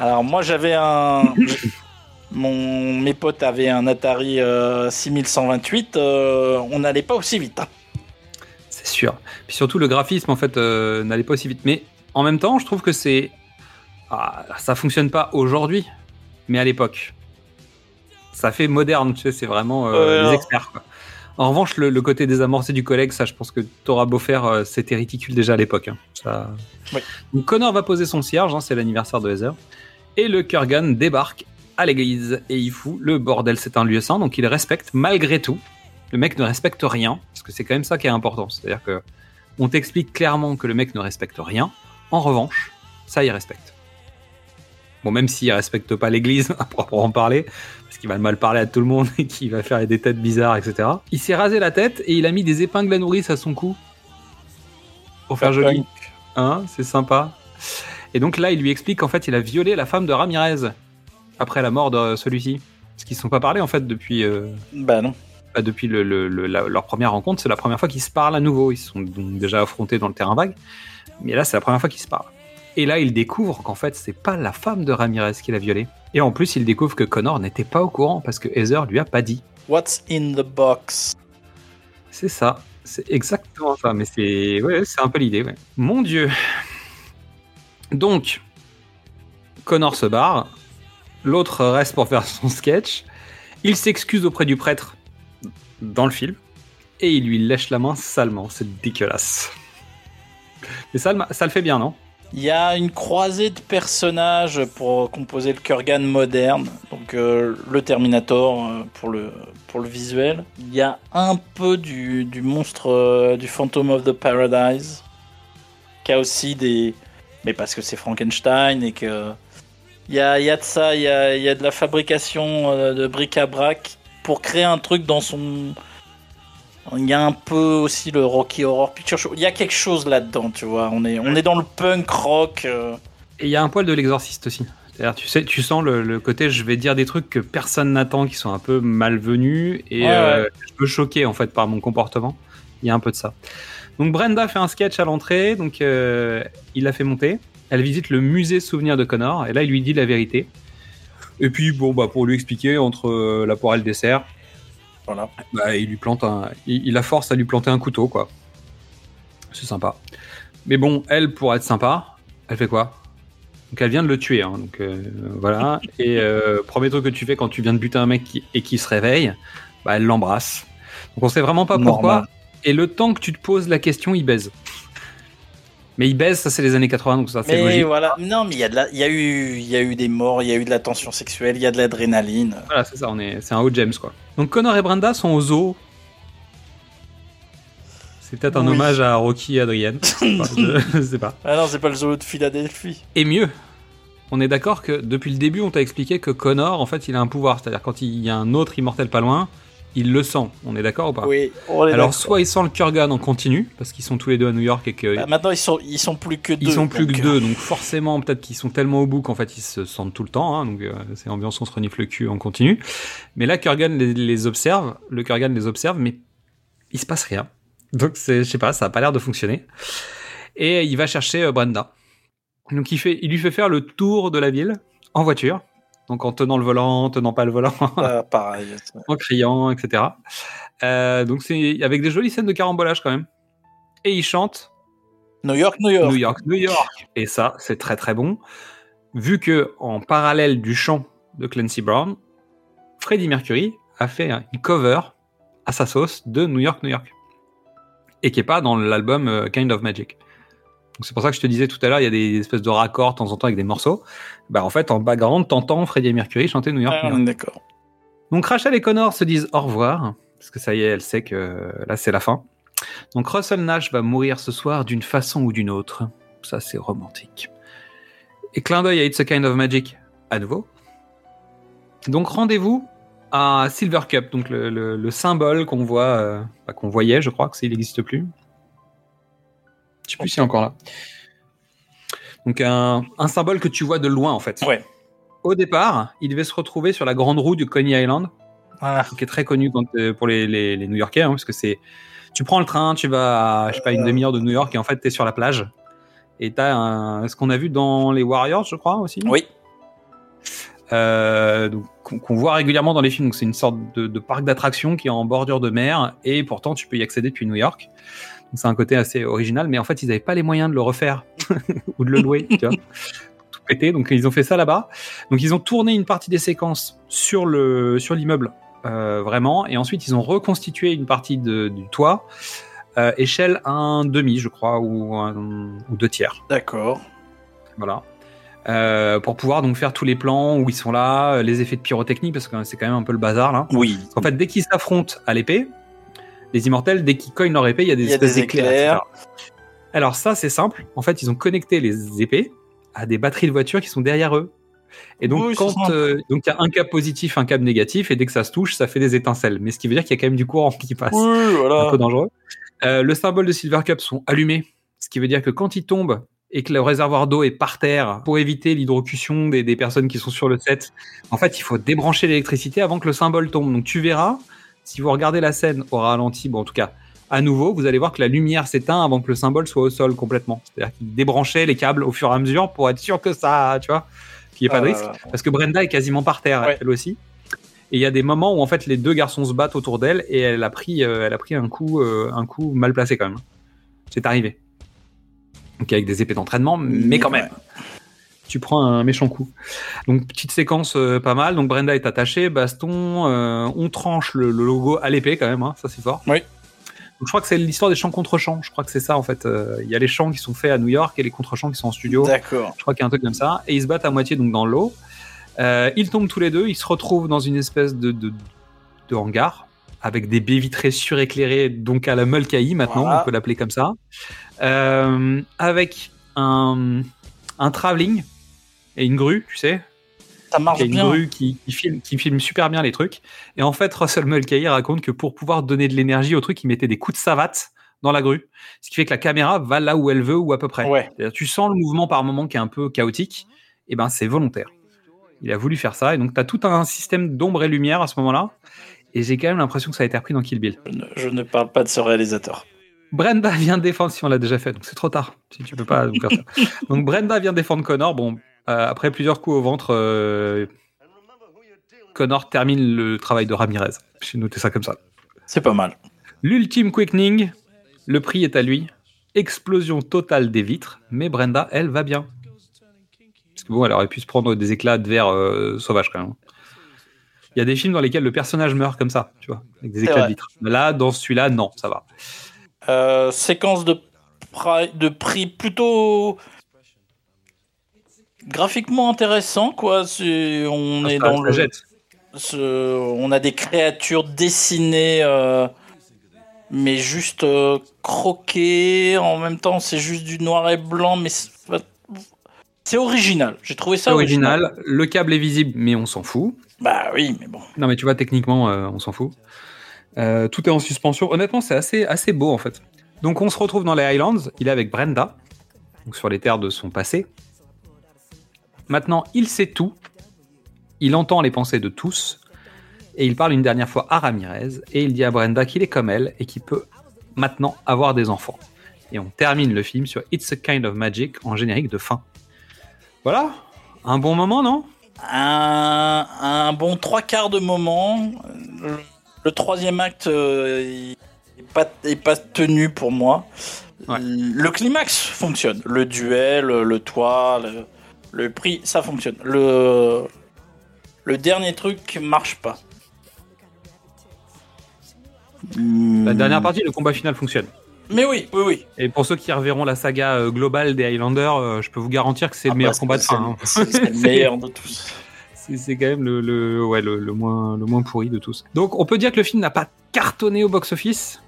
Alors moi j'avais un... Mon... Mes potes avaient un Atari euh, 6128, euh, on n'allait pas aussi vite. hein. C'est sûr. Puis surtout, le graphisme, en fait, euh, n'allait pas aussi vite. Mais en même temps, je trouve que c'est. Ah, ça fonctionne pas aujourd'hui, mais à l'époque. Ça fait moderne, tu sais, c'est vraiment euh, Ouais, les experts. Quoi. En revanche, le, le côté désamorcé du collègue, ça, je pense que t'auras beau faire, euh, c'était ridicule déjà à l'époque. hein. Ça... Oui. Donc Connor va poser son cierge, hein, c'est l'anniversaire de Heather. Et le Kurgan débarque à l'église et il fout le bordel. C'est un lieu saint, donc il respecte malgré tout. Le mec ne respecte rien, parce que c'est quand même ça qui est important. C'est-à-dire que on t'explique clairement que le mec ne respecte rien. En revanche, ça il respecte. Bon, même s'il respecte pas l'église, à proprement parler, parce qu'il va mal parler à tout le monde et qu'il va faire des têtes bizarres, etc. Il s'est rasé la tête et il a mis des épingles à nourrice à son cou. Pour faire joli. Hein, c'est sympa. Et donc là, il lui explique qu'en fait, il a violé la femme de Ramirez après la mort de celui-ci. Parce qu'ils ne sont pas parlé en fait depuis. euh, Bah non. Bah, depuis le- le- le- la- leur première rencontre, c'est la première fois qu'ils se parlent à nouveau. Ils se sont donc déjà affrontés dans le terrain vague, mais là c'est la première fois qu'ils se parlent. Et là, il découvre qu'en fait, c'est pas la femme de Ramirez qui l'a violé. Et en plus, il découvre que Connor n'était pas au courant parce que Heather lui a pas dit. What's in the box? C'est ça, c'est exactement ça. Mais c'est ouais, un peu l'idée. ouais. Mon Dieu. Donc, Connor se barre. L'autre reste pour faire son sketch. Il s'excuse auprès du prêtre dans le film et il lui lèche la main salement. C'est dégueulasse. Mais ça, le- fait bien, non? Il y a une croisée de personnages pour composer le Kurgan moderne. Donc euh, le Terminator euh, pour le, visuel. Il y a un peu du, monstre euh, du Phantom of the Paradise. Qui a aussi des... Mais parce que c'est Frankenstein et que... Il y a, de ça, il y a, de la fabrication de bric-à-brac pour créer un truc dans son... Il y a un peu aussi le Rocky Horror Picture Show. Il y a quelque chose là-dedans, tu vois. On est, on est dans le punk rock. euh. Et il y a un poil de l'exorciste aussi. C'est-à-dire, tu sais, tu sens le, le côté, je vais dire des trucs que personne n'attend, qui sont un peu malvenus, et Ouais, euh, je peux choquer en fait par mon comportement. Il y a un peu de ça. Donc Brenda fait un sketch à l'entrée, donc euh, il la fait monter. Elle visite le musée souvenir de Connor, et là il lui dit la vérité. Et puis bon, bah pour lui expliquer entre euh, la poire et le dessert, Voilà. bah, il lui plante un, il, il la force à lui planter un couteau quoi. C'est sympa. Mais bon, elle pour être sympa, elle fait quoi? Donc elle vient de le tuer, hein, donc euh, voilà. Et euh, premier truc que tu fais quand tu viens de buter un mec qui- et qui se réveille, bah elle l'embrasse. Donc on sait vraiment pas pourquoi. Et le temps que tu te poses la question, il baise. Mais il baise, ça c'est les années 80, donc ça c'est logique. voilà. Non, mais il y, a de la- il y, a eu- il y a eu des morts, il y a eu de la tension sexuelle, il y a de l'adrénaline. Voilà, c'est ça, on est, c'est un haut James quoi. Donc Connor et Brenda sont aux zoo. C'est peut-être un Oui. hommage à Rocky et Adrienne. Enfin, je, je sais pas. Ah non, c'est pas le zoo de Philadelphie. Et mieux, on est d'accord que depuis le début, on t'a expliqué que Connor, en fait, il a un pouvoir. C'est-à-dire quand il y a un autre immortel pas loin, il le sent. On est d'accord ou pas Oui, on est Alors soit il sent le Kurgan en continu, parce qu'ils sont tous les deux à New York et que Bah, maintenant, ils sont, ils sont plus que deux. ils sont plus donc, que deux, donc forcément peut-être qu'ils sont tellement au bout qu'en fait ils se sentent tout le temps, hein, donc euh, c'est ambiance on se renifle le cul en continu. Mais là Kurgan les, les observe, le Kurgan les observe, mais il se passe rien. Donc je sais pas, ça a pas l'air de fonctionner. Et il va chercher euh, Brenda. Donc il fait, il lui fait faire le tour de la ville en voiture, donc en tenant le volant, en tenant pas le volant, euh, pareil. en criant, etc. Euh, donc c'est avec des jolies scènes de carambolage quand même. Et il chante New York, New York. New York, New York. Et ça, c'est très très bon. Vu que en parallèle du chant de Clancy Brown, Freddie Mercury a fait un- une cover à sa sauce de New York, New York. Et qui est pas dans l'album euh, Kind of Magic. Donc c'est pour ça que je te disais tout à l'heure, il y a des espèces de raccords de temps en temps avec des morceaux. Bah en fait, en background, t'entends Freddie Mercury chanter New York, Ah, d'accord. Donc Rachel et Connor se disent au revoir, parce que ça y est, elle sait que là c'est la fin. Donc Russell Nash va mourir ce soir d'une façon ou d'une autre. Ça c'est romantique. Et clin d'œil à It's a Kind of Magic à nouveau. Donc rendez-vous à Silver Cup, donc le, le- le symbole qu'on voit, euh, bah, qu'on voyait, je crois que c'est- il n'existe plus. Je sais plus s'il est encore là. Donc un, un symbole que tu vois de loin en fait. Ouais. Au départ, il devait se retrouver sur la grande roue du Coney Island, Ah, qui est très connue quand, euh, pour les, les, les New-Yorkais, hein, parce que c'est, tu prends le train, tu vas, à, je sais pas, une demi-heure de New York, et en fait, t'es sur la plage. Et t'as un, ce qu'on a vu dans les Warriors, je crois aussi. oui. Euh, qu'on voit régulièrement dans les films. Donc, c'est une sorte de, de parc d'attractions qui est en bordure de mer, et pourtant, tu peux y accéder depuis New York. Donc, c'est un côté assez original, mais en fait, ils n'avaient pas les moyens de le refaire ou de le louer, tu vois. Tout pété. Donc, ils ont fait ça là-bas. Donc, ils ont tourné une partie des séquences sur le sur l'immeuble, euh, vraiment, et ensuite, ils ont reconstitué une partie de- du toit. euh, échelle un demi, je crois, ou, un- ou deux tiers. D'accord. Voilà. Euh, pour pouvoir donc faire tous les plans où ils sont là, les effets de pyrotechnie, parce que c'est quand même un peu le bazar là. Oui. Parce qu'en fait, dès qu'ils s'affrontent à l'épée, les immortels, dès qu'ils cognent leur épée, il y a des Il y a espèces des éclairs. etc. Alors ça, c'est simple. En fait, ils ont connecté les épées à des batteries de voitures qui sont derrière eux. Et donc, Oui, quand euh, donc il y a un câble positif, un câble négatif, et dès que ça se touche, ça fait des étincelles. Mais ce qui veut dire qu'il y a quand même du courant qui passe Oui, un voilà. peu dangereux. Euh, le symbole de Silver Cup sont allumés, ce qui veut dire que quand ils tombent et que le réservoir d'eau est par terre, pour éviter l'hydrocution des, des personnes qui sont sur le set, en fait, il faut débrancher l'électricité avant que le symbole tombe. Donc tu verras, Si vous regardez la scène au ralenti, bon, en tout cas, à nouveau, vous allez voir que la lumière s'éteint avant que le symbole soit au sol complètement. C'est-à-dire qu'il débranchait les câbles au fur et à mesure pour être sûr que ça, tu vois, qu'il n'y ait pas Ah de là risque. Parce que Brenda est quasiment par terre, Ouais. elle aussi. Et il y a des moments où en fait les deux garçons se battent autour d'elle et elle a pris, euh, elle a pris un coup, euh, un coup mal placé quand même. C'est arrivé. Donc avec des épées d'entraînement, mais quand même. Tu prends un méchant coup. Donc petite séquence euh, pas mal. Donc Brenda est attachée, baston, euh, on tranche le, le logo à l'épée quand même, hein, ça c'est fort. Oui. Donc je crois que c'est l'histoire des champs contre champs. Je crois que c'est ça en fait. Euh, Il y a les champs qui sont faits à New York et les contre champs qui sont en studio. D'accord. Je crois qu'il y a un truc comme ça. Et ils se battent à moitié donc dans l'eau. Ils tombent tous les deux. Ils se retrouvent dans une espèce de, de, de hangar avec des baies vitrées suréclairées, donc à la Mulcahy maintenant, Voilà. on peut l'appeler comme ça. Avec un, un travelling et une grue, tu sais. Ça marche une bien. grue qui, qui filme, qui filme super bien les trucs. Et en fait, Russell Mulcahy raconte que pour pouvoir donner de l'énergie au truc, il mettait des coups de savate dans la grue. Ce qui fait que la caméra va là où elle veut ou à peu près. Ouais. Tu sens le mouvement par moment qui est un peu chaotique. Et ben, c'est volontaire. Il a voulu faire ça. Et donc, tu as tout un système d'ombre et lumière à ce moment-là. Et j'ai quand même l'impression que ça a été repris dans Kill Bill. Je ne, je ne parle pas de ce réalisateur. Brenda vient défendre, si on l'a déjà fait, donc c'est trop tard, si tu peux pas nous faire ça. Donc Brenda vient défendre Connor. Bon, après plusieurs coups au ventre, euh, Connor termine le travail de Ramirez. J'ai noté ça comme ça. C'est pas mal. L'ultime quickening, le prix est à lui. Explosion totale des vitres, mais Brenda, elle, va bien. Parce que bon, elle aurait pu se prendre des éclats de verre euh, sauvages quand même. Il y a des films dans lesquels le personnage meurt comme ça, tu vois, avec des éclats vrai. de vitres. Là, dans celui-là, non, ça va. Euh, séquence de prix plutôt graphiquement intéressant quoi. On est Ça- dans le, ce- on a des créatures dessinées, euh, mais juste euh, croquées. En même temps, c'est juste du noir et blanc, mais c'est original. J'ai trouvé ça C'est original. Le câble est visible, mais on s'en fout. Bah oui, mais bon. Non, mais tu vois, techniquement, euh, on s'en fout. Tout est en suspension. Honnêtement, c'est assez, assez beau en fait. Donc, on se retrouve dans les Highlands. Il est avec Brenda, donc sur les terres de son passé. Maintenant, il sait tout. Il entend les pensées de tous. Et il parle une dernière fois à Ramirez. Et il dit à Brenda qu'il est comme elle et qu'il peut maintenant avoir des enfants. Et on termine le film sur It's a Kind of Magic en générique de fin. Voilà. Un bon moment, non? Un, un bon trois quarts de moment. Le, troisième acte euh, il est pas, est pas tenu pour moi. Ouais. Le climax fonctionne. Le duel, le toit, le, le prix, ça fonctionne. Le, le dernier truc marche pas. La dernière partie, le combat final fonctionne. Mais oui, oui, oui. Et pour ceux qui reverront la saga euh, globale des Highlanders, euh, je peux vous garantir que c'est Ah le meilleur bah, combat de fin. hein. C'est le meilleur de tous. C'est quand même le, le, ouais, le, le moins, le moins pourri de tous. Donc on peut dire que le film n'a pas cartonné au box-office,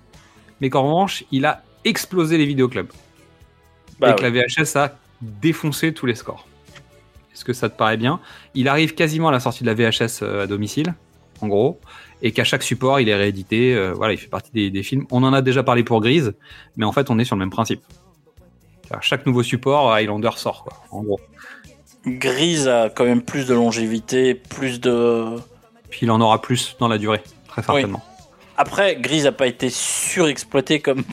mais qu'en revanche, il a explosé les vidéoclubs. Bah et que la VHS a défoncé tous les scores. Est-ce que ça te paraît bien Il arrive quasiment à la sortie de la VHS euh, à domicile, en gros, et qu'à chaque support, il est réédité. euh, voilà, il fait partie des, des films. On en a déjà parlé pour Grise, mais en fait, on est sur le même principe. Chaque nouveau support, Highlander sort, quoi, en gros. Grise a quand même plus de longévité, plus de. Puis il en aura plus dans la durée, très certainement. Après, Grise a pas été surexploité comme,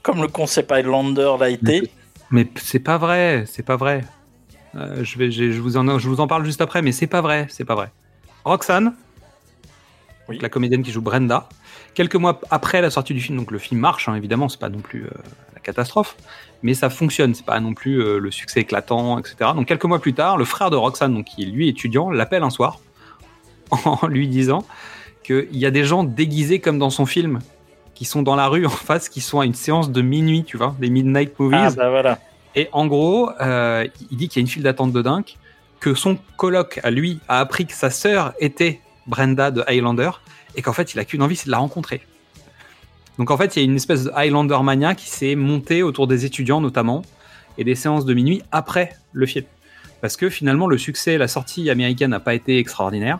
comme le concept Highlander l'a été. Mais c'est pas vrai, c'est pas vrai. Euh, je, vais, je, je vous en, je vous en parle juste après, mais c'est pas vrai, c'est pas vrai. Roxane, Oui. la comédienne qui joue Brenda, quelques mois après la sortie du film, donc le film marche, hein, évidemment, c'est pas non plus euh, la catastrophe, mais ça fonctionne, c'est pas non plus euh, le succès éclatant, etc. Donc quelques mois plus tard, le frère de Roxane, donc qui est lui étudiant, l'appelle un soir en lui disant qu'il y a des gens déguisés comme dans son film, qui sont dans la rue en face, qui sont à une séance de minuit, tu vois, des midnight movies. Ah bah voilà. Et en gros, euh, il dit qu'il y a une file d'attente de dingue, que son coloc à lui a appris que sa sœur était Brenda de Highlander, et qu'en fait il a qu'une envie, c'est de la rencontrer. Donc en fait, il y a une espèce de Highlander mania qui s'est montée autour des étudiants notamment, et des séances de minuit après le film. Parce que finalement, le succès, la sortie américaine n'a pas été extraordinaire.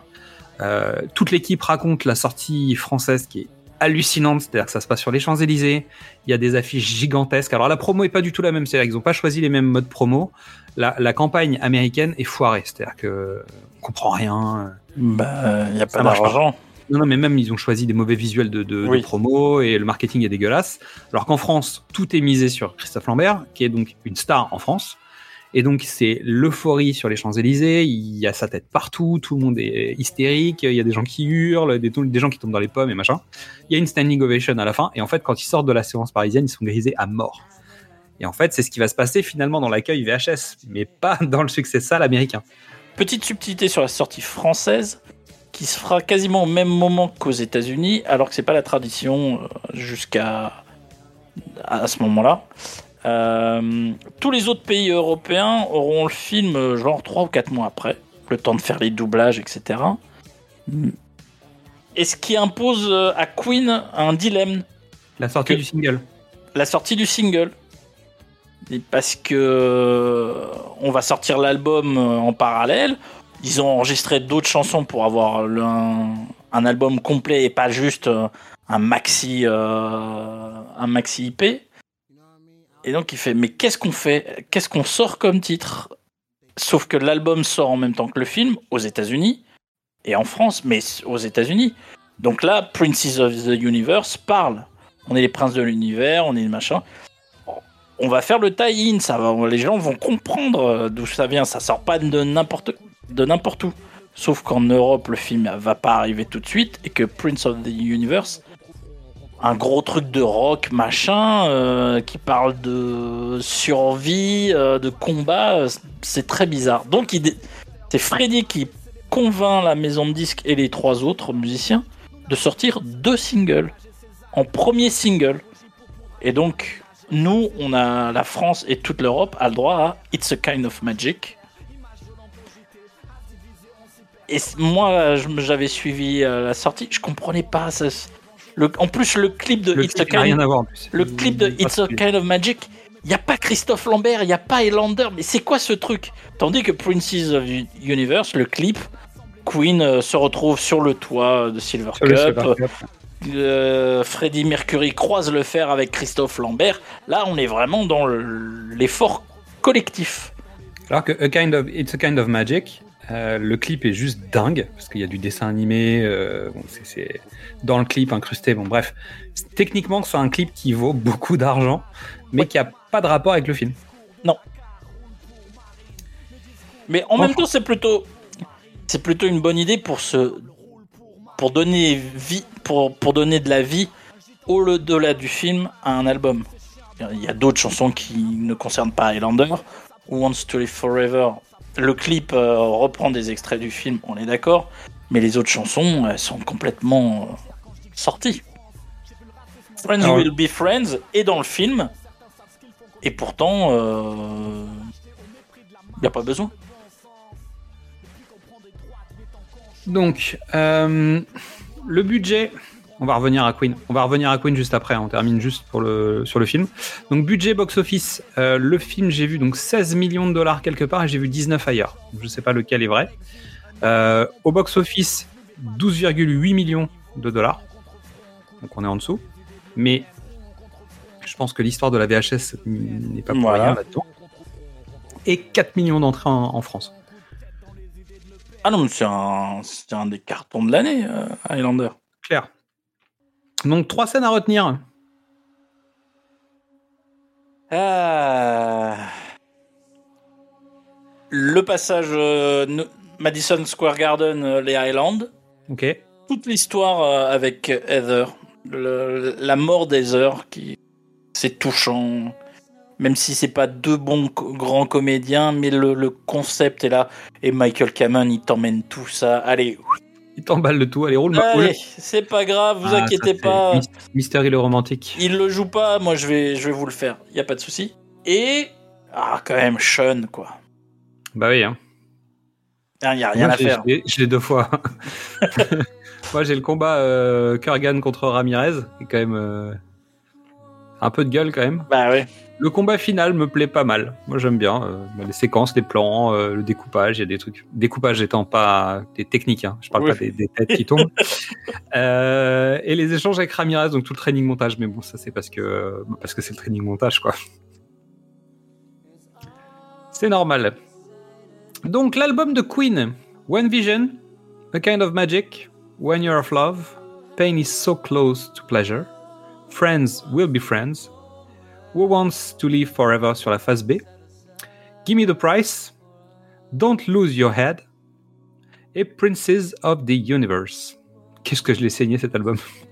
Euh, toute l'équipe raconte la sortie française qui est hallucinante, c'est-à-dire que ça se passe sur les Champs-Élysées, il y a des affiches gigantesques. Alors la promo est pas du tout la même, c'est-à-dire qu'ils n'ont pas choisi les mêmes modes promo. La, la campagne américaine est foirée, c'est-à-dire que on comprend rien. Bah, il n'y a pas d'argent. Non, non, mais même ils ont choisi des mauvais visuels de, de, de promo et le marketing est dégueulasse. Alors qu'en France, tout est misé sur Christophe Lambert, qui est donc une star en France. Et donc c'est l'euphorie sur les Champs-Élysées, il y a sa tête partout, tout le monde est hystérique, il y a des gens qui hurlent, des, gens qui tombent dans les pommes et machin. Il y a une standing ovation à la fin, et en fait quand ils sortent de la séance parisienne, ils sont grisés à mort. Et en fait c'est ce qui va se passer finalement dans l'accueil VHS, mais pas dans le succès sale américain. Petite subtilité sur la sortie française qui se fera quasiment au même moment qu'aux États-Unis, alors que c'est pas la tradition euh, jusqu'à à ce moment-là. Euh, tous les autres pays européens auront le film euh, genre 3 ou 4 mois après, le temps de faire les doublages, etc. Et ce qui impose euh, à Queen un dilemme La sortie Que- du single. la sortie du single. Et parce que on va sortir l'album en parallèle. Ils ont enregistré d'autres chansons pour avoir un, un album complet et pas juste un maxi euh, un maxi IP. Et donc il fait mais qu'est-ce qu'on fait? Qu'est-ce qu'on sort comme titre? Sauf que l'album sort en même temps que le film aux États-Unis et en France, mais aux États-Unis. Donc là, Princes of the Universe parle on est les princes de l'univers, on est les machins. On va faire le tie-in, ça va, les gens vont comprendre euh, d'où ça vient, ça sort pas de n'importe de n'importe où. Sauf qu'en Europe, le film va pas arriver tout de suite et que Prince of the Universe, un gros truc de rock, machin, euh, qui parle de survie, euh, de combat, euh, c'est très bizarre. Donc c'est Freddy qui convainc la maison de disques et les trois autres musiciens de sortir deux singles en premier single. Et donc, nous, on a la France et toute l'Europe a le droit à It's a Kind of Magic. Et moi, j'avais suivi la sortie, je comprenais pas. Ça, le, en plus, le clip de Le It's a clip Kind, le clip de It's a of Magic, il n'y a pas Christophe Lambert, il n'y a pas Elander, mais c'est quoi ce truc? Tandis que Princess of Universe, le clip, Queen euh, se retrouve sur le toit de Silver Sur Cup. Euh, Freddie Mercury croise le fer avec Christophe Lambert. Là, on est vraiment dans le- l'effort collectif. Alors que A Kind of, It's a Kind of Magic, euh, le clip est juste dingue, parce qu'il y a du dessin animé, bon, c'est- c'est dans le clip incrusté, bon bref. Techniquement, c'est un clip qui vaut beaucoup d'argent, mais qui a pas de rapport avec le film. Mais en même temps, c'est plutôt, c'est plutôt une bonne idée pour se, pour donner vie, pour, pour donner de la vie au-delà du film à un album. Il y a d'autres chansons qui ne concernent pas Highlander. Who Wants to Live Forever. Le clip euh, reprend des extraits du film, on est d'accord. Mais les autres chansons, elles sont complètement euh, sorties. Friends Alors- Will Be Friends est dans le film. Et pourtant, il n'y a pas besoin. Donc, euh, le budget, on va revenir à Queen. On va revenir à Queen juste après. On termine juste pour le, sur le film. Donc, budget box-office. euh, le film, j'ai vu donc 16 millions de dollars quelque part et j'ai vu 19 ailleurs. Je ne sais pas lequel est vrai. Euh, au box-office, 12,8 millions de dollars. Donc, on est en dessous. Mais je pense que l'histoire de la VHS n'est pas pour Voilà. rien là-dedans. Et 4 millions d'entrées en- en France. Ah non, mais c'est un, des cartons de l'année, euh, Highlander. Claire. Donc, trois scènes à retenir. Ah. Le passage euh, Madison Square Garden, euh, les Highlands. Ok. Toute l'histoire euh, avec Heather. Le- la mort d'Heather, qui c'est touchant. Même si c'est pas deux bons grands comédiens, mais le, le concept est là. Et Michael Cameron, il t'emmène tout ça. Allez, Il t'emballe le tout. Allez, roule ma allez, c'est pas grave, vous Ah, inquiétez pas. Mis- Mystery le romantique. Il le joue pas, moi je vais, je vais vous le faire, y a pas de souci. Et ah quand même Sean quoi, Bah oui. Hein. Il y a rien Moi, à j'ai- faire. Je l'ai- deux fois. Moi, j'ai le combat euh, Kurgan contre Ramirez. qui est quand même euh, un peu de gueule quand même. Bah ouais. Le combat final me plaît pas mal. Moi, j'aime bien euh, les séquences, les plans, le découpage. Il y a des trucs. Découpage étant pas des techniques. Hein. Je parle Oui. pas des, des têtes qui tombent. Et les échanges avec Ramirez, donc tout le training montage. Mais bon, ça c'est parce que parce que c'est le training montage quoi. C'est normal. Donc l'album de Queen, One Vision, A Kind of Magic, When You're of Love, Pain is so close to pleasure, Friends will be friends, Who wants to live forever sur la phase B, Gimme the Price, Don't lose your head et Princes of the Universe. Qu'est-ce que je l'ai saigné cet album?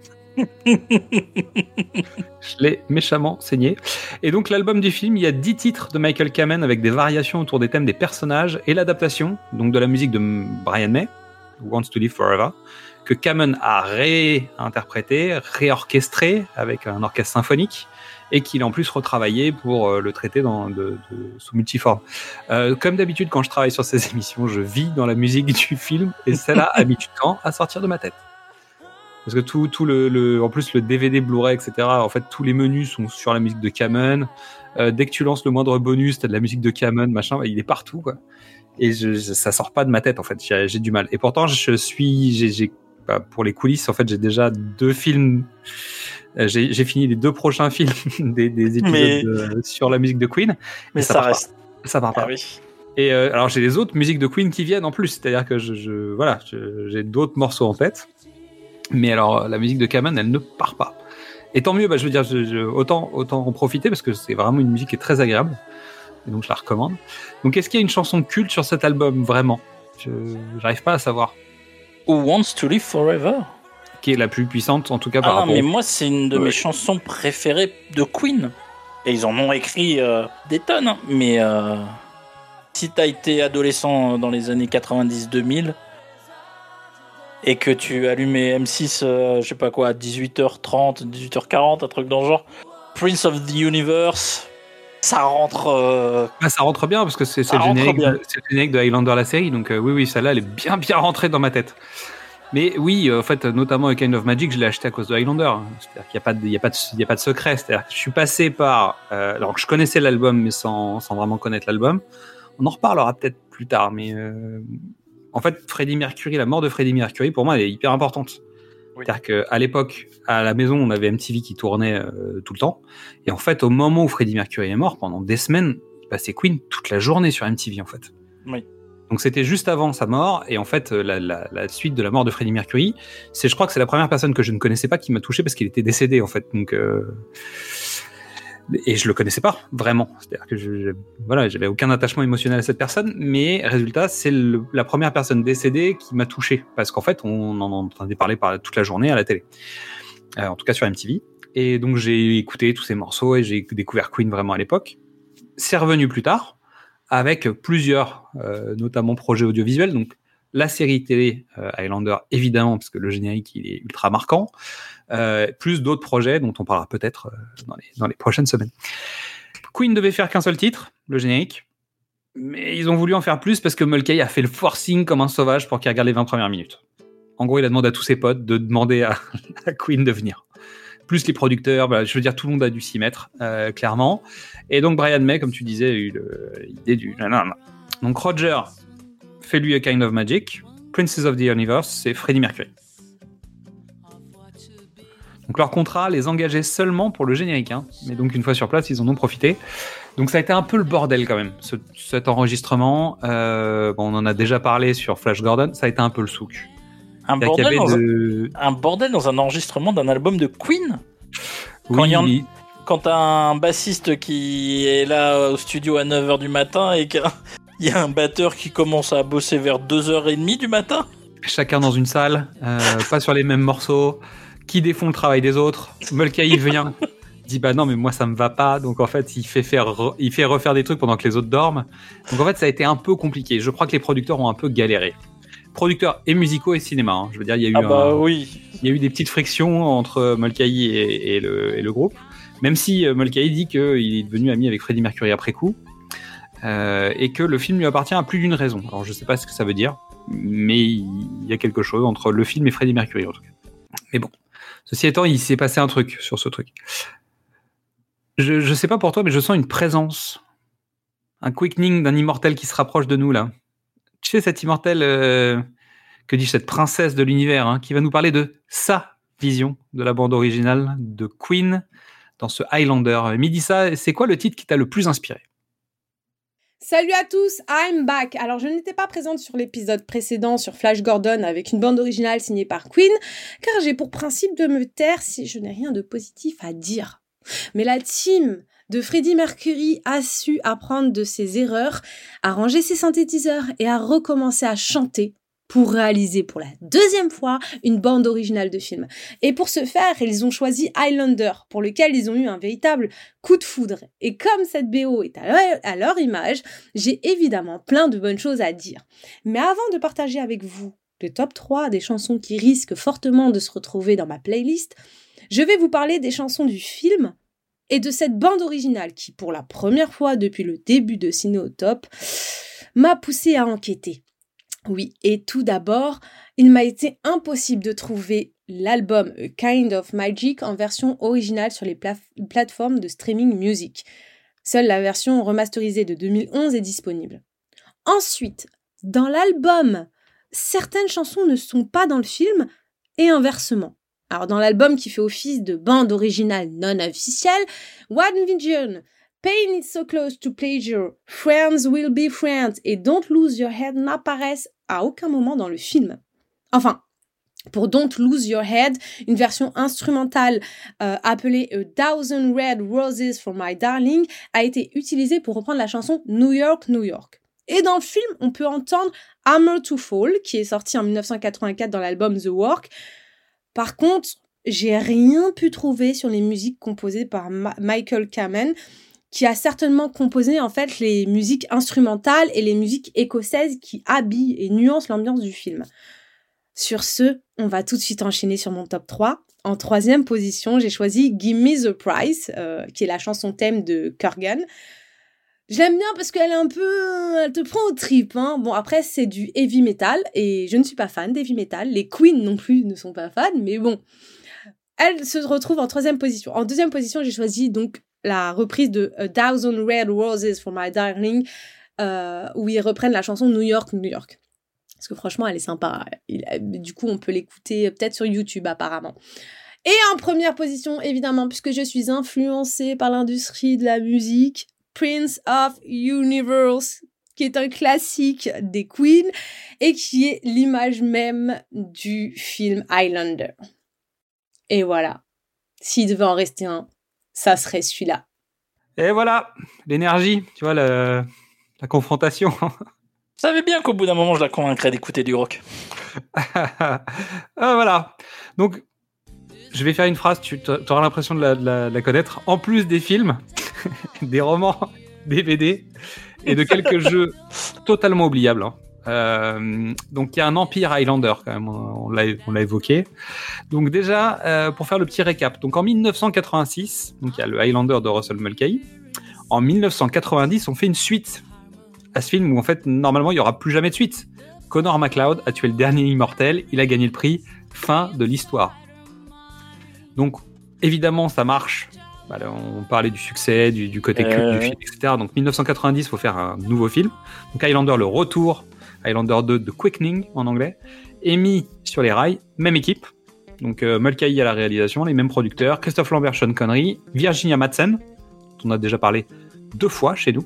Je l'ai méchamment saigné. Et donc l'album du film, il y a 10 titres de Michael Kamen avec des variations autour des thèmes des personnages et l'adaptation, donc de la musique de Brian May, Wants to Live Forever, que Kamen a réinterprété, réorchestré avec un orchestre symphonique et qu'il a en plus retravaillé pour euh, le traiter dans, de, de- sous multiforme. Euh, comme d'habitude, quand je travaille sur ces émissions, je vis dans la musique du film et celle-là du temps à sortir de ma tête. Parce que tout, tout le, le- en plus le DVD, Blu-ray, etc. En fait, tous les menus sont sur la musique de Kamen. Euh, dès que tu lances le moindre bonus, t'as de la musique de Kamen, machin. Il est partout, quoi. Et je, je- ça sort pas de ma tête, en fait. J'ai j'ai du mal. Et pourtant, je suis, j'ai, j'ai- bah, pour les coulisses, en fait, j'ai déjà deux films. euh, J'ai j'ai fini les deux prochains films des, des épisodes Mais- sur la musique de Queen. Mais ça ça, part pas. reste. Ça part pas. Ah oui. Et euh, alors j'ai les autres musiques de Queen qui viennent en plus, c'est-à-dire que je, je- voilà, j'ai d'autres morceaux en tête. Mais alors la musique de Kamen, elle ne part pas. Et tant mieux, bah, je veux dire, je- je- autant autant en profiter parce que c'est vraiment une musique qui est très agréable. Et donc je la recommande. Donc est-ce qu'il y a une chanson culte sur cet album vraiment? Je j'arrive pas à savoir Who wants to live forever? Qui est la plus puissante en tout cas Ah par non, rapport. mais moi, c'est une de Ouais. mes chansons préférées de Queen. Et ils en ont écrit euh, des tonnes. hein. Mais euh, si t'as été adolescent dans les années 90-2000 et que tu allumais M6, euh, je sais pas quoi, à 18h30, 18h40, un truc dans le genre, Prince of the Universe, ça rentre. euh, Ah, ça rentre bien parce que c'est le, générique de- c'est le générique de Highlander la série, donc euh, oui, oui, celle-là, elle est bien, bien rentrée dans ma tête. Mais oui, euh, en fait, notamment avec Kind of Magic, je l'ai acheté à cause de Highlander. C'est-à-dire qu'il n'y a, pas de- il y a, pas de- il y a pas de secret. C'est-à-dire que je suis passé par. alors que je connaissais l'album, mais sans, sans vraiment connaître l'album. On en reparlera peut-être plus tard, mais. En fait, Freddie Mercury, la mort de Freddie Mercury, pour moi, elle est hyper importante. Oui. C'est-à-dire qu'à l'époque, à la maison, on avait MTV qui tournait euh, tout le temps. Et en fait, au moment où Freddie Mercury est mort, pendant des semaines, il passait Queen toute la journée sur MTV, en fait. Oui. Donc c'était juste avant sa mort, et en fait, la, la- la suite de la mort de Freddie Mercury, c'est, je crois que c'est la première personne que je ne connaissais pas qui m'a touché parce qu'il était décédé, en fait. Donc, euh, et je le connaissais pas vraiment. C'est-à-dire que je, voilà, j'avais aucun attachement émotionnel à cette personne, mais résultat, c'est la première personne décédée qui m'a touché parce qu'en fait, on en entendait parler par toute la journée à la télé, Euh, en tout cas sur MTV. Et donc j'ai écouté tous ces morceaux et j'ai découvert Queen vraiment à l'époque. C'est revenu plus tard avec plusieurs, euh, notamment projets audiovisuels. Donc la série télé euh, Highlander, évidemment, parce que le générique il est ultra marquant, euh, plus d'autres projets dont on parlera peut-être euh, dans, les, prochaines semaines. Queen devait faire qu'un seul titre, le générique, mais ils ont voulu en faire plus parce que Mulcahy a fait le forcing comme un sauvage pour qu'il regarde les 20 premières minutes. En gros, il a demandé à tous ses potes de demander à, Queen de venir. Plus les producteurs, bah, je veux dire, tout le monde a dû s'y mettre, clairement. Et donc, Brian May, comme tu disais, a eu l'idée du. nanana. Donc, Roger fait lui A Kind of Magic. Princess of the Universe, c'est Freddie Mercury. Donc, leur contrat les engageait seulement pour le générique. hein. Mais donc, une fois sur place, ils en ont profité. Donc, ça a été un peu le bordel quand même, ce- cet enregistrement. Euh, bon, on en a déjà parlé sur Flash Gordon. Ça a été un peu le souk. un, bordel dans un, de- un bordel dans un enregistrement d'un album de Queen Quand Oui, il y en- oui. quand t'as un bassiste qui est là au studio à 9h du matin et qu'il y a un batteur qui commence à bosser vers 2h30 du matin chacun dans une salle, euh, pas sur les mêmes morceaux, qui défont le travail des autres? Mulcahy vient, dit bah non mais moi ça me va pas, donc en fait il fait faire, re- il fait refaire des trucs pendant que les autres dorment. Donc en fait ça a été un peu compliqué. Je crois que les producteurs ont un peu galéré. Producteurs et musicaux et cinéma. hein. Je veux dire il y a eu Ah bah un- oui. il y a eu des petites frictions entre Mulcahy et, et le, et le groupe, même si euh, Mulcahy dit qu'il est devenu ami avec Freddie Mercury après coup, euh, et que le film lui appartient à plus d'une raison. Alors je sais pas ce que ça veut dire, mais il y a quelque chose entre le film et Freddie Mercury en tout cas. Mais bon, ceci étant, il s'est passé un truc sur ce truc. Je, je sais pas pour toi, mais je sens une présence, un quickening d'un immortel qui se rapproche de nous là. Tu sais, cet immortel, euh, que dis-je, cette princesse de l'univers, hein, qui va nous parler de sa vision de la bande originale de Queen dans ce Highlander. Midissa, c'est quoi le titre qui t'a le plus inspiré? Salut à tous, I'm back. Alors je n'étais pas présente sur l'épisode précédent sur Flash Gordon avec une bande originale signée par Queen, car j'ai pour principe de me taire si je n'ai rien de positif à dire. Mais la team de Freddie Mercury a su apprendre de ses erreurs, à ranger ses synthétiseurs et à recommencer à chanter pour réaliser pour la deuxième fois une bande originale de film. Et pour ce faire, ils ont choisi Highlander, pour lequel ils ont eu un véritable coup de foudre. Et comme cette BO est à leur, image, j'ai évidemment plein de bonnes choses à dire. Mais avant de partager avec vous le top 3 des chansons qui risquent fortement de se retrouver dans ma playlist, je vais vous parler des chansons du film et de cette bande originale qui, pour la première fois depuis le début de Ciné m'a poussé à enquêter. Oui, et tout d'abord, il m'a été impossible de trouver l'album A Kind of Magic en version originale sur les plateformes de streaming music. Seule la version remasterisée de 2011 est disponible. Ensuite, dans l'album, certaines chansons ne sont pas dans le film et inversement. Alors dans l'album qui fait office de bande originale non officielle, One Vision, Pain is so close to pleasure, Friends will be friends et Don't lose your head n'apparaissent à aucun moment dans le film. Enfin, pour Don't Lose Your Head, une version instrumentale euh, appelée A Thousand Red Roses for My Darling a été utilisée pour reprendre la chanson New York, New York. Et dans le film, on peut entendre Hammer to Fall, qui est sorti en 1984 dans l'album The Work. Par contre, j'ai rien pu trouver sur les musiques composées par Michael Kamen, qui a certainement composé en fait les musiques instrumentales et les musiques écossaises qui habillent et nuancent l'ambiance du film. Sur ce, on va tout de suite enchaîner sur mon top 3. En troisième position, j'ai choisi Give Me the Price, euh, qui est la chanson thème de Kurgan. Je l'aime bien parce qu'elle est un peu... Elle te prend au trip. Hein. Bon, après, c'est du heavy metal, et je ne suis pas fan d'heavy metal. Les Queens non plus ne sont pas fans, mais bon. Elle se retrouve en troisième position. En deuxième position, j'ai choisi donc la reprise de A Thousand Red Roses for My Darling, euh, où ils reprennent la chanson New York, New York. Parce que franchement, elle est sympa. Du coup, on peut l'écouter peut-être sur YouTube apparemment. Et en première position, évidemment, puisque je suis influencée par l'industrie de la musique, Prince of Universe, qui est un classique des Queens et qui est l'image même du film Highlander. Et voilà. S'il devait en rester un, ça serait celui-là. Et voilà, l'énergie, tu vois, la, la confrontation. Je savais bien qu'au bout d'un moment, je la convaincrais d'écouter du rock. Ah, voilà. Donc, je vais faire une phrase, tu auras l'impression de la, de la- de la connaître. En plus des films, des romans, des BD et de quelques jeux totalement oubliables. hein. Euh, donc, il y a un empire Highlander, quand même, on l'a on l'a évoqué. Donc, déjà, euh, pour faire le petit récap. Donc, en 1986, donc il y a le Highlander de Russell Mulcahy. En 1990, on fait une suite à ce film où, en fait, normalement, il y aura plus jamais de suite. Connor McLeod a tué le dernier immortel, il a gagné le prix, fin de l'histoire. Donc, évidemment, ça marche. Bah, on parlait du succès, du, du côté culte Euh, du ouais. film, etc. Donc, 1990, il faut faire un nouveau film. Donc, Highlander, le retour, Highlander 2, The Quickening en anglais, est mis sur les rails, même équipe. Donc, euh, Mulcahy à la réalisation, les mêmes producteurs, Christophe Lambert, Sean Connery, Virginia Madsen, dont on a déjà parlé deux fois chez nous,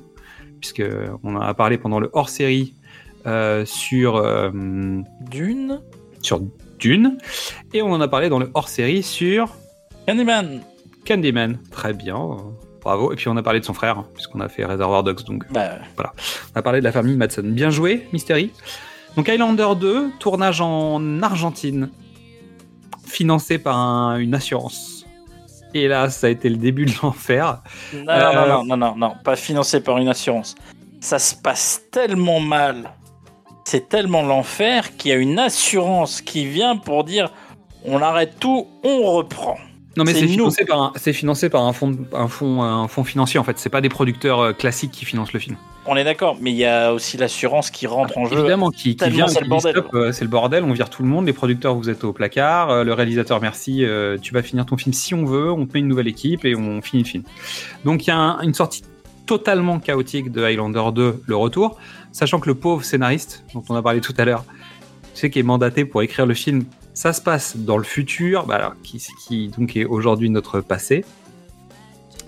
puisque on en a parlé pendant le hors-série euh, sur euh, Dune sur Dune, et on en a parlé dans le hors-série sur Candyman Candyman. Très bien, euh, bravo. Et puis on a parlé de son frère, puisqu'on a fait Reservoir Dogs, donc Bah, on a parlé de la famille Madsen. Bien joué, Mystery. Donc Highlander 2, tournage en Argentine, financé par un- une assurance. Et là, ça a été le début de l'enfer. non, Euh, non, non, non, non, non, pas financé par une assurance. Ça se passe tellement mal, c'est tellement l'enfer qu'il y a une assurance qui vient pour dire on arrête tout, on reprend. Non mais C'est financé, par un- c'est financé par un fonds, un fonds, un fonds financier en fait. C'est pas des producteurs euh, classiques qui financent le film. On est d'accord, mais il y a aussi l'assurance qui rentre en jeu. Évidemment, qui, vient, c'est le bordel. euh, c'est le bordel, on vire tout le monde, les producteurs vous êtes au placard, euh, le réalisateur merci, tu vas finir ton film si on veut, on te met une nouvelle équipe et on finit le film. Donc il y a un- une sortie totalement chaotique de Highlander 2, le retour, sachant que le pauvre scénariste, dont on a parlé tout à l'heure, tu sais, qui est mandaté pour écrire le film, ça se passe dans le futur, bah qui, donc est aujourd'hui notre passé.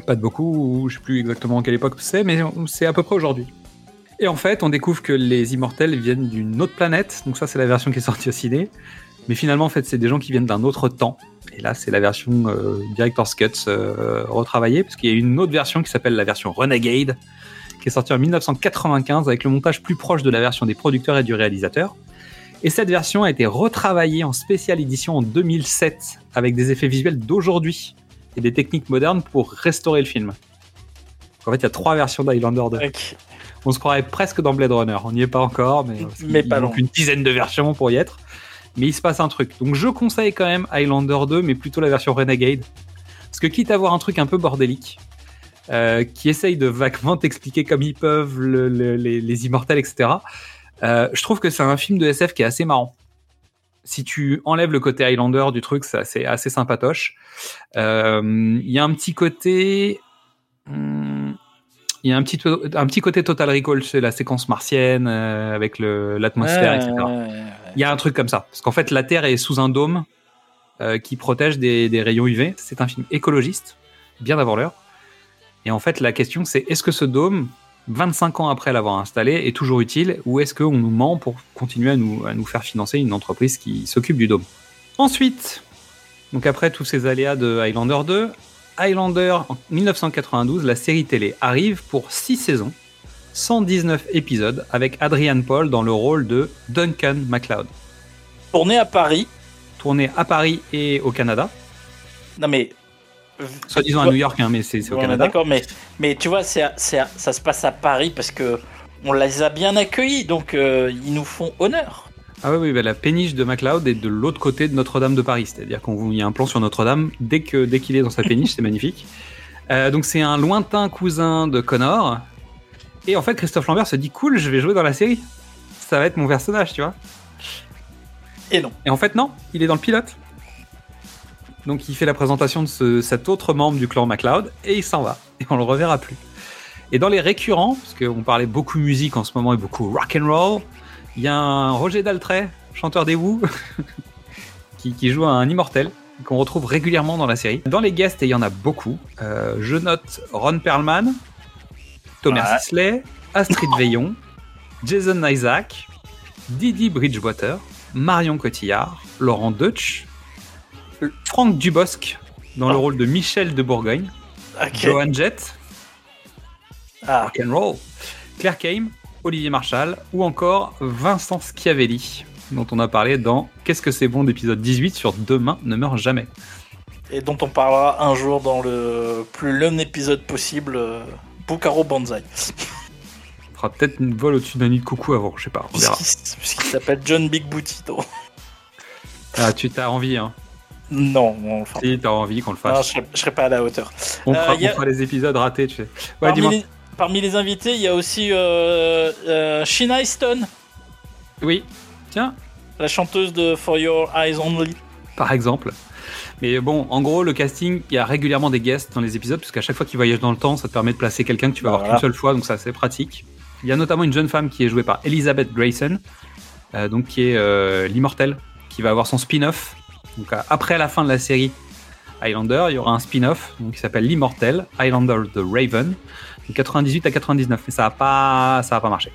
Pas de beaucoup, je sais plus exactement à quelle époque c'est, mais c'est à peu près aujourd'hui. Et en fait, on découvre que les immortels viennent d'une autre planète. Donc ça, c'est la version qui est sortie au ciné. Mais finalement, en fait, c'est des gens qui viennent d'un autre temps. Et là, c'est la version euh, Director's Cut euh, retravaillée, parce qu'il y a une autre version qui s'appelle la version Renegade, qui est sortie en 1995 avec le montage plus proche de la version des producteurs et du réalisateur. Et cette version a été retravaillée en spéciale édition en 2007 avec des effets visuels d'aujourd'hui et des techniques modernes pour restaurer le film. En fait, il y a trois versions d'Highlander 2. Ok. On se croirait presque dans Blade Runner. On n'y est pas encore, mais, parce Mais pas manque une dizaine de versions pour y être. Mais il se passe un truc. Donc je conseille quand même Highlander 2, mais plutôt la version Renegade. Parce que quitte à avoir un truc un peu bordélique, euh, qui essaye de vaguement t'expliquer comme ils peuvent le- le- les, les immortels, etc., euh, je trouve que c'est un film de SF qui est assez marrant. Si tu enlèves le côté Highlander du truc, c'est assez, assez sympatoche. Euh, Il y a un petit côté... hum, il y a un petit, un petit côté Total Recall, c'est la séquence martienne euh, avec l'atmosphère, etc. Il y a un truc comme ça. Parce qu'en fait, la Terre est sous un dôme qui protège des, des rayons UV. C'est un film écologiste, bien avant l'heure. Et en fait, la question, c'est est-ce que ce dôme, 25 ans après l'avoir installé, est toujours utile ou est-ce qu'on nous ment pour continuer à nous, à nous faire financer une entreprise qui s'occupe du dôme? Ensuite, donc après tous ces aléas de Highlander 2, Highlander en 1992, la série télé arrive pour 6 saisons, 119 épisodes, avec Adrian Paul dans le rôle de Duncan MacLeod Tourné à Paris. tourné à Paris et au Canada. Non mais. Soit disant à New York, hein, mais c'est au Canada. D'accord, mais, mais tu vois, c'est, ça se passe à Paris parce que on les a bien accueillis, donc euh, ils nous font honneur. Ah oui, oui, bah, la péniche de MacLeod est de l'autre côté de Notre-Dame de Paris. C'est-à-dire qu'il y a un plan sur Notre-Dame dès qu'il est dans sa péniche, c'est magnifique. Euh, donc c'est un lointain cousin de Connor. Et en fait, Christophe Lambert se dit cool, je vais jouer dans la série. Ça va être mon personnage, tu vois. Et non. Et en fait, non, il est dans le pilote. Donc il fait la présentation de ce- cet autre membre du clan MacLeod et il s'en va. Et on le reverra plus. Et dans les récurrents, parce qu'on parlait beaucoup musique en ce moment et beaucoup rock and roll, il y a un Roger Daltrey, chanteur des Who, qui, qui joue un immortel qu'on retrouve régulièrement dans la série. Dans les guests, et il y en a beaucoup, euh, je note Ron Perlman, Thomas Ouais. Sisley, Astrid Veillon, Jason Isaac, Didi Bridgewater, Marion Cotillard, Laurent Deutsch, Franck Dubosc dans le Oh. rôle de Michel de Bourgogne, Ok. Joan Jett, Ah, Rock and Roll, Claire Kame, Olivier Marchal ou encore Vincent Schiavelli dont on a parlé dans Qu'est-ce que c'est bon d'épisode 18 sur Demain ne meurt jamais. et dont on parlera un jour dans le plus long épisode possible, euh, Bukaro Banzai. On fera peut-être une vol au-dessus d'un nid de coucou avant, je sais pas, on verra. Puisqu'il s'appelle John Big Booty. Ah, tu t'as envie, hein. Non, on le fera Si, t'as envie qu'on le pas. Non, fasse. je, serai, je serai pas à la hauteur. on, Euh, fera, y a- on fera les épisodes ratés, tu sais. Ouais, parmi, les, parmi les invités, il y a aussi euh, euh, Sheena Easton, Oui, tiens, la chanteuse de For Your Eyes Only. par exemple. Mais bon, en gros, le casting, il y a régulièrement des guests dans les épisodes, parce qu'à chaque fois qu'ils voyagent dans le temps, ça te permet de placer quelqu'un que tu vas Bah voir qu'une seule fois, donc c'est assez pratique. Il y a notamment une jeune femme qui est jouée par Elizabeth Grayson, euh, donc qui est euh, l'immortel, qui va avoir son spin-off. Donc euh, après la fin de la série Highlander, il y aura un spin-off qui s'appelle l'immortel, Highlander the Raven, de 98 à 99. Mais ça a pas, ça a pas marché.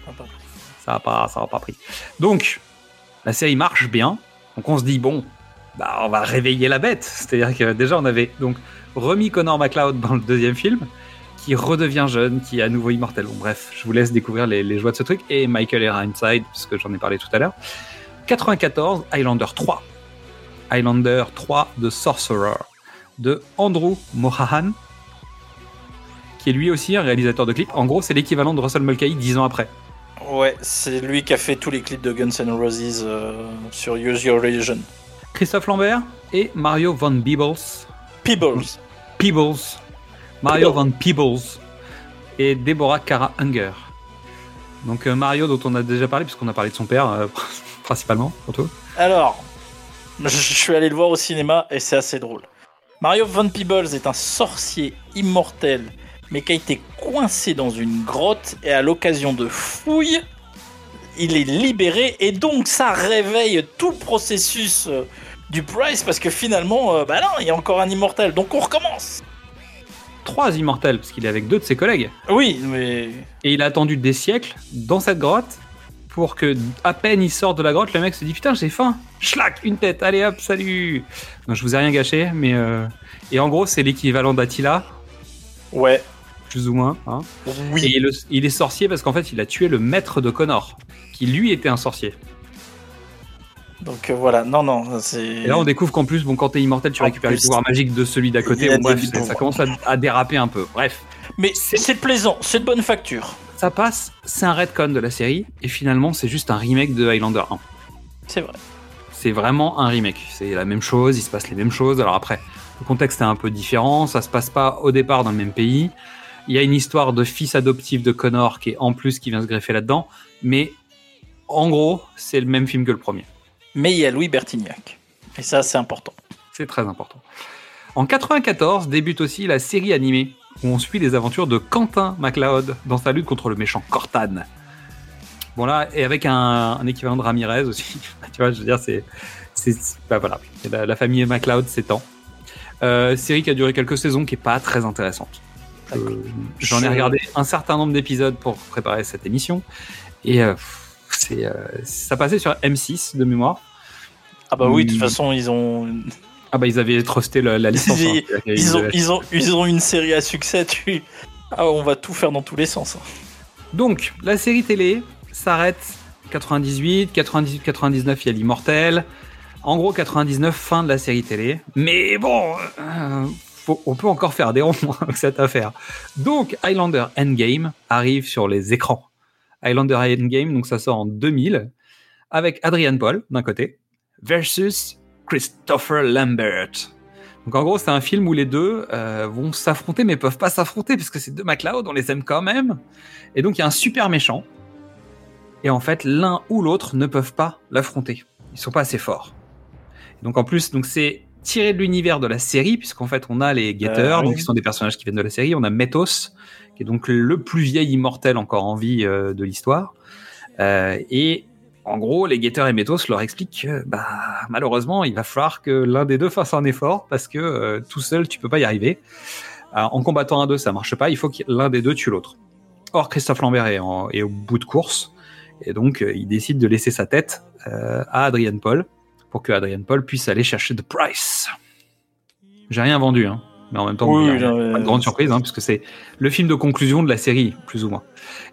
Ça a pas, ça a pas pris. Donc la série marche bien. Donc on se dit bon, bah, on va réveiller la bête. C'est-à-dire que déjà, on avait donc remis Connor McLeod dans le deuxième film, qui redevient jeune, qui est à nouveau immortel. Bon, bref, je vous laisse découvrir les, les joies de ce truc. Et Michael Ironside, puisque j'en ai parlé tout à l'heure. 94, Highlander 3. Highlander 3 de Sorcerer, de Andrew Mohahan, qui est lui aussi un réalisateur de clips. En gros, c'est l'équivalent de Russell Mulcahy 10 ans après. Ouais, c'est lui qui a fait tous les clips de Guns N' Roses euh, sur Use Your Religion. Christophe Lambert et Mario Van Peebles. Peebles. Peebles. Mario Peebles. Van Peebles et Deborah Kara Unger. Donc euh, Mario dont on a déjà parlé puisqu'on a parlé de son père euh, principalement pour toi. Alors, je, suis allé le voir au cinéma et c'est assez drôle. Mario Van Peebles est un sorcier immortel, mais qui a été coincé dans une grotte et à l'occasion de fouilles, il est libéré et donc ça réveille tout le processus euh, du Price parce que finalement, euh, bah non, il y a encore un immortel, donc on recommence. trois immortels, parce qu'il est avec deux de ses collègues. Oui, mais. Et il a attendu des siècles dans cette grotte pour que, à peine il sort de la grotte, le mec se dit Putain, j'ai faim Schlac Une tête Allez hop, salut Non, je vous ai rien gâché, mais. euh, Et en gros, c'est l'équivalent d'Attila, Ouais. plus ou moins. hein. Oui. Et le- il est sorcier parce qu'en fait, il a tué le maître de Connor, qui lui était un sorcier. Donc euh, voilà, non, non, c'est. Et là, on découvre qu'en plus, bon, quand t'es immortel, tu En récupères les pouvoirs magiques de celui d'à côté. Bon, bref, ça pouvoirs. commence à, à déraper un peu. Bref, Mais c'est plaisant, c'est de bonne facture. ça passe, c'est un retcon de la série, et finalement, c'est juste un remake de Highlander 1. C'est vrai. C'est vraiment un remake. C'est la même chose, il se passe les mêmes choses. Alors après, le contexte est un peu différent, ça se passe pas au départ dans le même pays. Il y a une histoire de fils adoptif de Connor qui est en plus qui vient se greffer là-dedans, mais en gros, c'est le même film que le premier. Mais il y a Louis Bertignac. Et ça, c'est important. C'est très important. En 94 débute aussi la série animée où on suit les aventures de Quentin MacLeod dans sa lutte contre le méchant Cortan. Bon là, et avec un, un équivalent de Ramirez aussi. tu vois, je veux dire, c'est, bah voilà, la, la famille MacLeod s'étend. Euh, série qui a duré quelques saisons, qui est pas très intéressante. Euh, j'en ai regardé un certain nombre d'épisodes pour préparer cette émission, et euh, c'est, euh, ça passait sur M6 de mémoire. Ah bah oui, de toute Hmm. façon, ils ont, Ah bah ils avaient trusté la, la licence. Ils- hein. ils ont, ils ont, ils ont une série à succès. Tu... Ah, on va tout faire dans tous les sens. hein. Donc, la série télé s'arrête 98, 98, 99, il y a l'immortel. En gros, 99, fin de la série télé. Mais bon, euh, faut- on peut encore faire des ronds avec cette affaire. Donc, Highlander Endgame arrive sur les écrans. Highlander Endgame, donc ça sort en 2000, avec Adrian Paul d'un côté, versus Christopher Lambert. Donc en gros, c'est un film où les deux euh, vont s'affronter, mais peuvent pas s'affronter parce que c'est deux MacLeod, on les aime quand même. Et donc il y a un super méchant. Et en fait, l'un ou l'autre ne peuvent pas l'affronter. Ils sont pas assez forts. Donc en plus, donc c'est tiré de l'univers de la série, puisqu'en fait on a les guetteurs, Euh, oui. donc qui sont des personnages qui viennent de la série. On a Métos, qui est donc le plus vieil immortel encore en vie euh, de l'histoire. Et en gros, les guetteurs et Métos leur expliquent que bah, malheureusement, il va falloir que l'un des deux fasse un effort parce que euh, tout seul, tu peux pas y arriver. Alors, en combattant un d'eux, ça marche pas. Il faut que l'un des deux tue l'autre. Or, Christophe Lambert est, en- est au bout de course et donc euh, il décide de laisser sa tête euh, à Adrian Paul pour que Adrian Paul puisse aller chercher The Price. J'ai rien vendu, hein. mais en même temps, Oui, il y a pas de grande surprise, hein, puisque c'est le film de conclusion de la série, plus ou moins.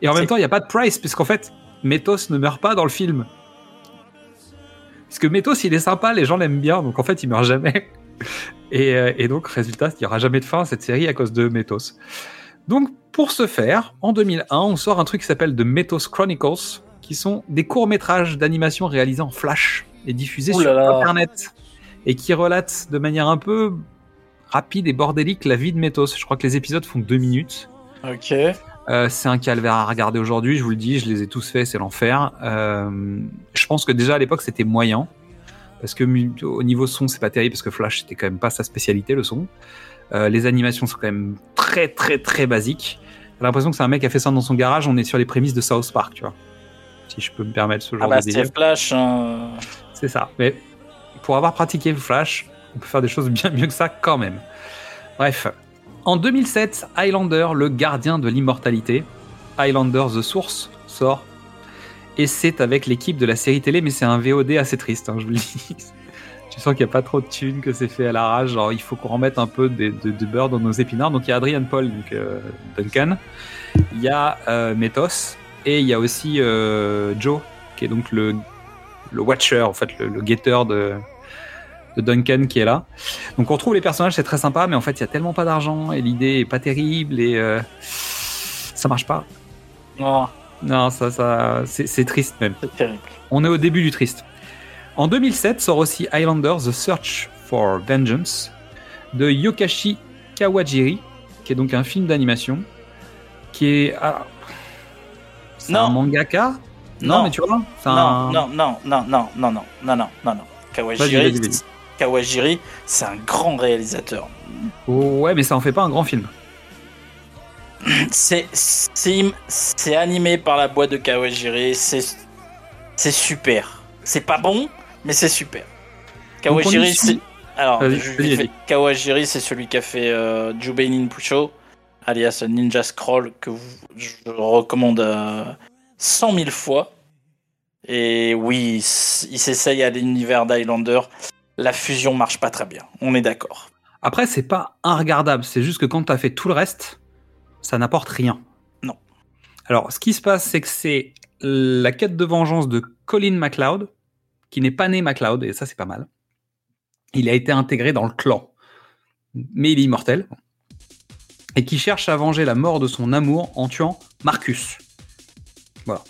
Et en même temps, il n'y a pas de Price, puisqu'en fait, Métos ne meurt pas dans le film. Parce que Métos, il est sympa, les gens l'aiment bien, donc en fait, il meurt jamais. Et, euh, et donc, résultat, il n'y aura jamais de fin à cette série à cause de Métos. Donc, pour ce faire, en 2001, on sort un truc qui s'appelle The Métos Chronicles, qui sont des courts-métrages d'animation réalisés en Flash et diffusés sur. Internet. Et qui relatent de manière un peu rapide et bordélique la vie de Métos. Je crois que les épisodes font deux minutes. Ok. Euh, c'est un calvaire à regarder aujourd'hui, je vous le dis, je les ai tous faits, c'est l'enfer. Euh, je pense que déjà à l'époque c'était moyen, parce que au niveau son c'est pas terrible, parce que Flash c'était quand même pas sa spécialité le son. Euh, les animations sont quand même très très très basiques. J'ai l'impression que c'est un mec qui a fait ça dans son garage, on est sur les prémices de South Park, tu vois. Si je peux me permettre ce genre Ah bah de délire. c'est Flash. hein. C'est ça. Mais pour avoir pratiqué le Flash, on peut faire des choses bien mieux que ça quand même. Bref. En 2007, Highlander, le gardien de l'immortalité, Highlander The Source, sort. Et c'est avec l'équipe de la série télé, mais c'est un VOD assez triste, hein, je vous le dis. Tu sens qu'il n'y a pas trop de thunes, que c'est fait à la rage. Genre, il faut qu'on remette un peu de, beurre dans nos épinards. Donc, il y a Adrian Paul, donc euh, Duncan. Il y a euh, Métos. Et il y a aussi euh, Joe, qui est donc le, le Watcher, en fait, le, le guetteur de, de Duncan qui est là. Donc, on retrouve les personnages, c'est très sympa, mais en fait, il y a tellement pas d'argent et l'idée est pas terrible et euh, ça marche pas. Non, Non, ça, ça, c'est triste même. terrible. On est au début du triste. En 2007 sort aussi Highlander The Search for Vengeance de Yokashi Kawajiri, qui est donc un film d'animation, qui est. ah, c'est Non. un mangaka? Non, Non. mais tu vois, Non, un. non, non, non, non, non, non, non, non, non, non. Kawajiri. Kawajiri, c'est un grand réalisateur. Ouais, mais ça en fait pas un grand film. C'est c'est c'est animé par la boîte de Kawajiri, c'est c'est super. C'est pas bon, mais c'est super. Kawajiri, c'est alors fait, Kawajiri, c'est celui qui a fait euh, Jubeinin Pusho, alias Ninja Scroll, que vous- je recommande euh, 100 000 fois. Et oui, il s'essaye à l'univers d'Highlander. La fusion marche pas très bien, on est d'accord. Après, c'est pas regardable, c'est juste que quand tu as fait tout le reste, ça n'apporte rien. Non. Alors, ce qui se passe, c'est que c'est la quête de vengeance de Colin MacLeod, qui n'est pas né MacLeod, et ça, c'est pas mal. Il a été intégré dans le clan, mais il est immortel, et qui cherche à venger la mort de son amour en tuant Marcus. Voilà.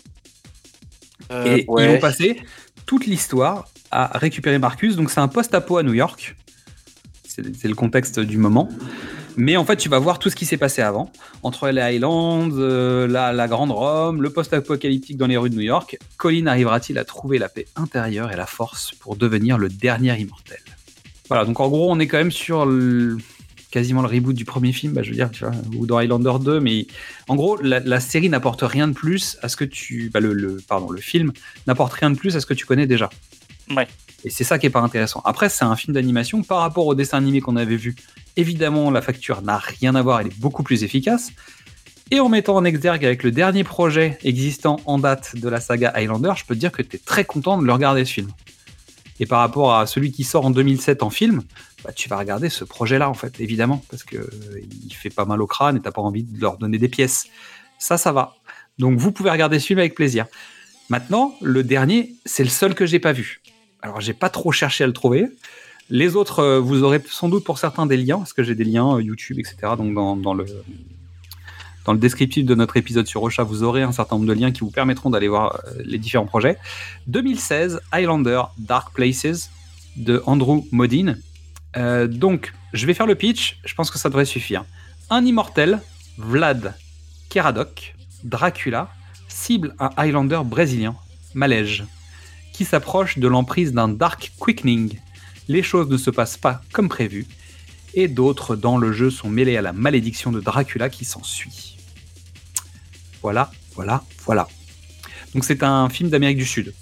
Euh, Et ils vont passer toute l'histoire à récupérer Marcus. Donc c'est un post-apo à New York. C'est le contexte du moment. Mais en fait, tu vas voir tout ce qui s'est passé avant. Entre les Highlands, euh, la, Grande Rome, le post-apocalyptique dans les rues de New York. Colin arrivera-t-il à trouver la paix intérieure et la force pour devenir le dernier immortel? Voilà, donc en gros, on est quand même sur quasiment le reboot du premier film, bah, je veux dire, ou dans Highlander 2, mais en gros, la, la série n'apporte rien de plus à ce que tu. bah, le, le- pardon, le film n'apporte rien de plus à ce que tu connais déjà. Et c'est ça qui est pas intéressant. Après, c'est un film d'animation par rapport au dessin animé qu'on avait vu. Évidemment, la facture n'a rien à voir, elle est beaucoup plus efficace. Et en mettant en exergue avec le dernier projet existant en date de la saga Highlander, je peux te dire que tu es très content de le regarder ce film. Et par rapport à celui qui sort en 2007 en film, bah, tu vas regarder ce projet-là, en fait, évidemment, parce que euh, il fait pas mal au crâne et t'as pas envie de leur donner des pièces. Ça, ça va. Donc vous pouvez regarder ce film avec plaisir. Maintenant, le dernier, c'est le seul que j'ai pas vu. Alors j'ai pas trop cherché à le trouver. Les autres, euh, vous aurez sans doute pour certains des liens, parce que j'ai des liens euh, YouTube, etc. Donc dans, le descriptif de notre épisode sur Rocha, vous aurez un certain nombre de liens qui vous permettront d'aller voir euh, les différents projets. 2016, Highlander Dark Places de Andrew Modine. Donc, je vais faire le pitch, je pense que ça devrait suffire. Un immortel, Vlad Keradok, Dracula, cible un Highlander brésilien, Malège, qui s'approche de l'emprise d'un Dark Quickening. Les choses ne se passent pas comme prévu, et d'autres dans le jeu sont mêlés à la malédiction de Dracula qui s'ensuit. Voilà, voilà, voilà. Donc c'est un film d'Amérique du Sud.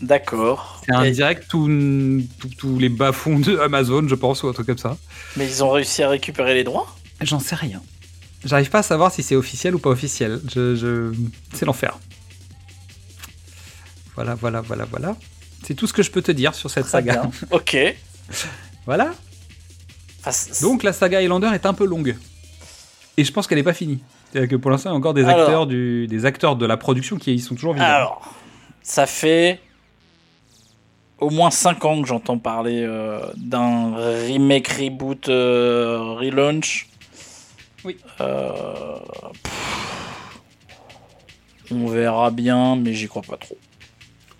D'accord. C'est un Et- direct tous les bas-fonds de Amazon, je pense, ou un truc comme ça. Mais ils ont réussi à récupérer les droits? J'en sais rien. J'arrive pas à savoir si c'est officiel ou pas officiel. Je, je- C'est l'enfer. Voilà, voilà, voilà, voilà. C'est tout ce que je peux te dire sur cette Très saga. bien. Ok. Voilà. C- Donc la saga Highlander est un peu longue. Et je pense qu'elle n'est pas finie. C'est-à-dire que pour l'instant, il y a encore des Alors. acteurs, du, des acteurs de la production qui y sont toujours vivants. Alors, ça fait au moins 5 ans que j'entends parler euh, d'un remake, reboot, euh, relaunch. Oui. Euh, pff, on verra bien, mais j'y crois pas trop.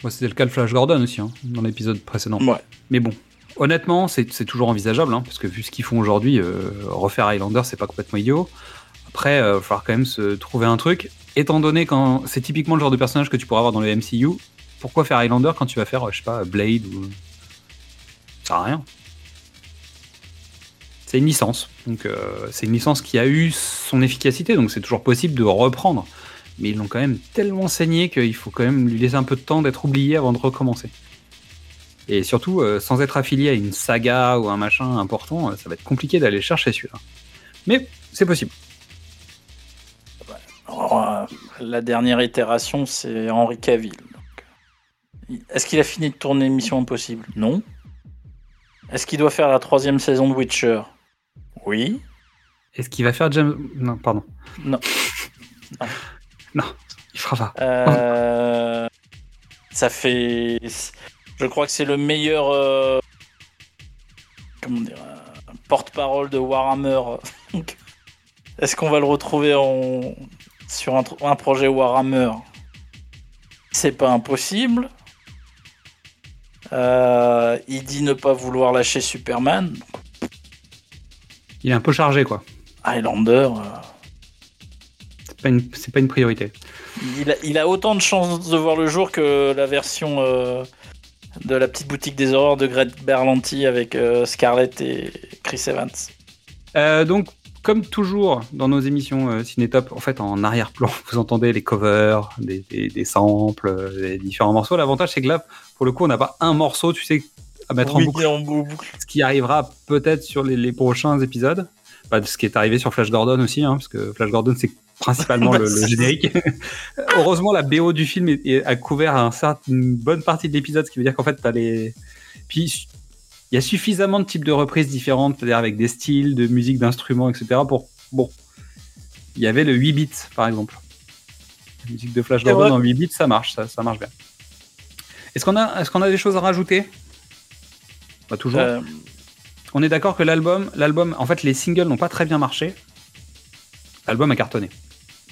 Moi, C'était le cas de Flash Gordon aussi, hein, dans l'épisode précédent. Ouais. Mais bon, honnêtement, c'est toujours envisageable, hein, parce que vu ce qu'ils font aujourd'hui, euh, refaire Highlander, c'est pas complètement idiot. Après, il va falloir quand même se trouver un truc. Étant donné quand c'est typiquement le genre de personnage que tu pourras avoir dans le MCU, pourquoi faire Highlander quand tu vas faire, euh, je sais pas, Blade ou. Ça sert à rien. C'est une licence. Donc, euh, c'est une licence qui a eu son efficacité, donc c'est toujours possible de reprendre. Mais ils l'ont quand même tellement saigné qu'il faut quand même lui laisser un peu de temps d'être oublié avant de recommencer. Et surtout, euh, sans être affilié à une saga ou un machin important, euh, ça va être compliqué d'aller chercher celui-là. Mais c'est possible. Alors, euh, la dernière itération, c'est Henry Cavill. donc. Est-ce qu'il a fini de tourner Mission Impossible? Non. Est-ce qu'il doit faire la troisième saison de Witcher? Oui. Est-ce qu'il va faire James. Non, pardon. Non. Non. Non, il fera pas. Euh, ça fait. Je crois que c'est le meilleur. euh, Comment dire euh, Porte-parole de Warhammer. Est-ce qu'on va le retrouver en... sur un, projet Warhammer? C'est pas impossible. Euh, il dit ne pas vouloir lâcher Superman. Il est un peu chargé, quoi. Highlander. euh, C'est pas une, pas une priorité. Il a, il a autant de chances de voir le jour que la version euh, de la petite boutique des horreurs de Greg Berlanti avec euh, Scarlett et Chris Evans. Euh, donc, comme toujours dans nos émissions Cinétop, en fait, en arrière-plan, vous entendez les covers, des, des- des samples, des différents morceaux. L'avantage, c'est que là, pour le coup, on n'a pas un morceau, tu sais, à mettre en boucle. en boucle. Ce qui arrivera peut-être sur les, les prochains épisodes. bah, ce qui est arrivé sur Flash Gordon aussi, hein, parce que Flash Gordon c'est principalement le, le générique. Heureusement, la BO du film est- est- a couvert un certain- une bonne partie de l'épisode, ce qui veut dire qu'en fait, t'as les. Puis il y a suffisamment de types de reprises différentes, c'est-à-dire avec des styles de musique, d'instruments, etc. Pour bon, il y avait le 8 bits par exemple. La musique de Flash Gordon en 8 bits, ça marche, ça, ça marche bien. Est-ce qu'on a, est-ce qu'on a des choses à rajouter? Pas toujours. Euh, On est d'accord que l'album, l'album, en fait, les singles n'ont pas très bien marché. L'album a cartonné.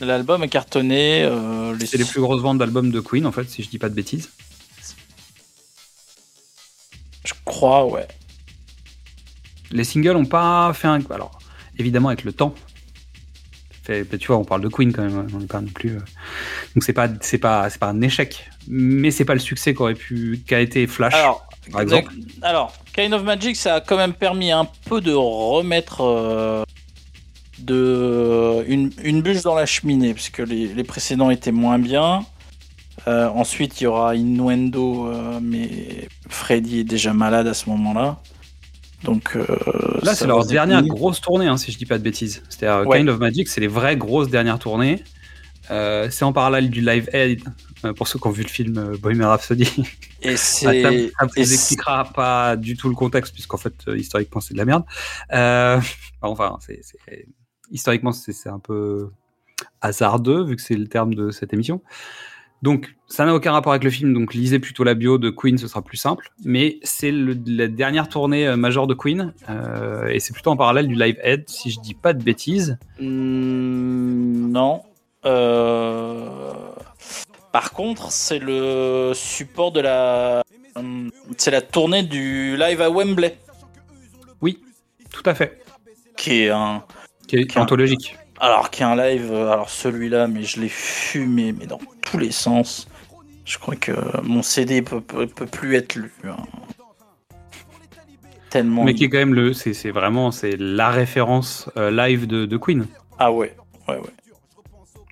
L'album est cartonné. euh, les- C'est les plus grosses ventes d'albums de Queen, en fait, si je dis pas de bêtises. Je crois, ouais. Les singles n'ont pas fait un. Alors, évidemment, avec le temps. Fait, tu vois, on parle de Queen quand même. hein, On n'est pas non plus. euh, Donc c'est pas, c'est pas, c'est pas un échec. Mais c'est pas le succès qu'aurait pu, qu'a été Flash, Alors, par exemple. alors, Kind of Magic, ça a quand même permis un peu de remettre euh, de, une, une bûche dans la cheminée, puisque les, les précédents étaient moins bien. Euh, ensuite, il y aura Innuendo, euh, mais Freddy est déjà malade à ce moment-là. Donc, euh, Là, c'est leur dernière grosse tournée, hein, si je dis pas de bêtises. C'est-à-dire, Ouais. Kind of Magic, c'est les vraies grosses dernières tournées. Euh, c'est en parallèle du Live Aid, euh, pour ceux qui ont vu le film euh, Bohemian Rhapsody. Et Ah, c'est. ça, ça et vous expliquera pas du tout le contexte, puisqu'en fait, euh, historiquement, c'est de la merde. Euh, enfin, c'est- historiquement, c'est, un peu hasardeux, vu que c'est le terme de cette émission. Donc, ça n'a aucun rapport avec le film, donc lisez plutôt la bio de Queen, ce sera plus simple. Mais c'est la dernière tournée euh, majeure de Queen, euh, et c'est plutôt en parallèle du Live Aid, si je dis pas de bêtises. Hmm, non. Euh, Par contre, c'est le support de la. C'est la tournée du live à Wembley, Oui, tout à fait. qui est un. Qui est, qui anthologique. Alors, qui est un live. euh, Alors, celui-là, mais je l'ai fumé, mais dans tous les sens. Je crois que mon CD peut, peut, peut plus être lu. hein. Tellement. Mais qui est quand même le, c'est, vraiment, c'est la référence euh, live de, de Queen. Ah ouais, ouais, ouais.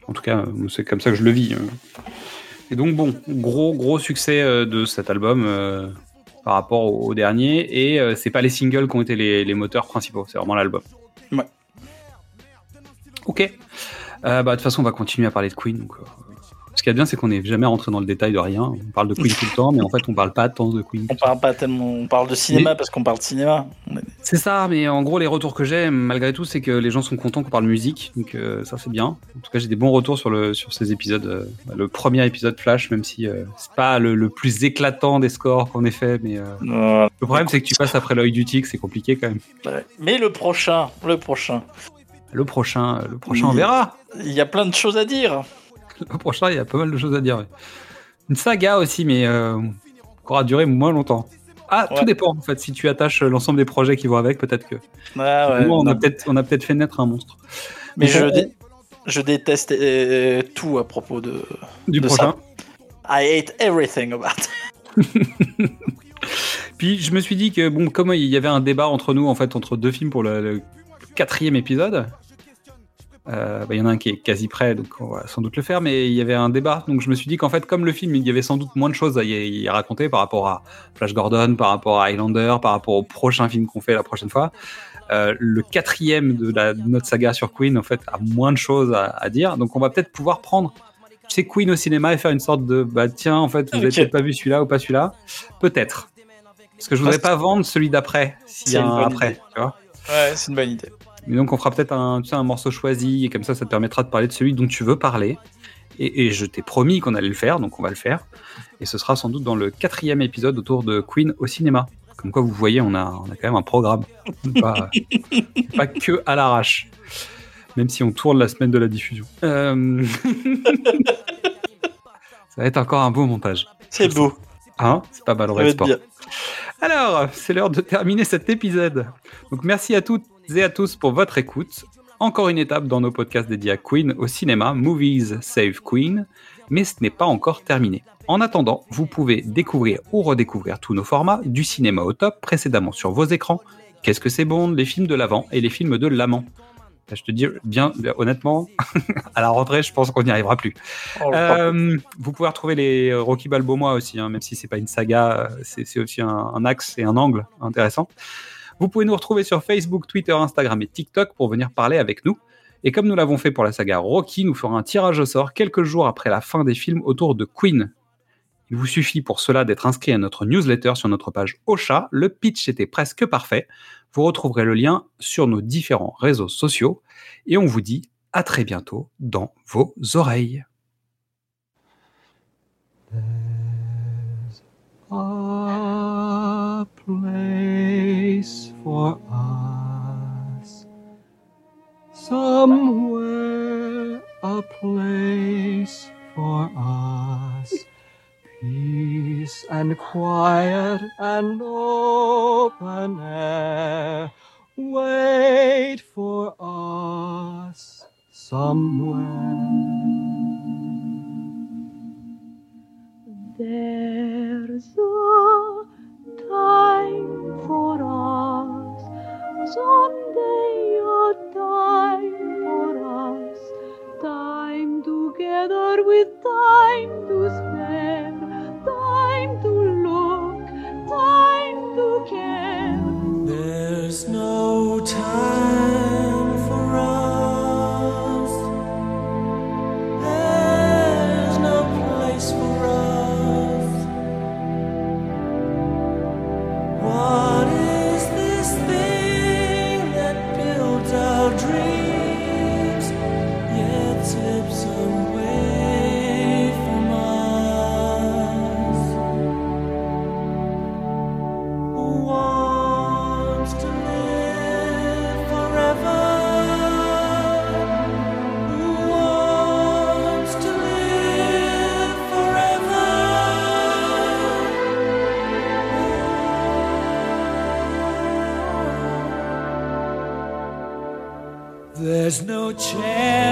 En tout cas, euh, c'est comme ça que je le vis. euh. Et donc, bon, gros, gros succès de cet album euh, par rapport au, au dernier. Et euh, c'est pas les singles qui ont été les, les moteurs principaux, c'est vraiment l'album. Ouais. Ok. Euh, bah, de toute façon, on va continuer à parler de Queen. Donc, euh, ce qu'il y a de bien, c'est qu'on n'est jamais rentré dans le détail de rien. On parle de Queen tout le temps, mais en fait, on parle pas tant de Queen. On parle pas tellement. On parle de cinéma parce qu'on parle de cinéma. C'est ça, mais en gros, les retours que j'ai, malgré tout, c'est que les gens sont contents qu'on parle musique, donc euh, ça c'est bien. En tout cas, j'ai des bons retours sur, le, sur ces épisodes. le premier épisode Flash, même si c'est pas le, le plus éclatant des scores qu'on ait fait, mais le problème c'est que tu passes après l'œil du tigre, c'est compliqué quand même. Ouais. Mais le prochain, le prochain. Le prochain, euh, le prochain, on verra. Il y a plein de choses à dire. Le prochain, il y a pas mal de choses à dire. Une saga aussi, mais euh, qui aura duré moins longtemps. Ah, Ouais. tout dépend en fait. Si tu attaches l'ensemble des projets qui vont avec, peut-être que. Ah ouais. Moi, on a peut-être, on a peut-être fait naître un monstre. Mais je, dé- je déteste euh, tout à propos de. du de prochain. ça. I hate everything about. Puis je me suis dit que bon, comme il y avait un débat entre nous en fait entre deux films pour le, le quatrième épisode, euh, bah, il y en a un qui est quasi prêt, donc on va sans doute le faire, mais il y avait un débat, donc je me suis dit qu'en fait comme le film, il y avait sans doute moins de choses à y, raconter par rapport à Flash Gordon, par rapport à Highlander, par rapport au prochain film qu'on fait la prochaine fois. euh, le quatrième de, la, notre saga sur Queen en fait a moins de choses à, à dire, donc on va peut-être pouvoir prendre sais, Queen au cinéma et faire une sorte de bah tiens en fait vous avez Ok. peut-être pas vu celui-là ou pas celui-là peut-être parce que je voudrais pas vendre celui d'après s'il y a une un après idée. tu vois Ouais, c'est une bonne idée. Mais donc on fera peut-être un, tu sais, un morceau choisi et comme ça ça te permettra de parler de celui dont tu veux parler et, et je t'ai promis qu'on allait le faire donc on va le faire et ce sera sans doute dans le quatrième épisode autour de Queen au cinéma comme quoi vous voyez on a, on a quand même un programme pas, pas que à l'arrache même si on tourne la semaine de la diffusion Euh, ça va être encore un beau montage C'est beau. Hein? C'est pas mal, être Sport. bien. Alors, c'est l'heure de terminer cet épisode. Donc, merci à toutes et à tous pour votre écoute. Encore une étape dans nos podcasts dédiés à Queen au cinéma, Movies Save Queen, mais ce n'est pas encore terminé. En attendant, vous pouvez découvrir ou redécouvrir tous nos formats du cinéma au top précédemment sur vos écrans. Qu'est-ce que c'est Bond, les films de l'avant et les films de l'amant? Je te dis bien, honnêtement, à la rentrée, je pense qu'on n'y arrivera plus. Oh, Euh, vous pouvez retrouver les Rocky Balboa aussi, hein, même si c'est pas une saga, euh, c'est c'est aussi un, un axe et un angle intéressant. Vous pouvez nous retrouver sur Facebook, Twitter, Instagram et TikTok pour venir parler avec nous. Et comme nous l'avons fait pour la saga Rocky, nous ferons un tirage au sort quelques jours après la fin des films autour de Queen. Il vous suffit pour cela d'être inscrit à notre newsletter sur notre page Ocha. Le pitch était presque parfait. Vous retrouverez le lien sur nos différents réseaux sociaux. Et on vous dit à très bientôt dans vos oreilles. A place for us. Somewhere a place for us. Peace and quiet and open air. Wait for us somewhere. There's a time for us, someday a time for us, time together with time to spare, time to look, time to care. There's no time There's no chance